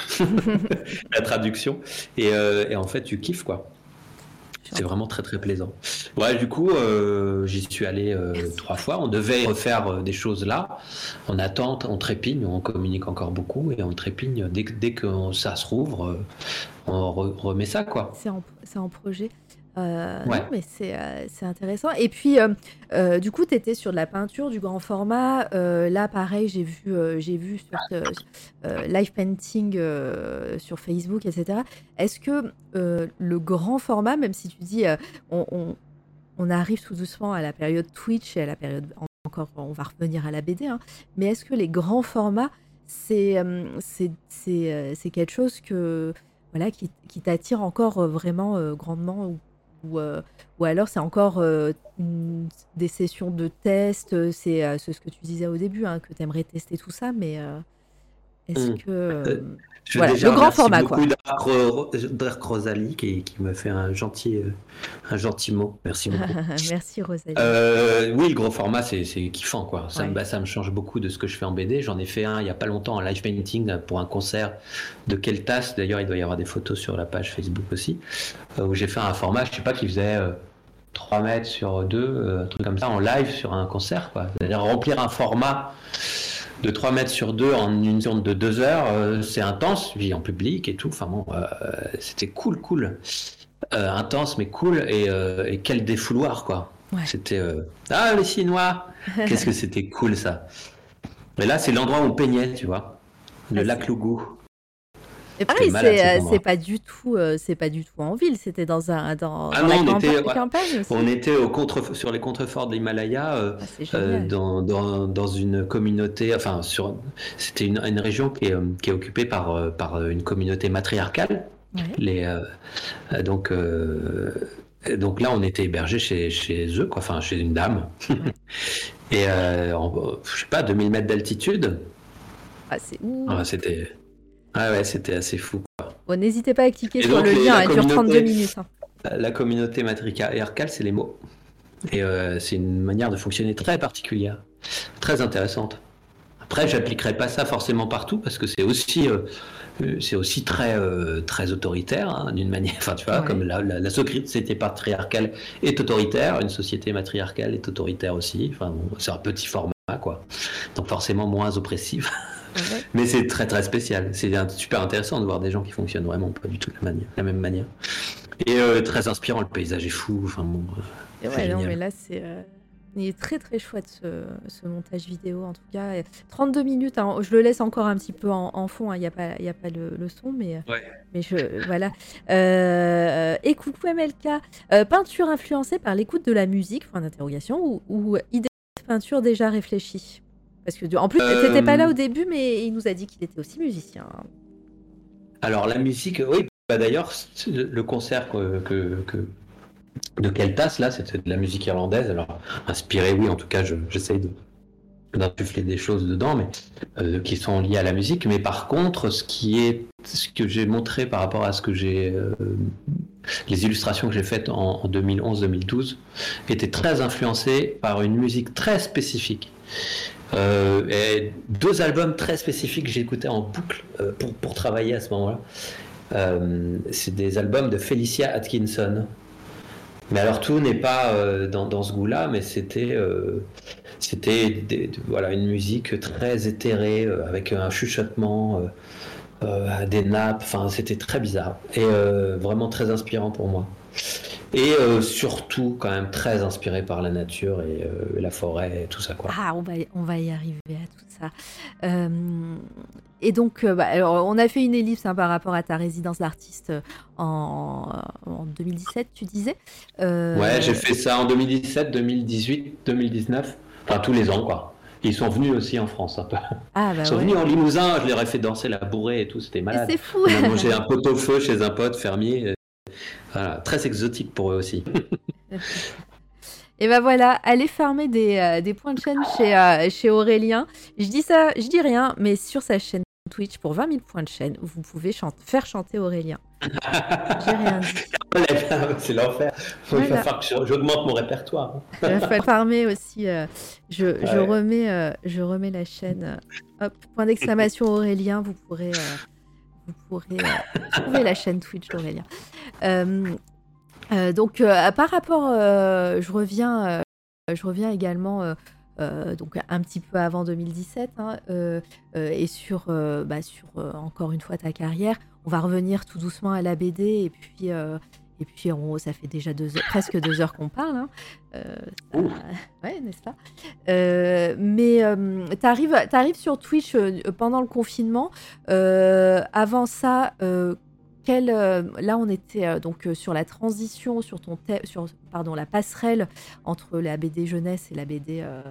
la traduction, et en fait, tu kiffes, quoi. C'est vraiment très très plaisant. Ouais, du coup, euh, j'y suis allé euh, trois fois. On devait refaire euh, des choses là. On attend, on trépigne, on communique encore beaucoup et on trépigne dès, dès que ça se rouvre, on remet ça quoi. C'est en, en, projet. Euh, non, mais euh, c'est intéressant. Et puis, euh, du coup, tu étais sur de la peinture, du grand format. là, pareil, j'ai vu, j'ai vu sur live painting sur Facebook, etc. Est-ce que le grand format, même si tu dis on, on, arrive tout doucement à la période Twitch et à la période encore, on va revenir à la BD, hein, mais est-ce que les grands formats, c'est c'est quelque chose que voilà qui, qui t'attire encore vraiment grandement ou ou, euh, ou alors c'est encore euh, des sessions de test, euh, c'est ce que tu disais au début, hein, que tu aimerais tester tout ça, mais Est-ce Mm. que Je Voilà, déjà le grand format, beaucoup quoi. Dark, Ro- Dark Rosalie qui, qui m'a fait un gentil, euh, un gentil mot. Merci beaucoup. merci Rosalie. Euh, oui, le gros format, c'est c'est kiffant, quoi. Ça, me- bah, ça me change beaucoup de ce que je fais en BD. J'en ai fait un il y a pas longtemps, un live painting pour un concert de Keltas. D'ailleurs, il doit y avoir des photos sur la page Facebook aussi, euh, où j'ai fait un format, je sais pas, qui faisait euh, 3 mètres sur 2, euh, un truc comme ça, en live sur un concert, quoi. C'est-à-dire remplir un format de 3 mètres sur 2 en une zone de 2 heures, euh, c'est intense, vie en public et tout. Enfin bon, euh, c'était cool, cool. Euh, intense mais cool et, euh, et quel défouloir quoi. Ouais. C'était euh, ah les Chinois, qu'est-ce que c'était cool ça. Mais là c'est l'endroit où on peignait, tu vois, le Ah, lac c'est- Pareil, c'est cet euh, c'est pas du tout, euh, c'est pas du tout en ville. C'était dans un dans, Ah dans la on était- ouais. campagne. On était au contre sur les contreforts de l'Himalaya. euh, Ah, euh, dans, dans, dans une communauté, enfin, sur, c'était une, une région qui est, qui est occupée par, par une communauté matriarcale. Ouais. Les, donc, euh, donc là, on était hébergés chez, chez eux, quoi, enfin, chez une dame. Et euh, en, je sais pas, 2000 mètres d'altitude. Ah, c'est. Ah, c'était, ah ouais, c'était assez fou. quoi. Bon, n'hésitez pas à cliquer Et sur le les- lien. Elle dure 32 communauté- minutes. hein. La communauté matriarcale, c'est les mots. Et euh, c'est une manière de fonctionner très particulière, très intéressante. Après, j'appliquerai pas ça forcément partout parce que c'est aussi, euh, euh, c'est aussi très, euh, très autoritaire hein, d'une manière. Enfin, tu vois, Ouais. comme la, la, la société patriarcale est autoritaire, une société matriarcale est autoritaire aussi. Enfin, bon, c'est un petit format, quoi. Donc forcément moins oppressif. Ouais. Mais c'est très très spécial. C'est super intéressant de voir des gens qui fonctionnent vraiment pas du tout de la, manière, la même manière. Et euh, très inspirant, le paysage est fou. Enfin bon, euh, Et ouais, non, mais là, c'est. euh, Il est très très chouette ce, ce montage vidéo en tout cas. Et 32 minutes, hein, je le laisse encore un petit peu en, en fond, hein, il n'y a pas, il y a pas le, le son, mais, Ouais. mais je, voilà. Euh, et coucou MLK, Euh, peinture influencée par l'écoute de la musique, point d'interrogation, ou, ou idée de peinture déjà réfléchie? Parce que en plus, Euh, t'étais pas là au début, mais il nous a dit qu'il était aussi musicien. Alors la musique, oui, bah d'ailleurs, le concert que, que, que- de Keltas, là, c'était de la musique irlandaise. Alors, inspiré, oui, en tout cas, je- j'essaye de d'insuffler des choses dedans, mais euh, qui sont liées à la musique. Mais par contre, ce qui est, ce que j'ai montré par rapport à ce que j'ai, euh, les illustrations que j'ai faites en, en 2011-2012, étaient très influencées par une musique très spécifique. Euh, et deux albums très spécifiques que j'écoutais en boucle euh, pour, pour travailler à ce moment-là. Euh, c'est des albums de Felicia Atkinson. Mais alors tout n'est pas dans, dans ce goût-là, mais c'était c'était voilà une musique très éthérée avec un chuchotement, des nappes. Enfin, c'était très bizarre et vraiment très inspirant pour moi. Et euh, surtout quand même très inspiré par la nature et euh, la forêt et tout ça quoi. Ah, on va, y- on va y arriver à tout ça. Euh, et donc, bah, alors, on a fait une ellipse hein, par rapport à ta résidence d'artiste en, en 2017, tu disais. Ouais, j'ai fait ça en 2017, 2018, 2019, enfin tous les ans quoi. Ils sont venus aussi en France un peu. Ah, bah Ils sont ouais. venus en Limousin, je leur ai fait danser la bourrée et tout, c'était malade. C'est fou. On a mangé un pot au feu chez un pote fermier. Voilà, très exotique pour eux aussi. Et ben voilà, allez farmer des, euh, des points de chaîne chez, euh, chez Aurélien. Je dis ça, je dis rien, mais sur sa chaîne Twitch, pour 20 000 points de chaîne, vous pouvez faire chanter Aurélien. J'ai rien. C'est l'enfer. Il Voilà. va falloir que j'augmente mon répertoire. Il va falloir farmer aussi. euh, je, remets, je remets la chaîne. hop, point d'exclamation Aurélien. Vous pourrez, vous pourrez euh, trouver la chaîne Twitch d'Aurélien. Euh, euh, donc, par rapport, je reviens, je reviens également. donc un petit peu avant 2017 hein, et sur, bah, sur encore une fois ta carrière. On va revenir tout doucement à la BD et puis et puis on- ça fait déjà deux heures- presque deux heures qu'on parle. hein. Euh, ça- ouais, n'est-ce pas? Euh, Mais tu arrives sur Twitch euh, pendant le confinement. Euh, avant ça, euh, quel, euh, là on était euh, donc euh, sur la transition, sur ton sur pardon la passerelle entre la BD jeunesse et la BD euh,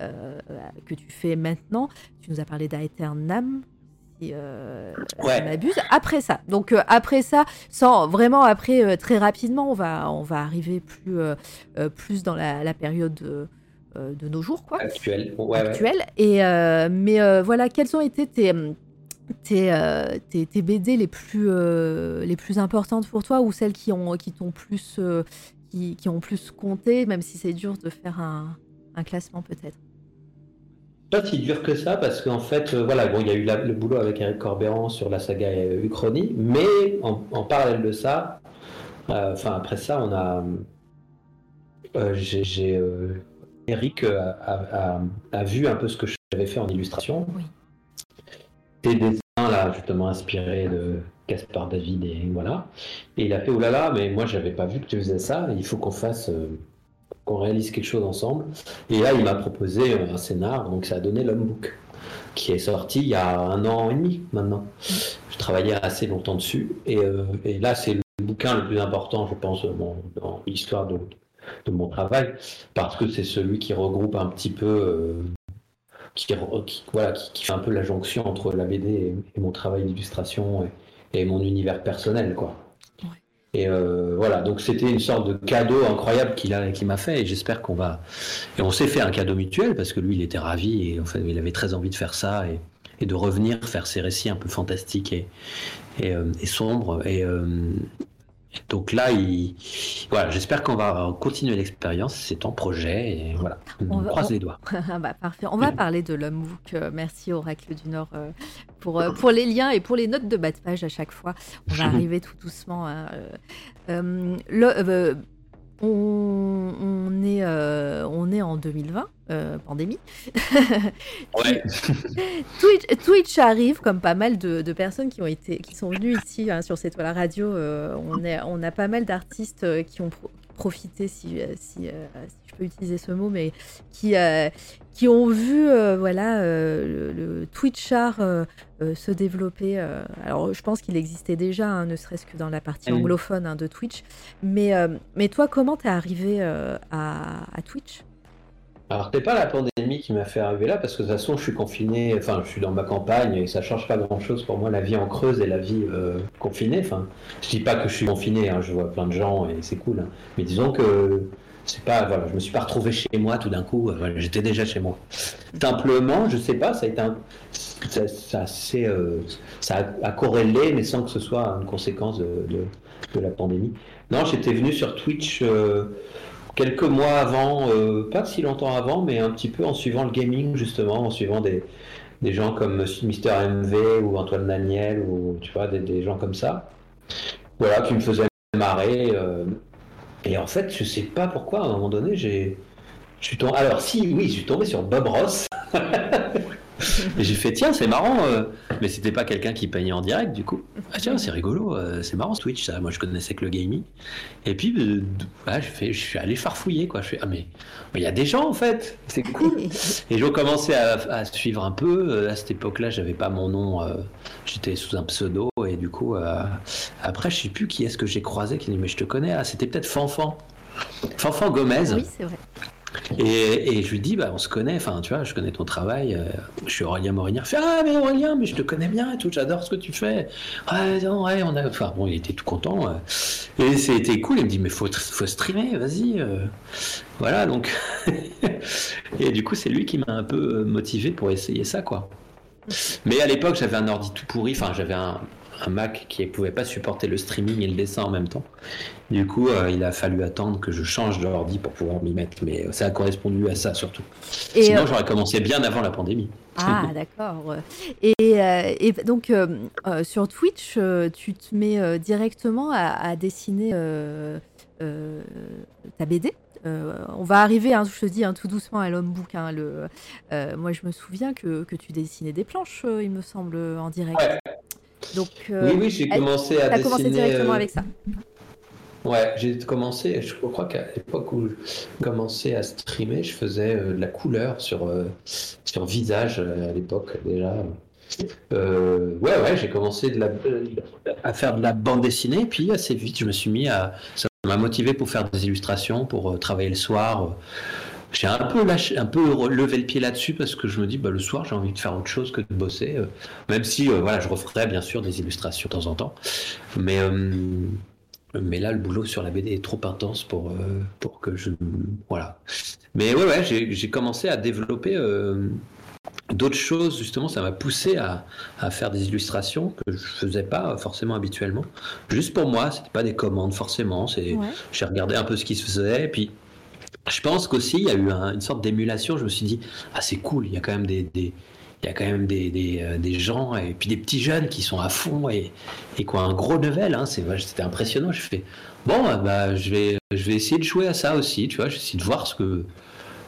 euh, que tu fais maintenant. Tu nous as parlé d'Aeternam. Si euh, Ouais. m'abuse. Après ça, donc euh, après ça, sans vraiment après euh, très rapidement, on va on va arriver plus euh, plus dans la, la période de, de nos jours quoi Actuel. Ouais, ouais. actuelle. Et mais voilà, quels ont été tes, tes, tes, tes BD les plus, les plus importantes pour toi ou celles qui ont qui t'ont plus qui, qui ont plus compté, même si c'est dur de faire un, un classement peut-être? Pas si dur que ça, parce qu'en fait, euh, voilà, bon, il y a eu la- le boulot avec Eric Corbéran sur la saga euh, Uchronie, mais en, en parallèle de ça, euh, enfin après ça, on a, j'ai, j'ai, Eric a, a- a vu un peu ce que j'avais fait en illustration. Oui. Des dessins là, justement inspirés de Gaspard David et voilà. Et il a fait oh là là, mais moi j'avais pas vu que tu faisais ça. Il faut qu'on fasse, qu'on réalise quelque chose ensemble. Et là, il m'a proposé un scénar, donc ça a donné l'Homme Book, qui est sorti il y a un an et demi maintenant. Je travaillais assez longtemps dessus, et, euh, là, c'est le bouquin le plus important, je pense, dans, l'histoire de, mon travail, parce que c'est celui qui regroupe un petit peu, euh, qui, voilà, qui, fait un peu la jonction entre la BD et, et mon travail d'illustration et, et mon univers personnel, quoi. Et euh, voilà, donc c'était une sorte de cadeau incroyable qu'il a, qu'il m'a fait, et j'espère qu'on va. Et on s'est fait un cadeau mutuel parce que lui, il était ravi et en fait, il avait très envie de faire ça et, de revenir faire ces récits un peu fantastiques et, euh, sombres. Et euh, donc là, il, voilà, j'espère qu'on va continuer l'expérience. C'est en projet et voilà, on, On va- croise on- les doigts. Ah bah, parfait. On va parler de l'homme book. Euh, merci Oracle du Nord euh, pour, euh, pour les liens et pour les notes de bas de page à chaque fois. On va arriver tout doucement. hein, euh, euh, le- euh, on, on est, euh, on est en 2020, euh, pandémie. Ouais. Twitch, Twitch arrive, comme pas mal de, de personnes qui, ont été, qui sont venues ici hein, sur cette toile radio. euh, on, est, on a pas mal d'artistes qui ont pro- profité, si, euh, si, euh, si je peux utiliser ce mot, mais qui, euh, qui ont vu voilà, le, le Twitchart euh, se développer. alors, je pense qu'il existait déjà, hein, ne serait-ce que dans la partie anglophone hein, de Twitch. Mais, mais toi, comment t'es arrivé à, à Twitch? Alors, c'est pas la pandémie qui m'a fait arriver là, parce que de toute façon, je suis confiné, enfin, je suis dans ma campagne et ça change pas grand chose pour moi, la vie en creuse et la vie euh, confinée. Enfin, je dis pas que je suis confiné, hein, je vois plein de gens et c'est cool, hein. mais disons que c'est pas, voilà, je me suis pas retrouvé chez moi tout d'un coup, euh, voilà, j'étais déjà chez moi. Simplement, je sais pas, ça a été un. Ça, ça, euh, ça a, corrélé, mais sans que ce soit une conséquence de, de, de la pandémie. Non, j'étais venu sur Twitch. Quelques mois avant, euh, pas si longtemps avant, mais un petit peu en suivant le gaming justement, en suivant des, gens comme Mister MV ou Antoine Daniel ou tu vois des, gens comme ça, voilà qui me faisaient marrer. euh, et en fait, je sais pas pourquoi à un moment donné j'ai, tombé. Alors si, oui, je suis tombé sur Bob Ross. Et j'ai fait tiens c'est marrant euh, mais c'était pas quelqu'un qui peignait en direct du coup. Ah tiens c'est rigolo euh, c'est marrant Twitch ça. Moi je connaissais que le gaming. Et puis euh, voilà, je, fais, je suis allé farfouiller quoi. Je fais ah mais il y a des gens en fait. C'est cool. Et j'ai commencé à, à suivre un peu. À cette époque là j'avais pas mon nom j'étais sous un pseudo. Et du coup après je sais plus qui est-ce que j'ai croisé qui dit mais je te connais ah c'était peut-être Fanfan. Fanfan Gomez. Oui, c'est vrai. Et, et je lui dis, bah, on se connaît, enfin, tu vois, je connais ton travail. euh, je suis Aurélien Morinière. Il fait, ah, mais Aurélien, mais je te connais bien et tout, j'adore ce que tu fais. Ouais, non, ouais, on a. Enfin, bon, il était tout content. euh. et c'était cool. Il me dit, mais faut, faut streamer, vas-y. euh. Voilà, donc. et du coup, c'est lui qui m'a un peu motivé pour essayer ça, quoi. Mais à l'époque, j'avais un ordi tout pourri, enfin, j'avais un, un Mac qui ne pouvait pas supporter le streaming et le dessin en même temps. Du coup, euh, il a fallu attendre que je change d'ordi pour pouvoir m'y mettre. Mais ça a correspondu à ça surtout. Et, Sinon, euh, j'aurais commencé bien avant la pandémie. Ah, d'accord. Et, euh, et donc, euh, sur Twitch, tu te mets directement à, à dessiner ta BD. Euh, on va arriver, hein, je te dis, hein, tout doucement à l'homme book. hein, le, euh, moi, je me souviens que, que tu dessinais des planches, il me semble, en direct. Ouais. Donc, euh, oui, oui, j'ai commencé à as dessiner. commencé directement euh, avec ça. Ouais, j'ai commencé, je crois qu'à l'époque où je commençais à streamer, je faisais euh, de la couleur sur, sur visage à l'époque déjà. Euh, ouais, ouais, j'ai commencé de la, à faire de la bande dessinée, puis assez vite, je me suis mis à. Ça m'a motivé pour faire des illustrations, pour travailler le soir. J'ai un peu lâché, un peu levé le pied là-dessus parce que je me dis, bah, le soir, j'ai envie de faire autre chose que de bosser. euh, même si, euh, voilà, je referais bien sûr des illustrations de temps en temps. Mais. euh, mais là, le boulot sur la BD est trop intense pour, pour que je. Voilà. Mais ouais, ouais, j'ai commencé à développer d'autres choses, justement, ça m'a poussé à, à, faire des illustrations que je faisais pas forcément habituellement. Juste pour moi, c'était pas des commandes forcément. C'est, ouais. j'ai regardé un peu ce qui se faisait, et puis je pense qu'aussi il y a eu un, une sorte d'émulation. Je me suis dit, ah c'est cool, il y a quand même des, des il y a quand même des, des, euh, des, gens et puis des petits jeunes qui sont à fond et, et quoi un gros level. Hein, c'était impressionnant. Je fais, bon, bah, je vais, je vais essayer de jouer à ça aussi. Tu vois, j'essaie de voir ce que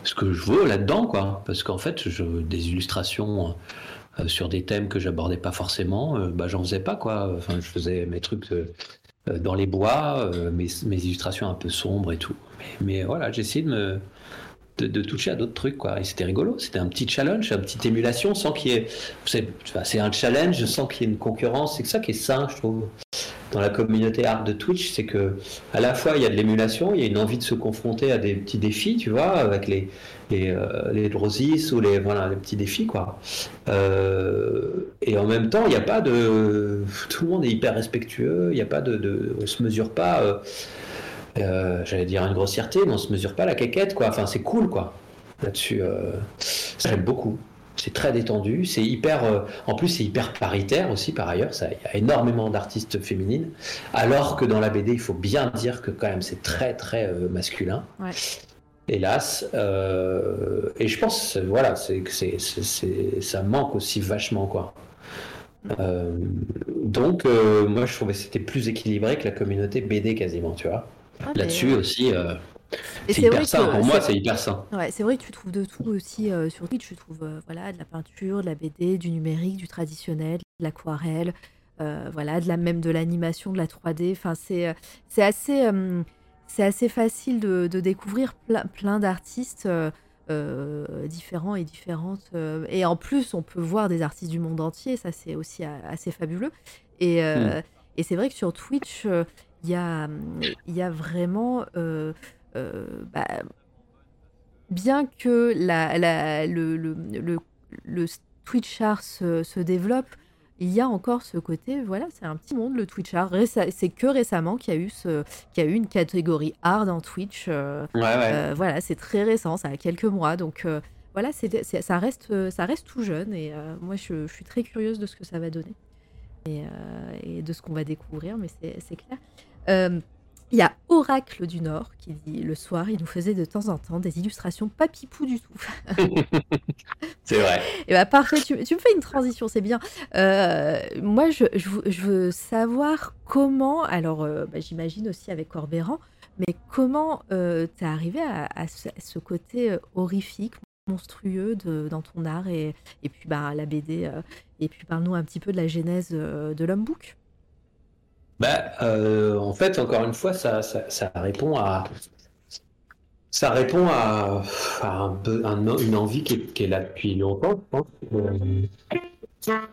ce que je veux là-dedans, quoi. Parce qu'en fait, je, des illustrations euh, sur des thèmes que j'abordais pas forcément, euh, bah, j'en faisais pas, quoi. Enfin, je faisais mes trucs euh, dans les bois, mes, mes, illustrations un peu sombres et tout. Mais, voilà, j'ai de me de, de, toucher à d'autres trucs, quoi. Et c'était rigolo. C'était un petit challenge, une petite émulation, sans qu'il y ait. C'est un challenge sans qu'il y ait une concurrence. C'est ça qui est sain, je trouve dans la communauté art de Twitch, c'est que à la fois il y a de l'émulation, il y a une envie de se confronter à des petits défis, tu vois, avec les les, euh, les Drosis ou les voilà les petits défis quoi. Euh, et en même temps, il n'y a pas de tout le monde est hyper respectueux, il n'y a pas de, de on se mesure pas. Euh, euh, j'allais dire une grossièreté, mais on se mesure pas la quéquette quoi. Enfin c'est cool quoi. Là-dessus, euh, j'aime beaucoup. C'est très détendu, c'est hyper. Euh, en plus, c'est hyper paritaire aussi par ailleurs. Il y a énormément d'artistes féminines, alors que dans la BD, il faut bien dire que quand même c'est très très euh, masculin. Ouais. Hélas, euh, et je pense, voilà, c'est ça manque aussi vachement quoi. Euh, donc, euh, moi, je trouvais que c'était plus équilibré que la communauté BD quasiment, tu vois. Ah, Là-dessus aussi, euh, c'est hyper sain. que Pour moi, c'est- hyper sain. Ouais, c'est vrai que tu trouves de tout aussi euh, sur Twitch. Tu trouves euh, voilà, de la peinture, de la BD, du numérique, du traditionnel, de l'aquarelle, euh, voilà, de la, même de l'animation, de la 3D. Enfin, c'est, c'est, assez, c'est assez facile de, de découvrir plein, plein d'artistes différents et différentes. et en plus, on peut voir des artistes du monde entier. Ça, c'est aussi assez fabuleux. Et, euh, et c'est vrai que sur Twitch, il y, a, y a vraiment. euh, euh, bah, bien que la, la- le, le, le, le Twitch art se, se développe, il y a encore ce côté, voilà, c'est un petit monde le Twitch art. C'est que récemment qu'il y a eu ce, qu'il y a eu une catégorie art dans Twitch. euh, Ouais, ouais. euh, voilà, c'est très récent, ça a quelques mois, donc euh, voilà, c'est, ça reste, ça reste tout jeune et moi je, je suis très curieuse de ce que ça va donner et, et de ce qu'on va découvrir, mais c'est, c'est clair. Euh, il y a Oracle du Nord qui dit le soir, il nous faisait de temps en temps des illustrations pas pipou du tout. C'est vrai. Et bah parfait, tu, tu me fais une transition, c'est bien. Euh, moi, je, je veux- je veux savoir comment, alors euh, bah, j'imagine aussi avec Corbéran, mais comment euh, t'es arrivé à, à ce, à ce côté euh, horrifique, monstrueux de, dans ton art et, et puis bah, la BD, euh, et puis parle-nous un petit peu de la genèse euh, de l'homme book. Bah, euh, en fait, encore une fois, ça, ça, ça répond à, ça répond à, à un peu- un- une envie qui est, qui est là depuis longtemps, je pense. Euh,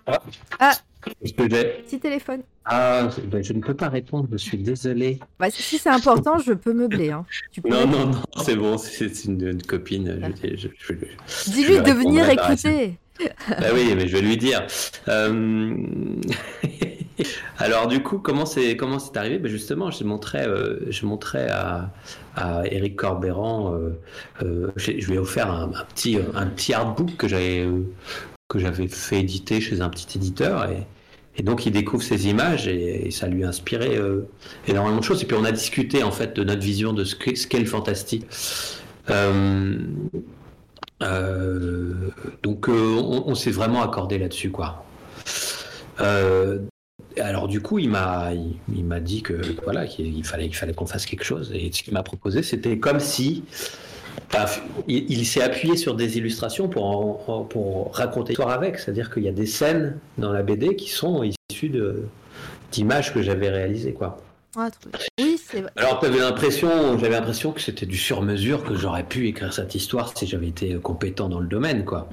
Ah. Ah. Que Petit téléphone. Ah, ben, je ne peux pas répondre, je suis désolé. Bah, si c'est important, je peux meubler. Hein. Tu peux Non, non, non, c'est bon, c'est c'est une, une copine. Je, je, je- je- Dis-lui de venir écouter. Bah oui, mais je vais lui dire. Euh, Alors du coup, comment c'est comment c'est arrivé? Ben Justement, je montrais, euh, je montrais à, à Eric Corbéran, euh, je lui ai offert un, petit un petit artbook que j'avais que j'avais fait éditer chez un petit éditeur et, donc il découvre ces images et, ça lui a inspiré énormément de choses. Et puis on a discuté en fait de notre vision de ce qu'est le fantastique. Euh, donc euh, on, s'est vraiment accordé là-dessus quoi. Euh, alors du coup il m'a il, m'a dit que voilà qu'il il fallait qu'on fasse quelque chose et ce qu'il m'a proposé c'était comme si enfin, il, s'est appuyé sur des illustrations pour pour raconter l'histoire avec c'est-à-dire qu'il y a des scènes dans la BD qui sont issues d'images que j'avais réalisées quoi. Ah. Oui. Alors j'avais l'impression, j'avais l'impression que c'était du sur-mesure, que j'aurais pu écrire cette histoire si j'avais été compétent dans le domaine, quoi.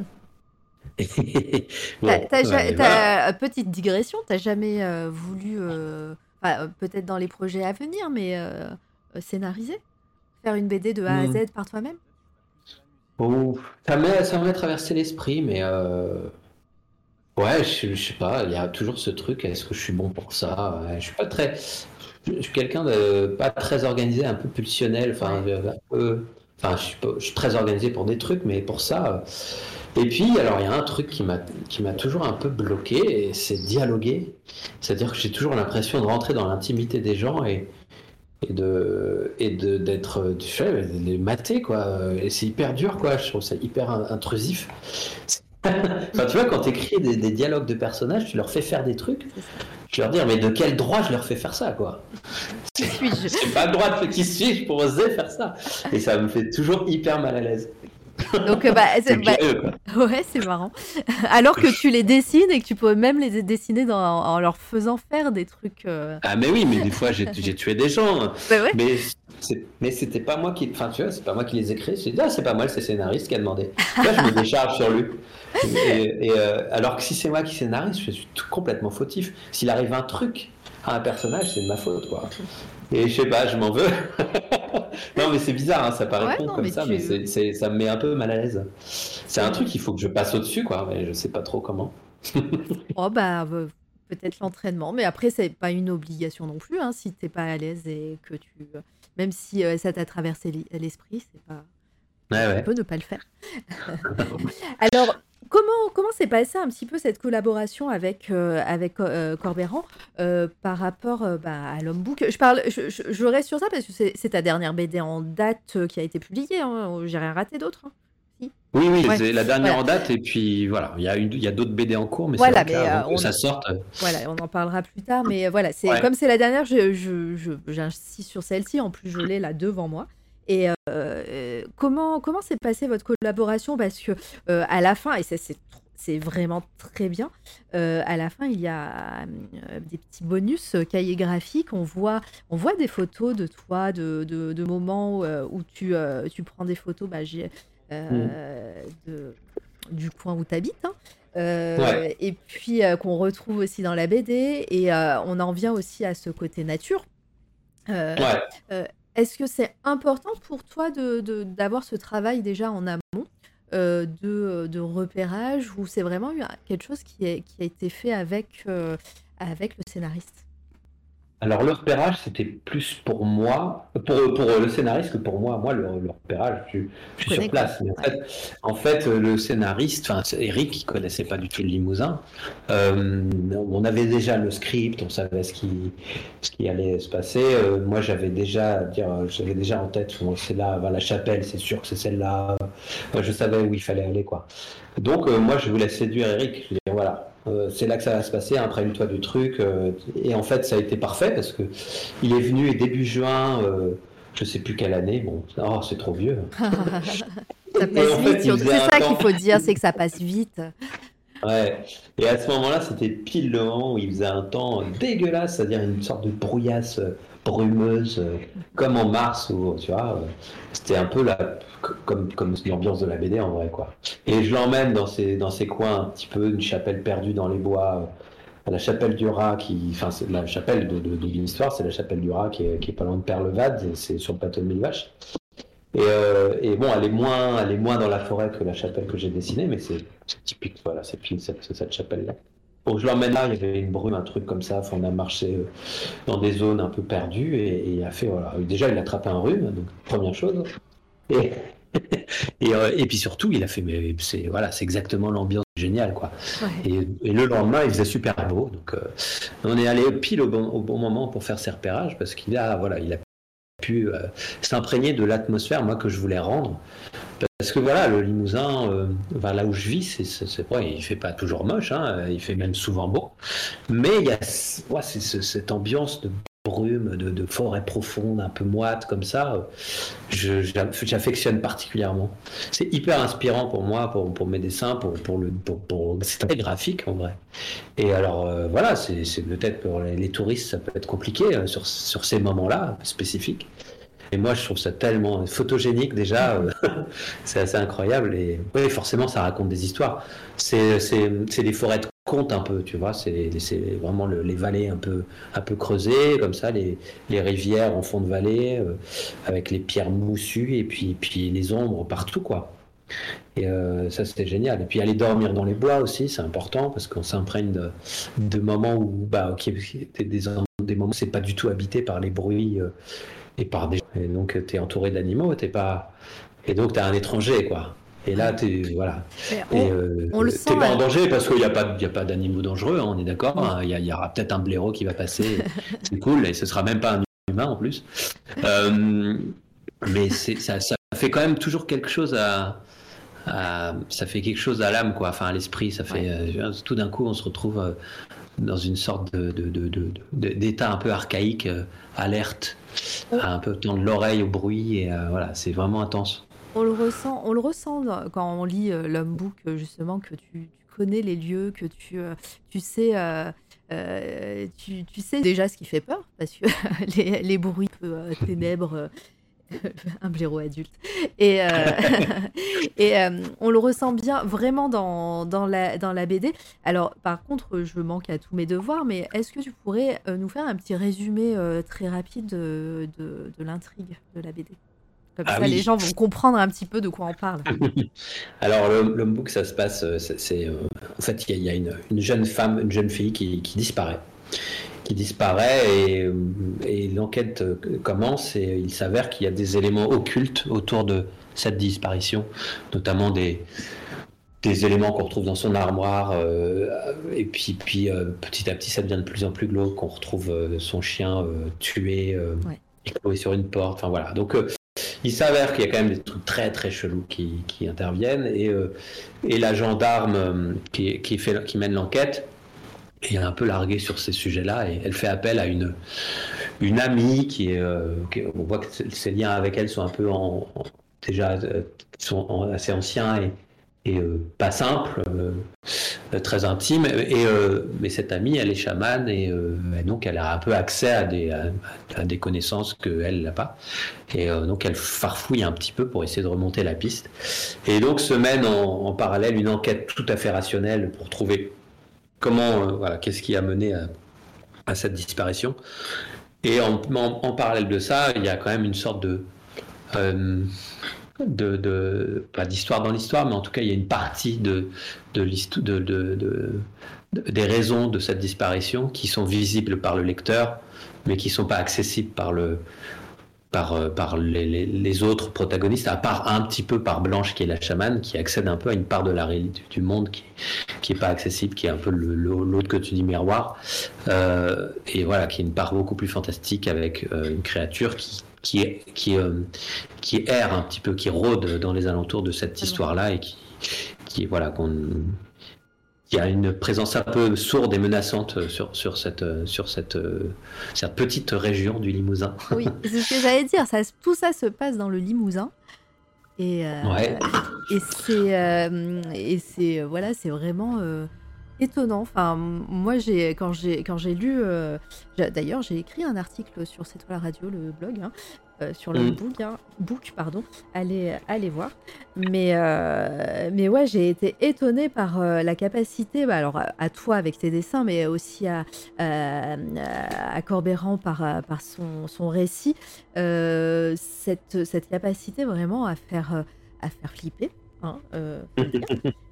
Bon, T'as- t'as ja- ouais, t'as- voilà. euh, petite digression, t'as jamais euh, voulu, euh, enfin, euh, peut-être dans les projets à venir, mais euh, euh, scénariser? Faire une BD de A à Hmm. Z par toi-même? Oh, ça m'est, traversé l'esprit, mais euh, ouais, je, je sais pas, il y a toujours ce truc, est-ce que je suis bon pour ça? Je suis pas très, je, suis quelqu'un de pas très organisé, un peu pulsionnel, enfin, je suis, très organisé pour des trucs, mais pour ça. Et puis, alors, il y a un truc qui m'a toujours un peu bloqué, c'est dialoguer. C'est-à-dire que j'ai toujours l'impression de rentrer dans l'intimité des gens et et de et de d'être sais les mater quoi et c'est hyper dur quoi je trouve ça hyper intrusif enfin tu vois quand tu écris des, des, dialogues de personnages tu leur fais faire des trucs je leur dis mais de quel droit je leur fais faire ça quoi? C'est pas le droit de qui suis-je pour oser faire ça et ça me fait toujours hyper mal à l'aise donc, bah, c'est bah, ouais, c'est marrant. Alors que tu les dessines et que tu peux même les dessiner dans, en leur faisant faire des trucs. Euh... Ah, mais oui, mais des fois j'ai tué des gens. Bah, ouais. Mais mais c'était pas moi qui, enfin tu vois, c'est pas moi qui les écris. Ah c'est pas moi, c'est le scénariste qui a demandé. Là je me décharge sur lui. Et, et euh, alors que si c'est moi qui scénarise, je suis tout complètement fautif. S'il arrive un truc à un personnage, c'est de ma faute quoi. Et je sais pas, je m'en veux. non, mais c'est bizarre, hein, ça paraît con comme ça, mais ça me met un peu mal à l'aise. C'est un truc, il faut que je passe au-dessus, quoi, mais je sais pas trop comment. oh, bah, peut-être l'entraînement, mais après, c'est pas une obligation non plus, hein, si t'es pas à l'aise et que tu. Même si euh, ça t'a traversé l'esprit, c'est pas. Ouais, ouais. Peux ne pas le faire. Alors, Comment comment s'est passé un petit peu cette collaboration avec euh, avec euh, Corbéran euh, par rapport bah, à l'homme book Je parle, je, je, reste sur ça parce que c'est ta dernière BD en date qui a été publiée. Hein, J'ai rien raté d'autre. Hein. Oui, oui, c'est la dernière en date, et puis voilà, il y a, il y a d'autres BD en cours, mais voilà, mais on, ça sorte. Voilà, on en parlera plus tard, mais voilà, c'est comme c'est la dernière, j'insiste sur celle-ci, en plus je l'ai là devant moi. Et euh, comment comment s'est passée votre collaboration? Parce que euh, à la fin, et c'est c'est vraiment très bien. Euh, à la fin, il y a des petits bonus cahiers graphiques. On voit, on voit des photos de toi, de, de, moments où, tu, tu prends des photos bah, mmh. de, du coin où tu habites. Hein. Et puis qu'on retrouve aussi dans la BD. Et on en vient aussi à ce côté nature. Ouais. Est-ce que c'est important pour toi de, d'avoir ce travail déjà en amont euh, de, de, repérage ou c'est vraiment quelque chose qui, est, qui a été fait avec, euh, avec le scénariste? Alors le repérage, c'était plus pour moi, pour, pour le scénariste que pour moi. Moi, le, repérage, je, suis sur place. Mais en, fait, le scénariste, enfin Eric, qui connaissait pas du tout le Limousin, euh, on avait déjà le script, on savait ce qui, ce qui allait se passer. Euh, moi, j'avais déjà, dire, j'avais déjà en tête, c'est là, la chapelle, c'est sûr que c'est celle-là. je savais où il fallait aller, quoi. Donc, euh, moi, je voulais séduire Eric. Je dis, voilà, euh, c'est là que ça va se passer, imprègne-toi du truc. Euh, et en fait, ça a été parfait parce que il est venu début juin, euh, je sais plus quelle année. Bon, oh, c'est trop vieux. ça passe vite. c'est ça qu'il faut dire, c'est que ça passe vite. Ouais. Et à ce moment-là, c'était pile le moment où il faisait un temps dégueulasse, c'est-à-dire une sorte de brouillasse brumeuse, comme en mars, où, tu vois, c'était un peu la, comme, l'ambiance de la BD en vrai, quoi. Et je l'emmène dans ces, coins un petit peu, une chapelle perdue dans les bois, à la chapelle du rat, qui, enfin, c'est la chapelle de, l'histoire, c'est la chapelle du rat qui est, pas loin de Perlevade, et c'est sur le plateau de Mille Vaches. Et, euh, et, bon, elle est moins, dans la forêt que la chapelle que j'ai dessinée, mais c'est typique, voilà, c'est cette, cette chapelle-là. Bon, je l'emmène là, il y avait une brume, un truc comme ça. on a marché euh, dans des zones un peu perdues et, il a fait, voilà. Déjà, il a attrapé un rhume, donc première chose. Et, euh, et, puis surtout, il a fait, mais c'est voilà, c'est exactement l'ambiance géniale, quoi. Et, le lendemain, il faisait super beau. Donc, euh, on est allé pile au bon, au bon, moment pour faire ses repérages parce qu'il a, voilà, il a pu s'imprégner de l'atmosphère, moi, que je voulais rendre. Parce que voilà, le Limousin, euh, là où je vis, c'est vrai, il fait pas toujours moche, hein, il fait même souvent beau, mais il y a cette ambiance de brume, de, forêt profonde, un peu moite comme ça, j'affectionne particulièrement. C'est hyper inspirant pour moi, pour, mes dessins, pour, le, c'est très graphique en vrai. Et alors euh, voilà, c'est peut-être pour les, touristes, ça peut être compliqué euh, sur, sur ces moments-là spécifiques. Et moi, je trouve ça tellement photogénique déjà, euh, c'est assez incroyable. Et oui, forcément, ça raconte des histoires. C'est des forêts de contes un peu, tu vois. C'est vraiment les vallées un peu, un peu creusées, comme ça, les, les rivières en fond de vallée, euh, avec les pierres moussues et puis, puis les ombres partout, quoi. Et euh, ça, c'était génial. Et puis aller dormir dans les bois aussi, c'est important parce qu'on s'imprègne de, de, moments où, bah, ok, des, des, moments, c'est pas du tout habité par les bruits et par des et donc tu es entouré d'animaux, t'es pas et donc tu as un étranger, quoi. Et là, tu voilà. on, et, euh, on le sent, pas en hein. danger parce qu'il n'y a pas, il y a pas d'animaux dangereux, hein, on est d'accord. hein. Il y, aura peut-être un blaireau qui va passer, c'est cool, et ce sera même pas un humain en plus. Euh, mais ça, ça fait quand même toujours quelque chose à, à- ça fait quelque chose à l'âme, quoi. Enfin, à l'esprit, ça fait euh, tout d'un coup, on se retrouve euh, dans une sorte de, de- de- d'état un peu archaïque, alerte, un peu tendre l'oreille au bruit, et voilà, c'est vraiment intense. On le ressent, on le ressent quand on lit euh, l'homme book euh, justement que tu, connais les lieux, que tu, euh, tu sais, tu, sais déjà ce qui fait peur parce que les, bruits peu ténèbres, un blaireau adulte, et, et on le ressent bien vraiment dans, dans la dans la BD. Alors par contre, je manque à tous mes devoirs, mais est-ce que tu pourrais nous faire un petit résumé très rapide de, de, de l'intrigue de la BD? Comme Ah ça, oui. les gens vont comprendre un petit peu de quoi on parle. Alors, le, le book, ça se passe, euh, c'est, euh, en fait, il y a, il y a une, une jeune femme, une jeune fille qui, qui disparaît. Qui disparaît et, euh, et l'enquête commence et il s'avère qu'il y a des éléments occultes autour de cette disparition, notamment des, des éléments qu'on retrouve dans son armoire. euh, et puis, puis euh, petit à petit, ça devient de plus en plus glauque. qu'on retrouve son chien tué, Ouais. sur une porte. Enfin voilà. Donc, euh, il s'avère qu'il y a quand même des trucs très très chelous qui, qui interviennent et, euh, et la gendarme euh, qui, qui, fait, qui mène l'enquête est un peu larguée sur ces sujets-là et elle fait appel à une, une amie qui est, euh, on voit que ses liens avec elle sont un peu déjà sont assez anciens et, et euh, pas simples, euh, euh, très intimes. Et, mais cette amie, elle est chamane et, donc elle a un peu accès à des, à, à des connaissances qu'elle n'a pas. Et donc elle farfouille un petit peu pour essayer de remonter la piste. Et donc se mène en, parallèle une enquête tout à fait rationnelle pour trouver comment, voilà, qu'est-ce qui a mené à, cette disparition. Et en, parallèle de ça, il y a quand même une sorte de, pas d'histoire dans l'histoire, mais en tout cas, il y a une partie des raisons de cette disparition qui sont visibles par le lecteur, mais qui sont pas accessibles par euh, les, autres protagonistes, à part un petit peu par Blanche qui est la chamane, qui accède un peu à une part de la réalité du monde qui qui pas accessible, qui est un peu l'autre tu dis miroir, Euh, et voilà, qui est une part beaucoup plus fantastique avec euh, une créature qui qui qui euh, qui erre un petit peu, qui rôde dans les alentours de cette histoire-là et qui qui voilà qu'on qui a une présence un peu sourde et menaçante sur sur cette sur cette euh, cette petite région du Limousin. Oui, c'est ce que j'allais dire. Ça, tout ça se passe dans le Limousin. Et, euh, Ouais. et c'est euh, et c'est euh, voilà, c'est vraiment euh, étonnant. Enfin, moi, j'ai quand j'ai quand j'ai lu, euh, d'ailleurs, j'ai écrit un article sur C'est toi la radio, le blog, hein, euh, sur le Mm. book, hein, book, pardon. Allez, allez voir. Mais euh, mais ouais, j'ai été étonnée par euh, la capacité, bah, alors à, à toi avec tes dessins, mais aussi à à Corbéran par par son son récit, cette cette capacité vraiment à faire à faire flipper. Hein, euh,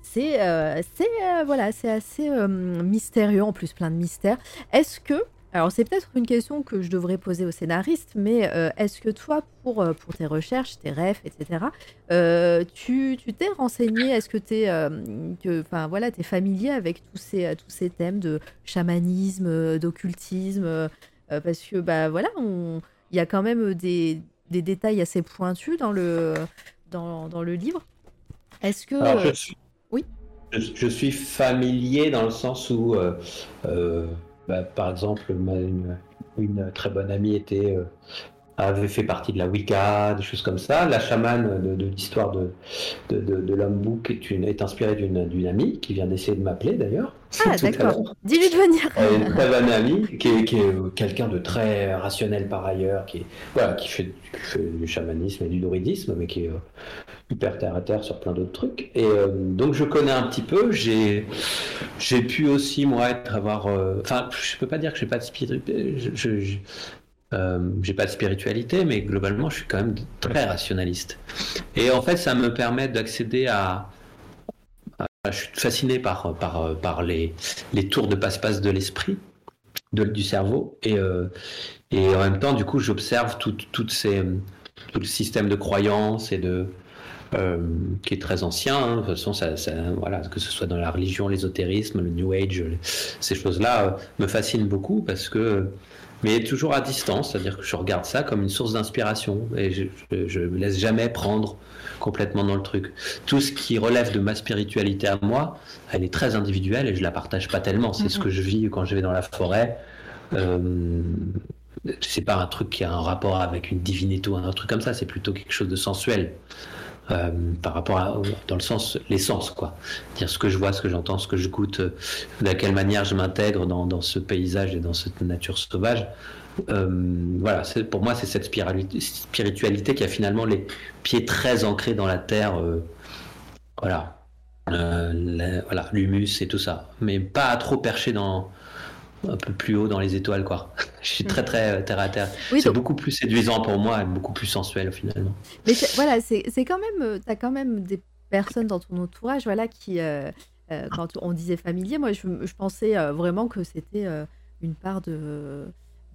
c'est euh, euh, voilà, c'est assez mystérieux en plus, plein de mystères. Est-ce que alors c'est peut-être une question que je devrais poser au scénariste, mais est-ce que toi, pour, pour tes recherches, tes rêves, etc., tu tu t'es renseigné? Est-ce que tu es, voilà, es familier avec tous ces, tous ces thèmes de chamanisme, d'occultisme Parce que bah, voilà, il y a quand même des, des détails assez pointus dans le, dans, dans le livre. Est-ce que... Alors, euh, je suis, oui? je, je suis familier dans le sens où, euh, euh, bah, par exemple, ma- une, une très bonne amie était, avait fait partie de la Wicca, des choses comme ça. La chamane de, de l'histoire de, de, de, de l'homme bouc est, une, est inspirée d'une amie qui vient d'essayer de m'appeler d'ailleurs. Ah, d'accord. Dis-lui de venir. Euh, une très bonne amie, qui est, qui est, euh, quelqu'un de très rationnel par ailleurs, qui, est, voilà, qui, fait, qui fait du chamanisme et du druidisme, mais qui est euh, hyper terre à terre sur plein d'autres trucs. Et euh, donc je connais un petit peu. J'ai j'ai pu aussi moi être avoir. euh, Enfin, je peux pas dire que j'ai pas de spiritualité. Euh, j'ai pas de spiritualité, mais globalement, je suis quand même très rationaliste. Et en fait, ça me permet d'accéder à. à- Je suis fasciné par, par, par les, les tours de passe-passe de l'esprit, du cerveau, et, euh, et en même temps, du coup, j'observe tout, ces, tout le système de croyances et de, euh, qui est très ancien. hein. De toute façon, ça, ça- voilà, que ce soit dans la religion, l'ésotérisme, le New Age, ces choses-là euh, me fascinent beaucoup parce que, mais toujours à distance, c'est-à-dire que je regarde ça comme une source d'inspiration et je, je, je me laisse jamais prendre complètement dans le truc. Tout ce qui relève de ma spiritualité à moi, elle est très individuelle et je la partage pas tellement. C'est ce que je vis quand je vais dans la forêt. Euh, c'est pas un truc qui a un rapport avec une divinité ou un truc comme ça, c'est plutôt quelque chose de sensuel. Euh, par rapport à, dans le sens, l'essence, quoi. Dire ce que je vois, ce que j'entends, ce que je goûte, euh, de quelle manière je m'intègre dans, ce paysage et dans cette nature sauvage. Euh, voilà, pour moi, c'est cette spiritualité, qui a finalement les pieds très ancrés dans la terre. voilà, l'humus et tout ça. Mais pas trop perché dans un peu plus haut dans les étoiles, quoi. Je suis très très euh, terre à terre. Oui, c'est donc- beaucoup plus séduisant pour moi et beaucoup plus sensuel finalement. Mais voilà, c'est c'est quand même, tu as quand même des personnes dans ton entourage, voilà, qui, euh, euh, quand on disait familier, moi, je, je pensais euh, vraiment que c'était euh, une part de,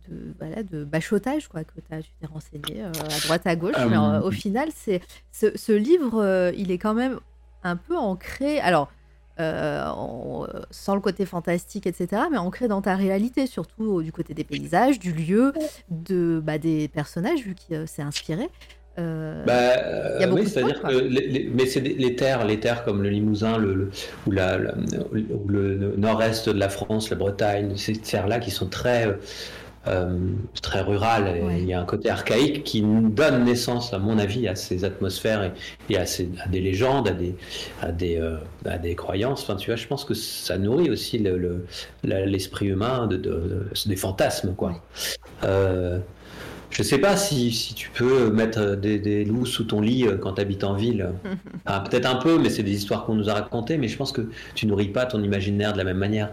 de, voilà, de bachotage, quoi, que tu t'es renseigné euh, à droite, à gauche. Mais euh, Euh, au final, c'est ce, ce livre, euh, il est quand même un peu ancré. Alors. Euh, en- sans le côté fantastique, etc., mais ancré dans ta réalité, surtout du côté des paysages, du lieu, de, bah, des personnages, vu qu'il s'est inspiré. Euh, Bah, euh, Il y a beaucoup oui, de c'est-à-dire points, que quoi. les, les- mais c'est les terres, les terres comme le Limousin, le, le- ou, la, le nord-est de la France, la Bretagne, ces terres-là qui sont très euh, très rurales. et Ouais. Il y a un côté archaïque qui donne naissance, à mon avis, à ces atmosphères et, et à, ces- à des légendes, à des, à des, euh, à des croyances. Enfin, tu vois, je pense que ça nourrit aussi le- le- la- l'esprit humain de, de- de- des fantasmes, quoi. Euh, je sais pas si, si tu peux mettre des, des loups sous ton lit euh, quand tu habites en ville. Peut-être un peu, mais c'est des histoires qu'on nous a racontées, mais je pense que tu nourris pas ton imaginaire de la même manière.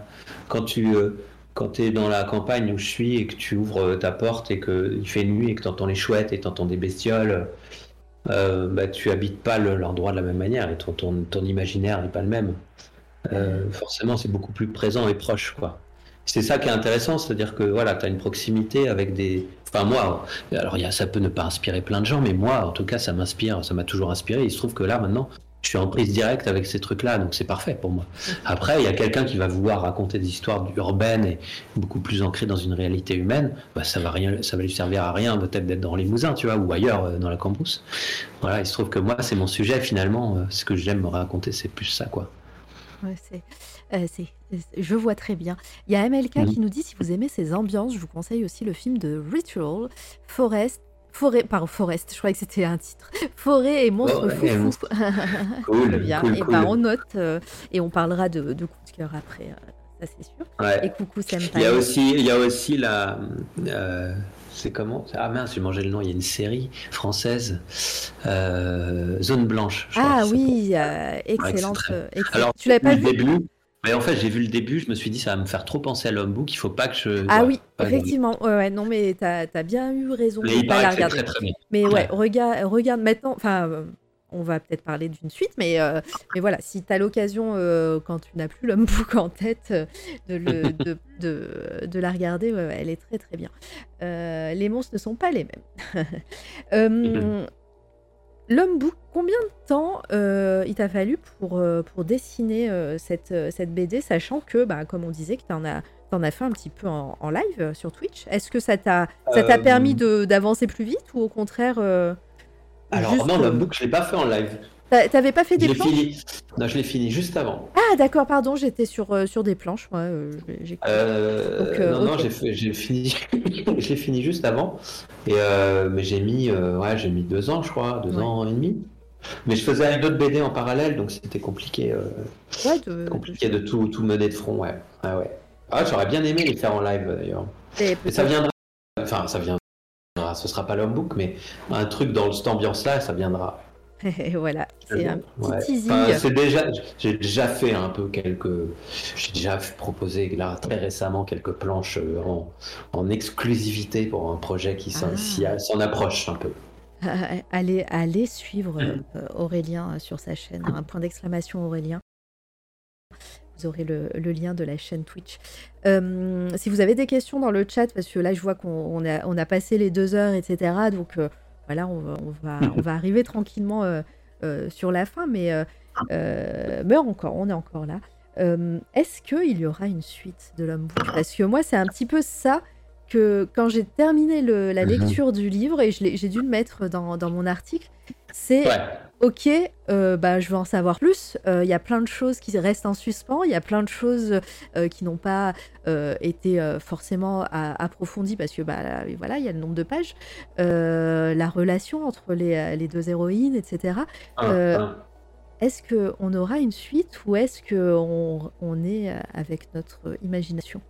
Quand tu euh, quand es dans la campagne où je suis et que tu ouvres euh, ta porte et qu'il fait nuit et que tu entends les chouettes et tu entends des bestioles, euh, bah, tu habites pas le- l'endroit de la même manière et ton, ton, ton imaginaire n'est pas le même. Euh, forcément, c'est beaucoup plus présent et proche, quoi. C'est ça qui est intéressant, c'est-à-dire que voilà, tu as une proximité avec des. Enfin, moi, alors ça peut ne pas inspirer plein de gens, mais moi, en tout cas, ça m'inspire, ça m'a toujours inspiré. Il se trouve que là, maintenant, je suis en prise directe avec ces trucs-là, donc c'est parfait pour moi. Après, il y a quelqu'un qui va vouloir raconter des histoires urbaines et beaucoup plus ancrées dans une réalité humaine, bah, ça va rien, ça va lui servir à rien peut-être d'être dans les Mousins, tu vois, ou ailleurs euh, dans la Cambrousse. Voilà, il se trouve que moi, c'est mon sujet finalement. euh, ce que j'aime me raconter, c'est plus ça, quoi. Ouais, c'est, euh, je vois très bien. Il y a MLK Mhm. qui nous dit si vous aimez ces ambiances, je vous conseille aussi le film de Ritual, Forest. Forêt, pardon, Forest, je croyais que c'était un titre. Forêt et monstres Oh, foufou. Cool, bien. cool, et cool. ben on note euh, et on parlera de, de coup de cœur après, euh, ça c'est sûr. Ouais. Et coucou Senpai. Il y a aussi, il y a aussi la. euh, c'est comment? Ah mince, j'ai mangé le nom. Il y a une série française, euh, Zone Blanche. je Ah oui, excellente. excellente. Alors, tu l'avais pas vu? début. Mais en fait, j'ai vu le début. Je me suis dit, ça va me faire trop penser à l'Homme Il faut pas que je. Ah ouais, oui, effectivement. Ouais, ouais, non, mais t'as as bien eu raison Mais de pas la regarder. très très bien. Mais ouais, regarde, regarde maintenant. Enfin, euh, on va peut-être parler d'une suite, mais, euh, mais voilà, si tu as l'occasion, euh, quand tu n'as plus l'homme book en tête, euh, de, le, de, de, de la regarder, elle est très très bien. Les monstres ne sont pas les mêmes. L'homme book, combien de temps euh, il t'a fallu pour, euh, pour dessiner euh, cette, cette BD, sachant que, bah, comme on disait, que tu en as, t'en as fait un petit peu en, en live sur Twitch. Est-ce que ça t'a ça t'a permis de- d'avancer plus vite ou au contraire Alors non, l'Homme je l'ai pas fait en live. T'a- T'avais pas fait des planches fini. Non, je l'ai fini juste avant. Ah d'accord, pardon, j'étais sur, euh, sur des planches. moi, euh, j'ai- Euh, euh, non, non, j'ai fini, je l'ai fini juste avant. Et mais j'ai mis, ouais, j'ai mis deux ans, je crois, deux Ouais. ans et demi. Mais je faisais d'autres BD en parallèle, donc c'était compliqué, Ouais, de- compliqué de tout, tout mener de front, ouais. Ah ouais. Ah, j'aurais bien aimé les faire en live d'ailleurs. Et Mais ça viendra. Enfin, ça viendra. Ce sera pas l'homme book, mais un truc dans cette ambiance-là, ça viendra. voilà, c'est un petit Ouais. teasing. Enfin, c'est déjà, j'ai déjà fait un peu quelques, j'ai déjà proposé là très récemment quelques planches euh, en, en exclusivité pour un projet qui s'en Ah. approche un peu. Euh, allez, allez suivre euh, Aurélien euh, sur sa chaîne, un point d'exclamation Aurélien. Vous aurez le, le lien de la chaîne Twitch. Euh, si vous avez des questions dans le chat, parce que là je vois qu'on on a, on a passé les deux heures, etc. Donc voilà, on va, on va, on va arriver tranquillement sur la fin, mais, mais encore, on est encore là. Est-ce qu'il y aura une suite de l'homme bouche Parce que moi, c'est un petit peu ça que quand j'ai terminé la mhm. lecture du livre, et j'ai dû le mettre dans, dans mon article, c'est ok, euh, bah, je veux en savoir plus. Euh, il y a plein de choses qui restent en suspens, il y a plein de choses euh, qui n'ont pas été forcément approfondies parce que bah, voilà, il y a le nombre de pages, la relation entre les, les deux héroïnes, etc. Ah, ah. Est-ce qu'on aura une suite ou est-ce qu'on on est avec notre imagination?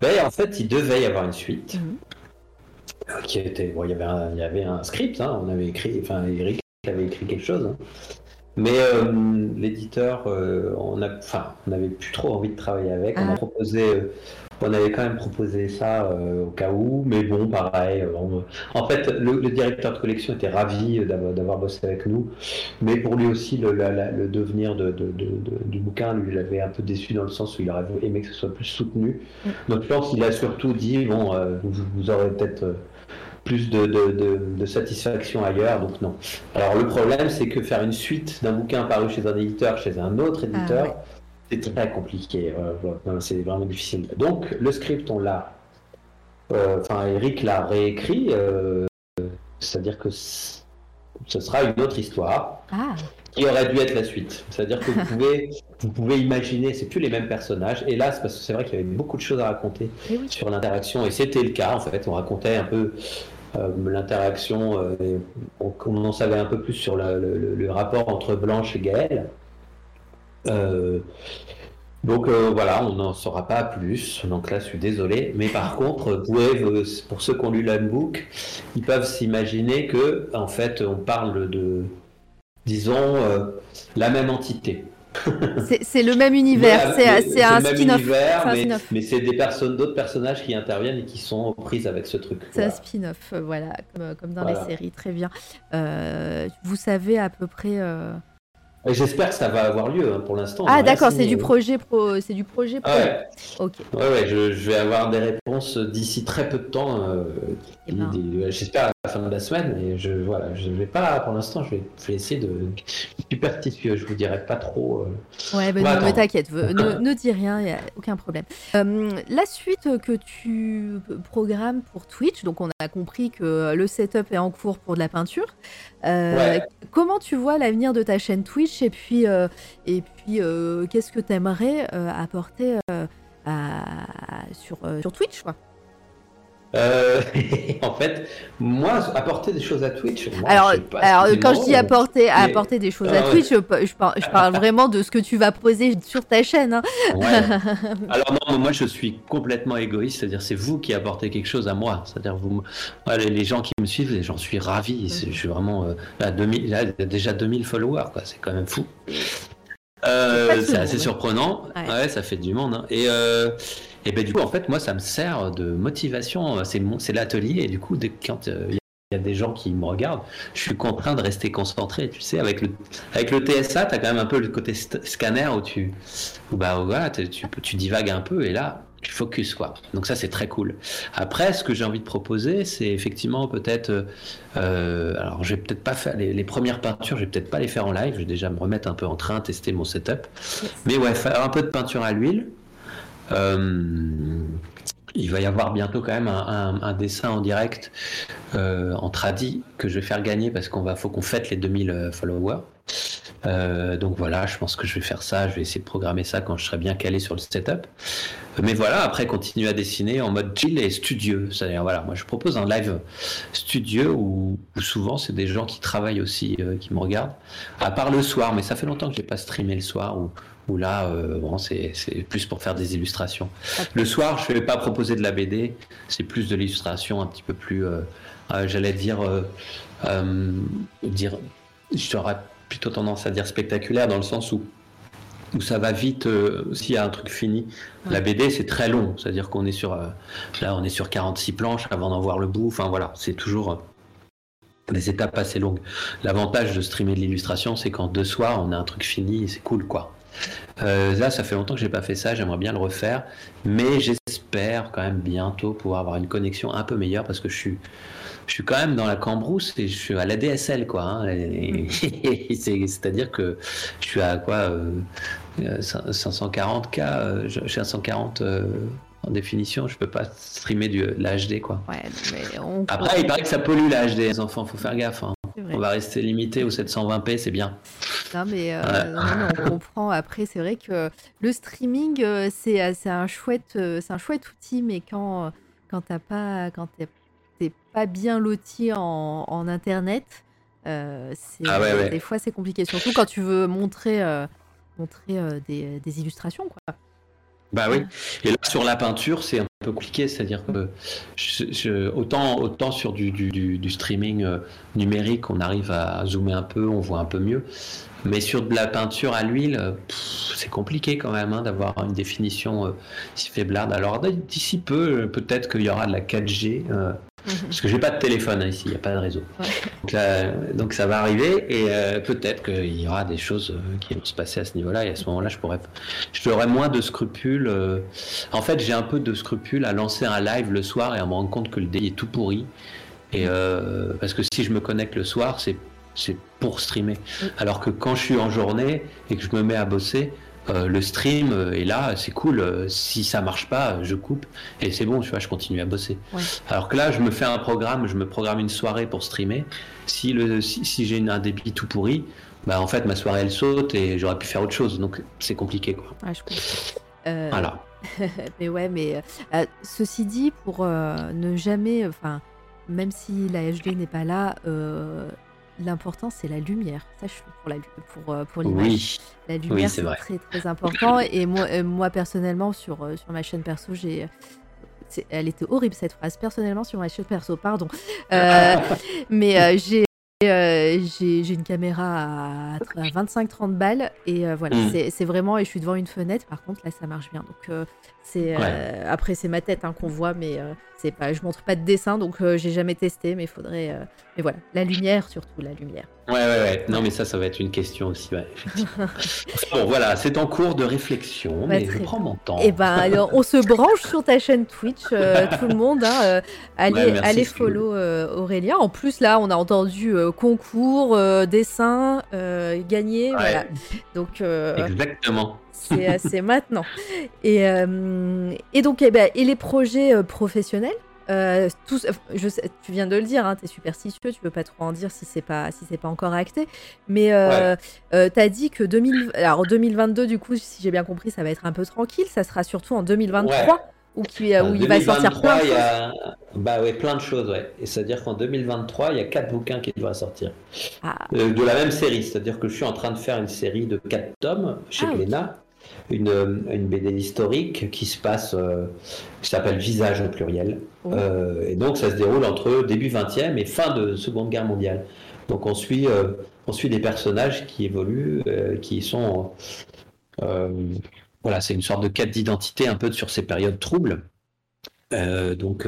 Ben, En fait, il devait y avoir une suite. Mhm. Qui était, bon, il, y avait un, il y avait un script, hein, on avait écrit, enfin Eric avait écrit quelque chose. Hein. Mais euh, l'éditeur, euh, on a, enfin, on n'avait plus trop envie de travailler avec. On a ah. proposé, euh, on avait quand même proposé ça au cas où, mais bon, pareil. en fait, le, directeur de collection était ravi d'avoir bossé avec nous, mais pour lui aussi, le, le devenir de, du bouquin lui l'avait un peu déçu dans le sens où il aurait aimé que ce soit plus soutenu. Mm. Donc, je pense qu'il a surtout dit bon, vous, vous, aurez peut-être plus de, satisfaction ailleurs, donc non. Alors le problème, c'est que faire une suite d'un bouquin paru chez un éditeur, chez un autre ah, éditeur, c'est très compliqué. c'est vraiment difficile. Donc le script, on l'a. Euh, enfin, Eric l'a réécrit, euh, c'est-à-dire que ce sera une autre histoire. Ah. Qui aurait dû être la suite. C'est-à-dire que vous pouvez, vous pouvez imaginer, c'est plus les mêmes personnages. Hélas, parce que c'est vrai qu'il y avait beaucoup de choses à raconter eh sur l'interaction, et c'était le cas en fait. On racontait un peu euh, l'interaction, euh, on, en savait un peu plus sur le, rapport entre Blanche et Gaël. Euh, donc voilà, on n'en saura pas plus. Donc là, je suis désolé. Mais par contre, pour ceux qui ont lu l'handbook, ils peuvent s'imaginer que, en fait, on parle de, disons, la même entité. c'est le même univers, c'est un spin-off. Mais, c'est des personnes, d'autres personnages qui interviennent et qui sont prises avec ce truc. C'est un spin-off, voilà, comme, dans les séries, très bien. Euh, vous savez à peu près. Euh, J'espère que ça va avoir lieu hein, pour l'instant. Ah d'accord, c'est du projet pro, c'est du projet pro. Ouais. Ok. Ouais, ouais, je, vais avoir des réponses d'ici très peu de temps. Euh, eh ben. J'espère à la fin de la semaine. Et je voilà, je vais pas pour l'instant. Je vais, essayer de superstitieux. Je vous dirai pas trop. Euh. Ouais, ben non, mais t'inquiète, ne, ne, dis rien, y a aucun problème. Euh, la suite que tu programmes pour Twitch, donc on a compris que le setup est en cours pour de la peinture. Comment tu vois l'avenir de ta chaîne Twitch et puis, euh, et puis euh, qu'est-ce que tu aimerais euh, apporter sur, sur Twitch quoi? Euh, en fait, moi, apporter des choses à Twitch. alors, alors quand je dis apporter, apporter des choses à ah Twitch, je, parle, vraiment de ce que tu vas poser sur ta chaîne. Hein. Alors non, moi je suis complètement égoïste, c'est-à-dire c'est vous qui apportez quelque chose à moi. C'est-à-dire vous, les, gens qui me suivent, j'en suis ravi. Je suis vraiment euh, à 2000, là, déjà 2000 followers. C'est quand même fou. Euh, c'est assez surprenant. Ouais. ça fait du monde. Hein. Et et ben du coup, en fait, moi, ça me sert de motivation. C'est l'atelier, et du coup, quand euh, il y a des gens qui me regardent, je suis contraint de rester concentré. Tu sais, avec le, avec le TSA, tu as quand même un peu le côté scanner où tu, bah, voilà, tu, tu divagues un peu, et là, tu focus quoi. Donc ça c'est très cool. Après, ce que j'ai envie de proposer, c'est effectivement peut-être, euh, alors je vais peut-être pas faire les, premières peintures, je vais peut-être pas les faire en live. Je vais déjà me remettre un peu en train, tester mon setup. Mais ouais, faire un peu de peinture à l'huile. Euh, il va y avoir bientôt quand même un, dessin en direct euh, en tradi que je vais faire gagner parce qu'on va faut qu'on fête les 2000 euh, followers. donc voilà, je pense que je vais faire ça. Je vais essayer de programmer ça quand je serai bien calé sur le setup. Mais voilà, après continuer à dessiner en mode chill et studieux. C'est-à-dire voilà, moi je propose un live studieux où, souvent c'est des gens qui travaillent aussi qui me regardent. À part le soir, mais ça fait longtemps que j'ai pas streamé le soir ou où là, euh, bon, c'est plus pour faire des illustrations. Le soir, je ne vais pas proposer de la BD, c'est plus de l'illustration un petit peu plus, euh, euh, j'allais dire, dire, j'aurais plutôt tendance à dire spectaculaire dans le sens où où ça va vite s'il y a un truc fini. La BD c'est très long, c'est-à-dire qu'on est sur là on est sur 46 planches avant d'en voir le bout. Enfin voilà, c'est toujours des étapes assez longues. L'avantage de streamer de l'illustration, c'est qu'en deux soirs on a un truc fini et c'est cool quoi. Euh, là, ça fait longtemps que j'ai pas fait ça, j'aimerais bien le refaire, mais j'espère quand même bientôt pouvoir avoir une connexion un peu meilleure parce que je suis je suis quand même dans la cambrousse et je suis à la DSL, quoi. Hein, c'est-à-dire que je suis à quoi 540K, euh, je suis à 140 en définition, je peux pas streamer du l'HD quoi. Ouais, mais Après, il paraît que ça pollue l'HD, les enfants, faut faire gaffe. Hein. On va rester limité au 720p, c'est bien. Non mais, euh, on comprend. Après, c'est vrai que le streaming, euh, c'est un chouette, c'est un chouette outil, mais quand quand t'as pas, quand t'es pas bien loti en, en internet, euh, ah des fois c'est compliqué. Surtout quand tu veux montrer, montrer des, des illustrations quoi. Bah oui. Et là, sur la peinture, c'est un peu compliqué. C'est-à-dire que je, autant, autant sur du, du, du, streaming euh, numérique, on arrive à zoomer un peu, on voit un peu mieux. Mais sur de la peinture à l'huile, euh, c'est compliqué quand même hein, d'avoir une définition euh, si faiblarde. Alors d'ici peu, peut-être qu'il y aura de la 4G Mhm. Parce que j'ai pas de téléphone ici, il n'y a pas de réseau. Donc, ça va arriver et euh, peut-être qu'il y aura des choses euh, qui vont se passer à ce niveau-là et à ce moment-là, je pourrais, j'aurais moins de scrupules. Euh. En fait, j'ai un peu de scrupules à lancer un live le soir et à me rendre compte que le dé est tout pourri. Et parce que si je me connecte le soir, c'est c'est pour streamer. Alors que quand je suis en journée et que je me mets à bosser, le stream euh, est là, c'est cool. Euh, si ça marche pas, je coupe et c'est bon, tu vois, je continue à bosser. Alors que là, je me fais un programme, je me programme une soirée pour streamer. Si, le, si, j'ai un débit tout pourri, bah en fait, ma soirée elle saute et j'aurais pu faire autre chose. Donc c'est compliqué, quoi. Voilà. mais ouais, mais ceci dit, pour ne jamais, enfin, même si la HD n'est pas là, l'important c'est la lumière. Ça, pour, la, pour, euh, pour l'image. La lumière, c'est très très important. Et moi, euh, moi personnellement, sur, euh, sur ma chaîne perso, j'ai. Elle était horrible cette phrase. Personnellement, sur ma chaîne perso, pardon. mais j'ai j'ai une caméra à, 25-30 balles et voilà, mm. c'est vraiment et je suis devant une fenêtre. Par contre, là, ça marche bien. Donc c'est après c'est ma tête hein, qu'on voit, mais c'est pas, je montre pas de dessin, donc euh, j'ai jamais testé, mais il faudrait. Euh, mais voilà, la lumière surtout, la lumière. Ouais, ouais, ouais. Non, mais ça, ça va être une question aussi. Ouais, bon, voilà, c'est en cours de réflexion, mais je prends mon temps. Et eh ben, alors, on se branche sur ta chaîne Twitch, euh, tout le monde. Hein, allez, allez follow Aurélien. En plus, là, on a entendu concours, dessin, gagner. Voilà. Donc. Exactement. C'est maintenant. Et, et donc, eh ben, et les projets professionnels euh, je tu viens de le dire, hein, tu es superstitieux, tu peux pas trop en dire si c'est pas si c'est pas encore acté. Mais euh, euh tu as dit que 2000, alors 2022, du coup, si j'ai bien compris, ça va être un peu tranquille. Ça sera surtout en 2023 où, qui, où il va sortir plein de choses. Bah ouais, plein de choses, ouais. Et c'est-à-dire qu'en 2023, il y a quatre bouquins qui devraient sortir. Ah. Euh, de la même série. C'est-à-dire que je suis en train de faire une série de quatre tomes chez ah, une, une, BD historique qui se passe, euh, qui s'appelle Visage au pluriel. Euh, et donc ça se déroule entre début 20e et fin de Seconde Guerre mondiale. Donc on suit, euh, on suit des personnages qui évoluent, qui sont... voilà, c'est une sorte de quête d'identité un peu sur ces périodes troubles. donc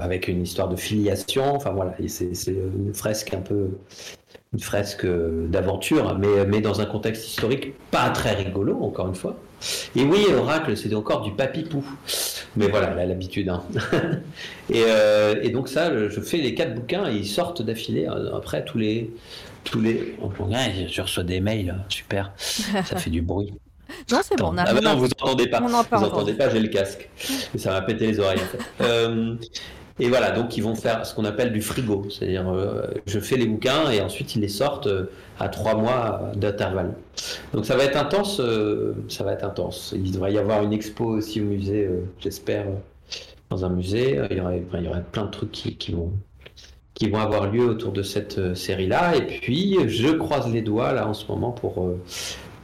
avec une histoire de filiation, enfin voilà, c'est une fresque un peu une fresque d'aventure, mais, mais dans un contexte historique pas très rigolo, encore une fois. Et oui, Oracle, c'était encore du papipou. Mais voilà, elle a l'habitude. Hein. Euh, et, donc ça, je fais les quatre bouquins et ils sortent d'affilée. Euh, après, tous les... Tous les... je reçois des mails, hein, super. Ça fait du bruit. Non, c'est bon. On a ah non, vous entendez pas. vous entendez pas, j'ai le casque. Et ça m'a pété les oreilles. Euh, et voilà, donc ils vont faire ce qu'on appelle du frigo, c'est-à-dire euh, je fais les bouquins et ensuite ils les sortent euh, à trois mois d'intervalle. Donc ça va être intense, euh, ça va être intense. Il devrait y avoir une expo aussi au musée, j'espère, dans un musée. Il y, y aurait plein de trucs qui, qui, vont qui vont avoir lieu autour de cette série-là. Et puis je croise les doigts là en ce moment pour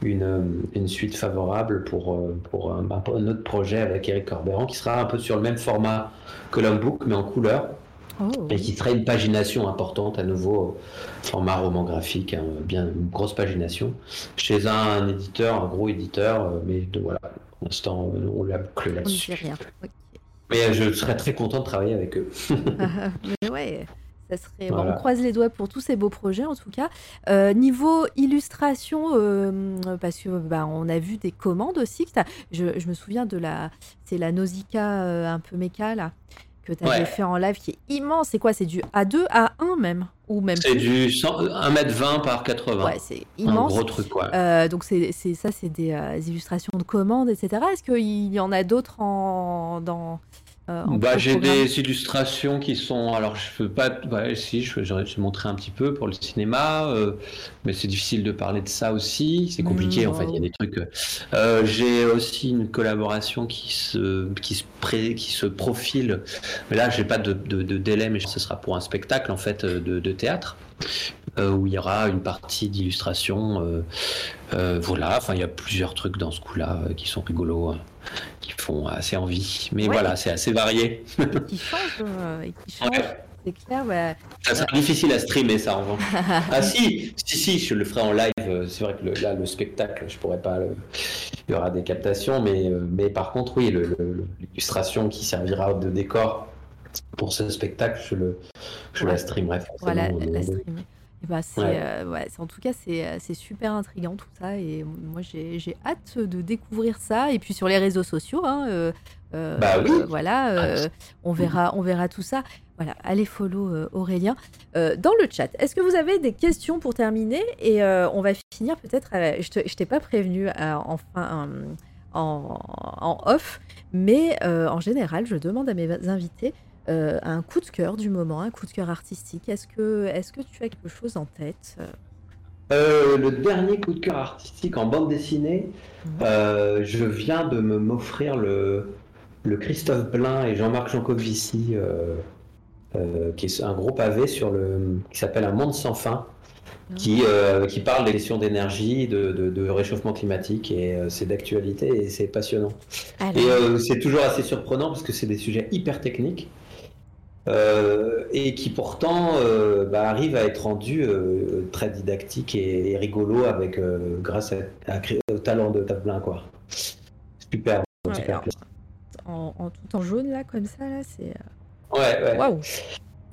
une, une, suite favorable pour, pour un, un, autre projet avec Eric Corberan qui sera un peu sur le même format que l'homme-book, mais en couleur. Oh. Et qui serait une pagination importante, à nouveau, format roman graphique, hein, bien une grosse pagination, chez un, éditeur, un gros éditeur, euh, mais de, voilà, pour l'instant, on l'a bouclé là-dessus. Mais je serais très content de travailler avec eux. mais ouais. Ça serait... on croise les doigts pour tous ces beaux projets en tout cas. Euh, niveau illustration, euh, parce que bah, on a vu des commandes aussi. je, je, me souviens de la, c'est la Nausicaa un peu méca là que tu avais fait en live qui est immense. C'est quoi? C'est du A2, A1 même? Ou même C'est du 1m20 par 80. Ouais, c'est immense. Un gros truc. Euh, donc c'est ça, c'est des, euh, illustrations de commandes, etc. Est-ce qu'il y en a d'autres en, dans, euh, bah, j'ai des illustrations qui sont. Alors, je peux pas. Bah, si, je, je, vais montrer un petit peu pour le cinéma, euh, mais c'est difficile de parler de ça aussi. C'est compliqué, en fait. Il y a des trucs. Euh, j'ai aussi une collaboration qui se, qui se, pré, qui se profile. Mais là, j'ai pas de, de, de, délai, mais ce sera pour un spectacle, en fait, de, de théâtre. où il y aura une partie d'illustration. voilà, enfin, il y a plusieurs trucs dans ce coup-là qui sont rigolos. Qui font assez envie. Mais voilà, c'est assez varié. qui changent, euh, qui c'est clair. Bah, ça sera difficile à streamer ça en revanche. ah si, si, si, je le ferai en live. C'est vrai que le, là, le spectacle, je pourrais pas. Il y aura des captations, mais, euh, mais par contre, oui, l'illustration qui servira de décor pour ce spectacle, je, le, je la streamerai. Voilà, la streamer. Bah, euh, ouais. en tout cas, euh, c'est super intriguant tout ça. Et moi, j'ai hâte de découvrir ça. Et puis sur les réseaux sociaux, hein, euh, bah oui. voilà, on, verra, on verra tout ça. Voilà, allez follow Aurélien. dans le chat, est-ce que vous avez des questions pour terminer? Et on va finir peut-être. je t'ai pas prévenu enfin en, en, off, mais en général, je demande à mes invités euh, un coup de cœur du moment, un coup de cœur artistique. Est-ce que, est que tu as quelque chose en tête euh, le dernier coup de cœur artistique en bande dessinée, mhm. euh, je viens de me m'offrir le, le Christophe Blain et Jean-Marc Jancovici, qui est un gros pavé sur le, qui s'appelle Un monde sans fin, qui, qui parle des questions d'énergie, de, de, réchauffement climatique, et c'est d'actualité et c'est passionnant. Et c'est toujours assez surprenant parce que c'est des sujets hyper techniques. Euh, et qui pourtant euh, bah, arrive à être rendu euh, très didactique et, rigolo avec grâce au talent de Tablin quoi. Super. en, tout en jaune là comme ça là c'est. Ouais ouais. Waouh.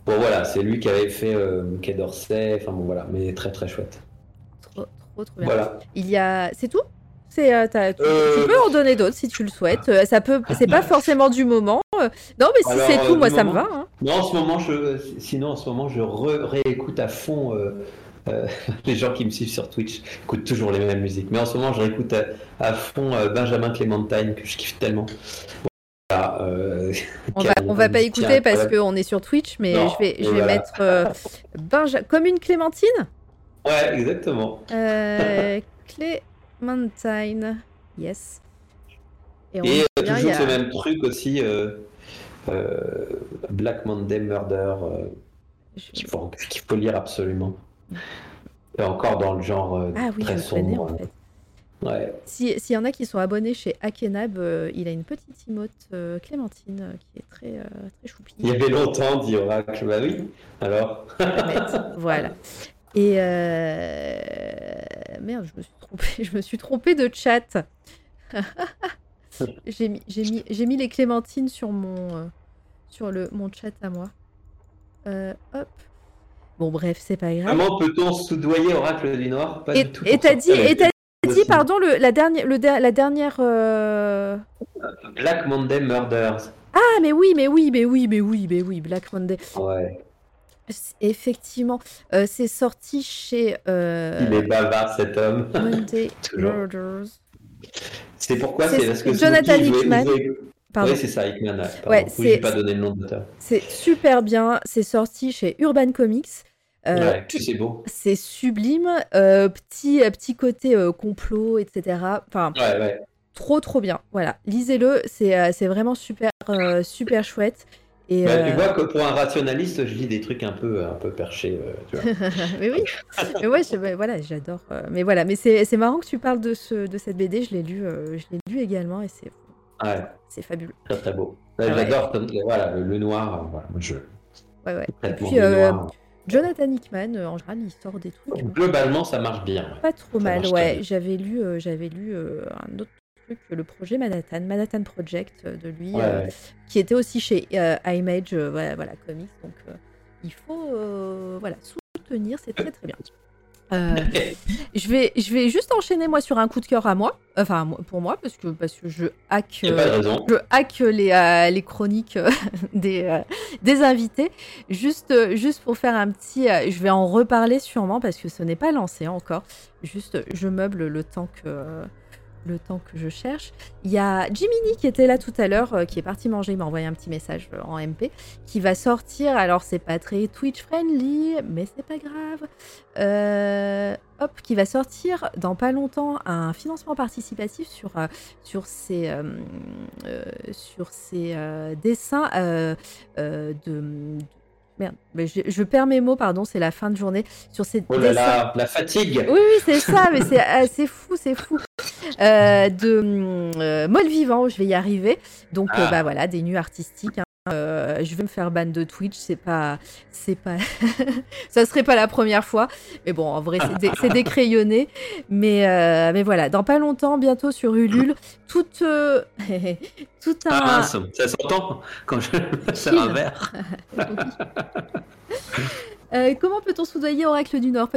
Bon voilà c'est lui qui avait fait Quai d'Orsay enfin bon voilà mais très très chouette. Trop trop trop bien. Voilà. Il y a c'est tout? Euh, tu, euh, peux en donner d'autres si tu le souhaites. Euh, ça peut, c'est pas forcément du moment. Non, mais si c'est tout, moi ça me va. Hein. Non, en ce moment, je, sinon en ce moment, je réécoute à fond. les gens qui me suivent sur Twitch écoutent toujours les mêmes musiques. Mais en ce moment, je réécoute à, fond Benjamin Clémentine que je kiffe tellement. on va, on va pas écouter parce qu'on est sur Twitch, mais je vais, je vais mettre comme une Clémentine? Ouais, exactement. Clé. Mountain, yes. Et, euh, toujours ce même truc aussi, euh, euh, Black Monday Murder, qu'il faut, faut, lire absolument. Et encore dans le genre ah, oui, très sombre. en fait. Ouais. S'il y en a qui sont abonnés chez Akenab, il a une petite emote Clémentine qui est très, très choupie. Il y avait longtemps, dit Oracle. Bah oui, alors. voilà. Et euh... merde, je me suis trompée, je me suis trompée de chat. j'ai mis, mis, mis, les clémentines sur mon, euh, sur le, mon chat à moi. Euh, hop. Bon, bref, c'est pas grave. Comment peut-on soudoyer Oracle du Noir Pas et, du Et t'as dit, et dit, pardon, le, la dernière, le, la dernière. Euh... Black Monday Murders. Ah, mais oui, mais oui, mais oui, mais oui, mais oui, Black Monday. Ouais. Effectivement, euh, c'est sorti chez. Euh, Il est bavard cet homme. C'est pourquoi? C'est parce que Jonathan Hickman. Oui, c'est ça, Hickman. Ouais, c'est pas donné le nom d'auteur. C'est super bien. C'est sorti chez Urban Comics. Euh, ouais, c'est beau. C'est sublime. Euh, petit, petit côté complot, etc. Enfin, ouais, ouais. Trop, trop bien. Voilà, lisez-le. C'est vraiment super, super chouette. Et bah, Tu euh, vois que pour un rationaliste, je lis des trucs un peu, un peu perchés. Euh, tu vois. mais oui, mais ouais, voilà, j'adore. Euh, mais voilà, mais c'est marrant que tu parles de, ce, de cette BD. Je l'ai lu, je l'ai lu également et c'est ouais. c'est fabuleux. Très très beau. J'adore voilà, le, noir. Voilà, je... Ouais, ouais. Et puis, Jonathan Hickman, en général, il sort des trucs. Globalement, ça marche bien. Pas trop mal, ouais. J'avais lu, j'avais lu un autre le projet Manhattan, Manhattan Project euh, de lui, euh, qui était aussi chez euh, Image, voilà, voilà, Comics. Donc il faut voilà, soutenir, c'est très très bien. Euh, je, vais, je vais juste enchaîner moi sur un coup de cœur à moi, enfin pour moi parce que parce que je hack, euh, je hack les, euh, les chroniques des, des invités. Juste juste pour faire un petit, je vais en reparler sûrement parce que ce n'est pas lancé encore. Juste je meuble le temps que le temps que je cherche. Il y a Jiminy qui était là tout à l'heure, euh, qui est parti manger, il m'a envoyé un petit message euh, en MP, qui va sortir. Alors, c'est pas très Twitch friendly, mais c'est pas grave. Euh, hop, qui va sortir dans pas longtemps un financement participatif sur, sur ses, sur ses dessins de Merde, mais je, perds mes mots, pardon, c'est la fin de journée. Sur ces oh là là, la fatigue Oui, oui, c'est ça, mais c'est euh, fou, c'est fou. Euh, de euh, Molle Vivant, je vais y arriver. Donc, euh, ah. bah voilà, des nuits artistiques. Hein. Euh, je vais me faire ban de Twitch, c'est pas, c'est pas, ça serait pas la première fois. Mais bon, en vrai, c'est, décrayonné. Mais, euh, mais voilà, dans pas longtemps, bientôt sur Ulule, tout, euh, tout un. Ah ça s'entend quand je sers un verre. comment peut-on soudoyer Oracle du Nord?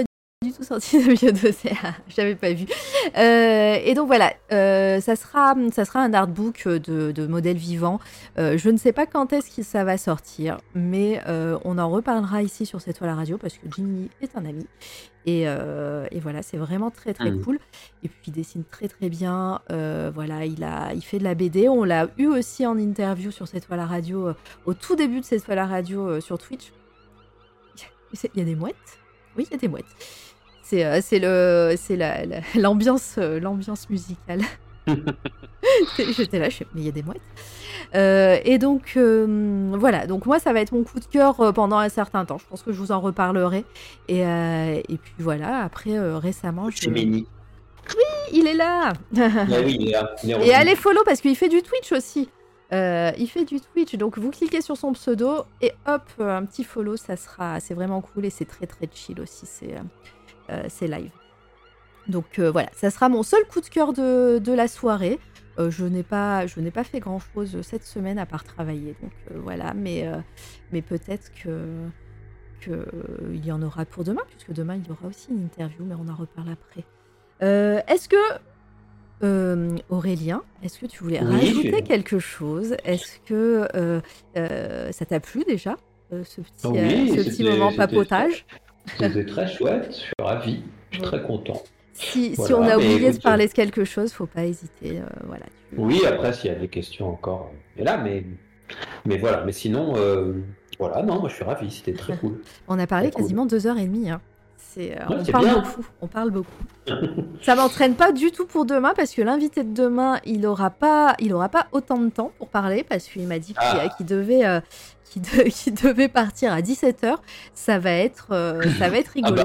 Du tout sorti de Biodosé, j'avais pas vu. Euh, et donc voilà, euh, ça, sera, ça sera un artbook de, de modèles vivants. Euh, je ne sais pas quand est-ce que ça va sortir, mais on en reparlera ici sur cette toile à radio parce que Jimmy est un ami. Et, et voilà, c'est vraiment très très mmh. cool. Et puis il dessine très très bien. voilà, il, a, il fait de la BD. On l'a eu aussi en interview sur cette toile à radio, au tout début de cette toile à radio sur Twitch. Il y a des mouettes Oui, il y a des mouettes. C'est euh, c'est le c'est l'ambiance euh, l'ambiance musicale. J'étais là, je mais il y a des mouettes. Euh, et donc voilà, donc moi ça va être mon coup de cœur pendant un certain temps. Je pense que je vous en reparlerai. Et, et puis voilà, après récemment, je... Oui, il est là. Ah oui, il est là. et allez follow parce qu'il fait du Twitch aussi. il fait du Twitch, donc vous cliquez sur son pseudo et hop, un petit follow, ça sera, c'est vraiment cool et c'est très très chill aussi. C'est euh, c'est live. Donc euh, voilà, ça sera mon seul coup de cœur de, la soirée. Euh, je n'ai pas, je n'ai pas fait grand chose cette semaine à part travailler. Donc voilà, mais, mais peut-être que qu'il y en aura pour demain, puisque demain il y aura aussi une interview, mais on en reparle après. est-ce que Aurélien, est-ce que tu voulais rajouter quelque chose? Est-ce que ça t'a plu déjà, ce petit, ce petit moment papotage? C'était très chouette, je suis ravi, je suis très content. Si, si on a oublié de parler de quelque chose, faut pas hésiter. Euh, voilà, Oui, après, s'il y a des questions encore, et là, mais, mais voilà, mais sinon, euh, voilà, non, moi je suis ravi, c'était très cool. on a parlé quasiment deux heures et demie. Hein. Euh, on, parle beaucoup, on parle beaucoup. Ça m'entraîne pas du tout pour demain parce que l'invité de demain, il aura pas, il aura pas autant de temps pour parler parce qu'il m'a dit qu'il ah. devait, qui, qui, devait partir à 17h. Ça va être, euh, ça va être ah rigolo.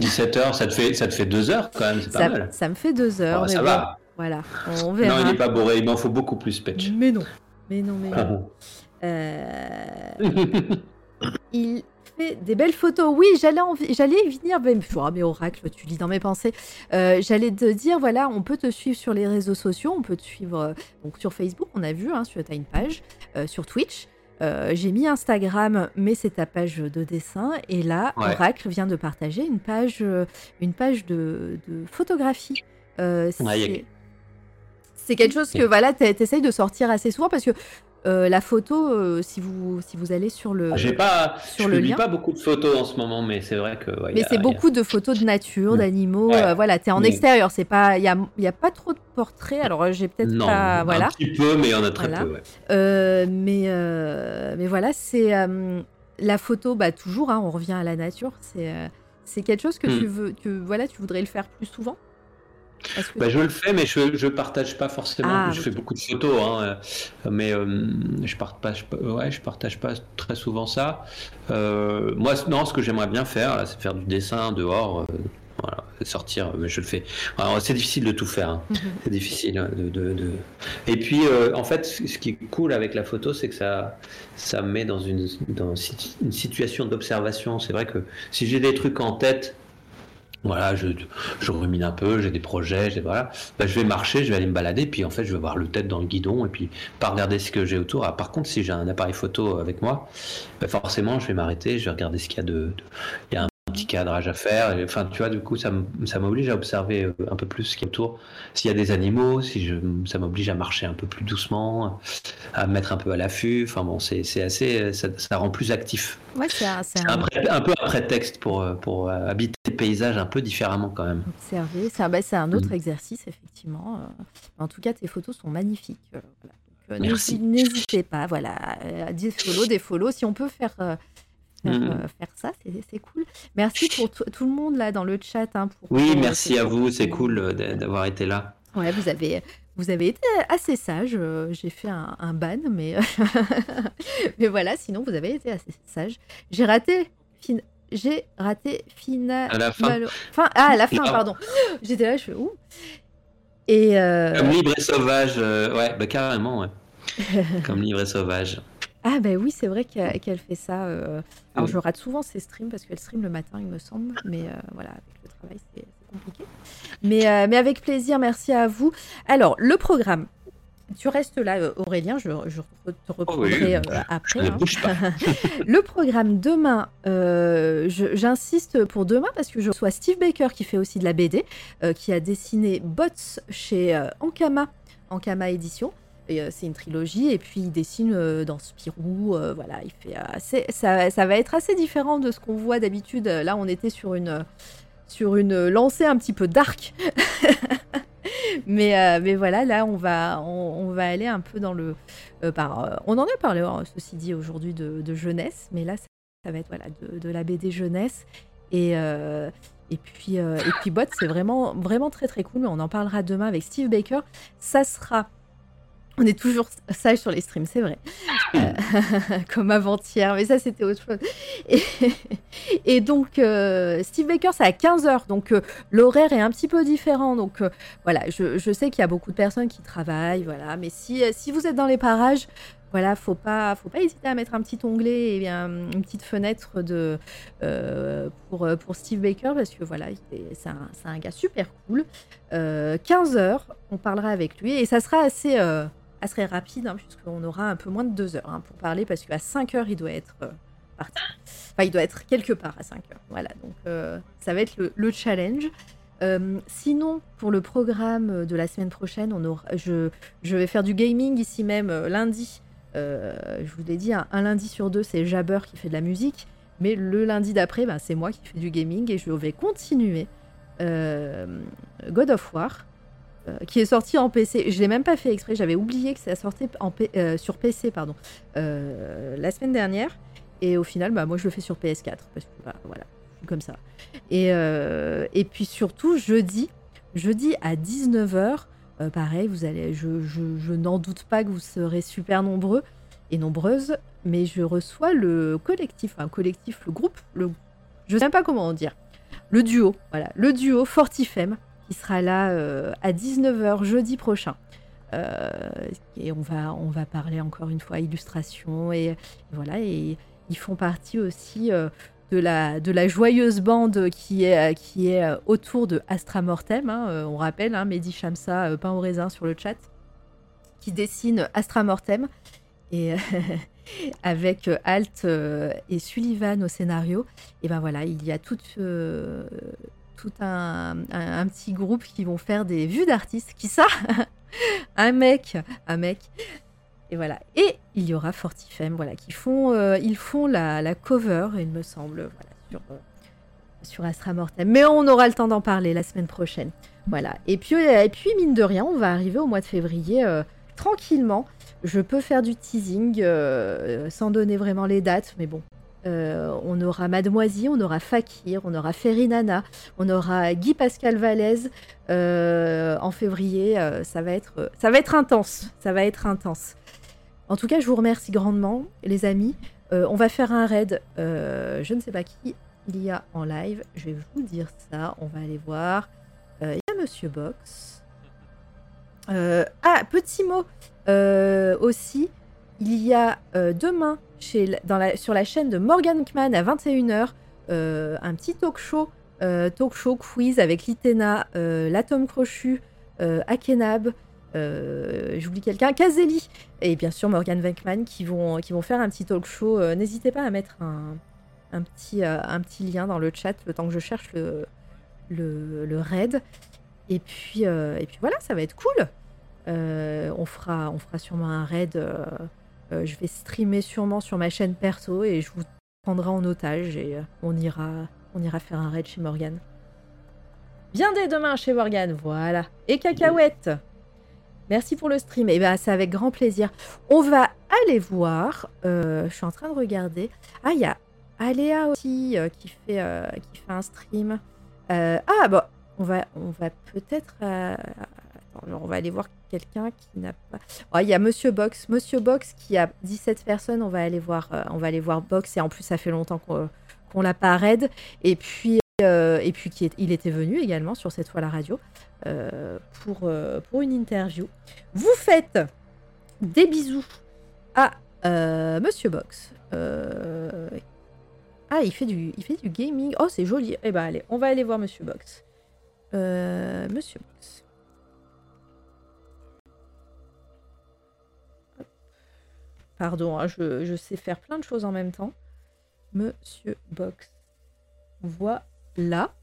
17h, bah, ça te fait, ça te fait deux heures quand même, c'est pas ça, mal. Ça me fait deux heures. Ah, ça va. Voilà, on verra. Non, il n'est pas bourré, il m'en faut beaucoup plus, Petch. Mais non, mais non, mais non. Euh... il fait des belles photos. Oui, j'allais j'allais y venir. Mais, oh, mais Oracle, tu lis dans mes pensées. Euh, j'allais te dire, voilà, on peut te suivre sur les réseaux sociaux, on peut te suivre euh, donc sur Facebook, on a vu, hein, tu as une page, sur Twitch. Euh, j'ai mis Instagram, mais c'est ta page de dessin. Et là, Oracle vient de partager une page, euh, une page de, photographie. Euh, c'est quelque chose que voilà, tu essayes de sortir assez souvent parce que euh, la photo, euh, si, vous, si vous allez sur le. J'ai pas. Sur je le lien. pas beaucoup de photos en ce moment, mais c'est vrai que. mais c'est beaucoup de photos de nature, mm. d'animaux. Euh, voilà, tu es en mm. extérieur. C'est pas. Il y a, y a, pas trop de portraits. Alors j'ai peut-être pas. Voilà. Un petit peu, mais il y en a très peu. mais, mais voilà, c'est. la photo, bah, toujours, hein, on revient à la nature. C'est c'est quelque chose que mm. tu veux. Que, voilà, tu voudrais le faire plus souvent? Bah, je le fais, mais je ne partage pas forcément. Ah, je fais beaucoup de photos, hein, mais euh, je partage, ouais, je partage pas très souvent ça. Euh, moi, non, ce que j'aimerais bien faire, c'est faire du dessin dehors. Euh, voilà, sortir, mais je le fais. C'est difficile de tout faire. Hein. C'est difficile hein, de, de, Et puis, en fait, ce qui est cool avec la photo, c'est que ça, ça me met dans une, dans une situation d'observation. C'est vrai que si j'ai des trucs en tête voilà, je, je rumine un peu, j'ai des projets, j'ai, voilà. Ben, je vais marcher, je vais aller me balader, puis en fait, je vais avoir le tête dans le guidon, et puis pas regarder ce que j'ai autour. Ah, par contre, si j'ai un appareil photo avec moi, ben, forcément, je vais m'arrêter, je vais regarder ce qu'il y a de. Petit cadrage à faire. Enfin, tu vois, du coup, ça m'oblige à observer euh, un peu plus ce qui est autour. S'il y a des animaux, si je, ça m'oblige à marcher un peu plus doucement, à mettre un peu à l'affût. Enfin bon, c'est assez, ça, ça, rend plus actif. Ouais, c'est un, un, peu un prétexte pour, pour habiter le paysage un peu différemment quand même. Observer, c'est un, bah, un, autre mm. exercice, effectivement. En tout cas, tes photos sont magnifiques. Voilà. N'hésitez pas, voilà, des follow, des follow. Si on peut faire Mm. Euh, faire, ça, c'est cool. Merci pour tout le monde là dans le chat. Hein, pour, oui, euh, merci à vous, c'est cool euh, d'avoir été là. Ouais, vous avez, vous avez été assez sage. J'ai fait un, ban, mais, mais voilà, sinon vous avez été assez sage. J'ai raté. J'ai raté final. À la fin. Ah, à la fin, pardon. J'étais là, je fais où Et Comme libre et sauvage, ouais, bah carrément, ouais. Comme libre et sauvage. Ah ben oui, c'est vrai qu'elle fait ça. Euh, alors je rate souvent ses streams parce qu'elle stream le matin, il me semble. Mais euh, voilà, avec le travail, c'est compliqué. Mais, euh, mais avec plaisir, merci à vous. Alors, le programme. Tu restes là, Aurélien, je, te reprendrai après. Hein. le programme demain, j'insiste pour demain parce que je reçois Steve Baker qui fait aussi de la BD, qui a dessiné Bots chez Ankama, Ankama Édition. Euh, c'est une trilogie et puis il dessine euh, dans Spirou, euh, voilà, il fait assez, ça, va être assez différent de ce qu'on voit d'habitude. Là, on était sur une sur une lancée un petit peu dark, mais mais voilà, là on va on, va aller un peu dans le par, on en a parlé hein, ceci dit aujourd'hui de, jeunesse, mais là ça, va être voilà de, de, la BD jeunesse et et puis, et puis Bot, c'est vraiment, vraiment très très cool. Mais on en parlera demain avec Steve Baker. Ça sera on est toujours sage sur les streams, c'est vrai. Euh, comme avant-hier, mais ça c'était autre chose. Et, donc, euh, Steve Baker, c'est à 15h, donc euh, l'horaire est un petit peu différent. Donc voilà, je, sais qu'il y a beaucoup de personnes qui travaillent, voilà. Mais si, si vous êtes dans les parages, voilà, faut pas, faut pas hésiter à mettre un petit onglet et bien une petite fenêtre de pour pour Steve Baker parce que voilà, c'est un, un, gars super cool. 15 h on parlera avec lui et ça sera assez assez rapide, hein, puisqu'on aura un peu moins de deux heures hein, pour parler, parce qu'à 5 heures, il doit être euh, parti. Enfin, il doit être quelque part à 5 heures. Voilà, donc euh, ça va être le, challenge. Euh, sinon, pour le programme de la semaine prochaine, on aura, je, vais faire du gaming ici même lundi. je vous l'ai dit, un, lundi sur deux, c'est Jabber qui fait de la musique. Mais le lundi d'après, ben, c'est moi qui fais du gaming et je vais continuer God of War. Euh, qui est sorti en PC. Je l'ai même pas fait exprès, j'avais oublié que ça sortait en euh, sur PC pardon, euh, la semaine dernière. Et au final, bah, moi je le fais sur PS4 parce que bah, voilà, comme ça. Et, puis surtout, jeudi, jeudi à 19h, pareil, vous allez, je, je, n'en doute pas que vous serez super nombreux et nombreuses, mais je reçois le collectif, un collectif, le groupe, le, je sais même pas comment dire, le duo, voilà, le duo Fortifem qui sera là euh, à 19h jeudi prochain. Euh, et on va, parler encore une fois illustration et, voilà et ils font partie aussi euh, de la, joyeuse bande qui est, qui est autour de Astra Mortem. Hein, on rappelle, hein, Mehdi Shamsa, pain au raisin sur le chat, qui dessine Astra Mortem. Et avec Alt et Sullivan au scénario. Et ben voilà, il y a toute, tout un, petit groupe qui vont faire des vues d'artistes. Qui ça Un mec, un mec. Et voilà. Et il y aura Fortifem, voilà, qui font, euh, ils font la, cover, il me semble, voilà, sur, euh, sur Astra Mortem. Mais on aura le temps d'en parler la semaine prochaine. Voilà. Et puis, euh, et puis, mine de rien, on va arriver au mois de février tranquillement. Je peux faire du teasing sans donner vraiment les dates, mais bon, euh, on aura Mademoiselle, on aura Fakir, on aura Ferinana, on aura Guy Pascal Vallès euh, en février. Euh, ça va être, ça va être intense, ça va être intense. En tout cas, je vous remercie grandement, les amis. on va faire un raid. je ne sais pas qui il y a en live. Je vais vous dire ça. On va aller voir. Il y a Monsieur Box. ah, petit mot aussi. Il y a demain sur la chaîne de Morgan Kman à 21h, euh, un petit talk show, euh, talk show quiz avec Litena, euh, l'atome crochu, Akenab, j'oublie quelqu'un, Kazeli et bien sûr Morgan Venkman qui vont, faire un petit talk show. N'hésitez pas à mettre un, petit, lien dans le chat le temps que je cherche le, raid. Et puis, et puis voilà, ça va être cool. on, fera, on fera sûrement un raid. Je vais streamer sûrement sur ma chaîne perso et je vous prendrai en otage et on ira, on ira faire un raid chez Morgane. Bien dès demain chez Morgane, voilà. Et cacahuète. Merci pour le stream. Et eh ben c'est avec grand plaisir. On va aller voir. Euh, je suis en train de regarder. Ah, il y a Aléa aussi euh, qui, fait, euh, qui fait un stream. ah, bah, on va, on va peut-être. On va aller voir quelqu'un qui n'a pas. Oh, il y a Monsieur Box. Monsieur Box qui a 17 personnes. On va aller voir, on va aller voir Box. Et en plus, ça fait longtemps qu'on l'a pas raid. Et puis. et puis il était venu également sur cette fois la radio. Euh, pour, euh, une interview. Vous faites des bisous à euh, Monsieur Box. Ah, il fait, du, fait du gaming. Oh, c'est joli. Eh ben, allez, on va aller voir Monsieur Box. Monsieur Box. Pardon, hein, je, sais faire plein de choses en même temps. Monsieur Box. Voilà.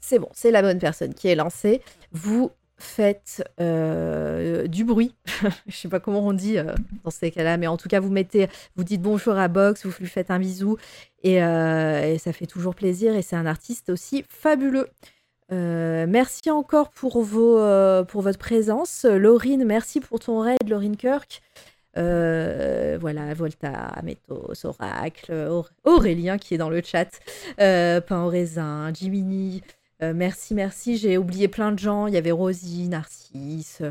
c'est bon, c'est la bonne personne qui est lancée. Vous faites euh, du bruit. Je sais pas comment on dit euh, dans ces cas-là, mais en tout cas, vous mettez, vous dites bonjour à Box, vous lui faites un bisou et, euh, ça fait toujours plaisir. Et c'est un artiste aussi fabuleux. Merci encore pour, vos, pour votre présence. Laurine, merci pour ton raid, Laurine Kirk. voilà, Volta, Métos, Oracle, Aurélien qui est dans le chat, Pain au raisin, Jiminy, euh, merci, merci. J'ai oublié plein de gens. Il y avait Rosie, Narcisse,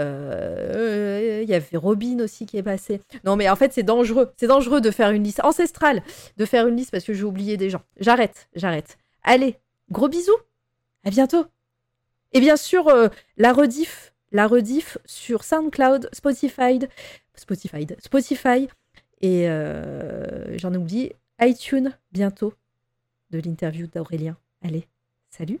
euh, il y avait Robin aussi qui est passé. Non, mais en fait, c'est dangereux. C'est dangereux de faire une liste ancestrale, de faire une liste parce que j'ai oublié des gens. J'arrête, j'arrête. Allez, gros bisous. À bientôt. Et bien sûr, euh, la rediff, la rediff sur SoundCloud, Spotify, Spotify, Spotify et j'en ai oublié iTunes bientôt de l'interview d'Aurélien. Allez. Salut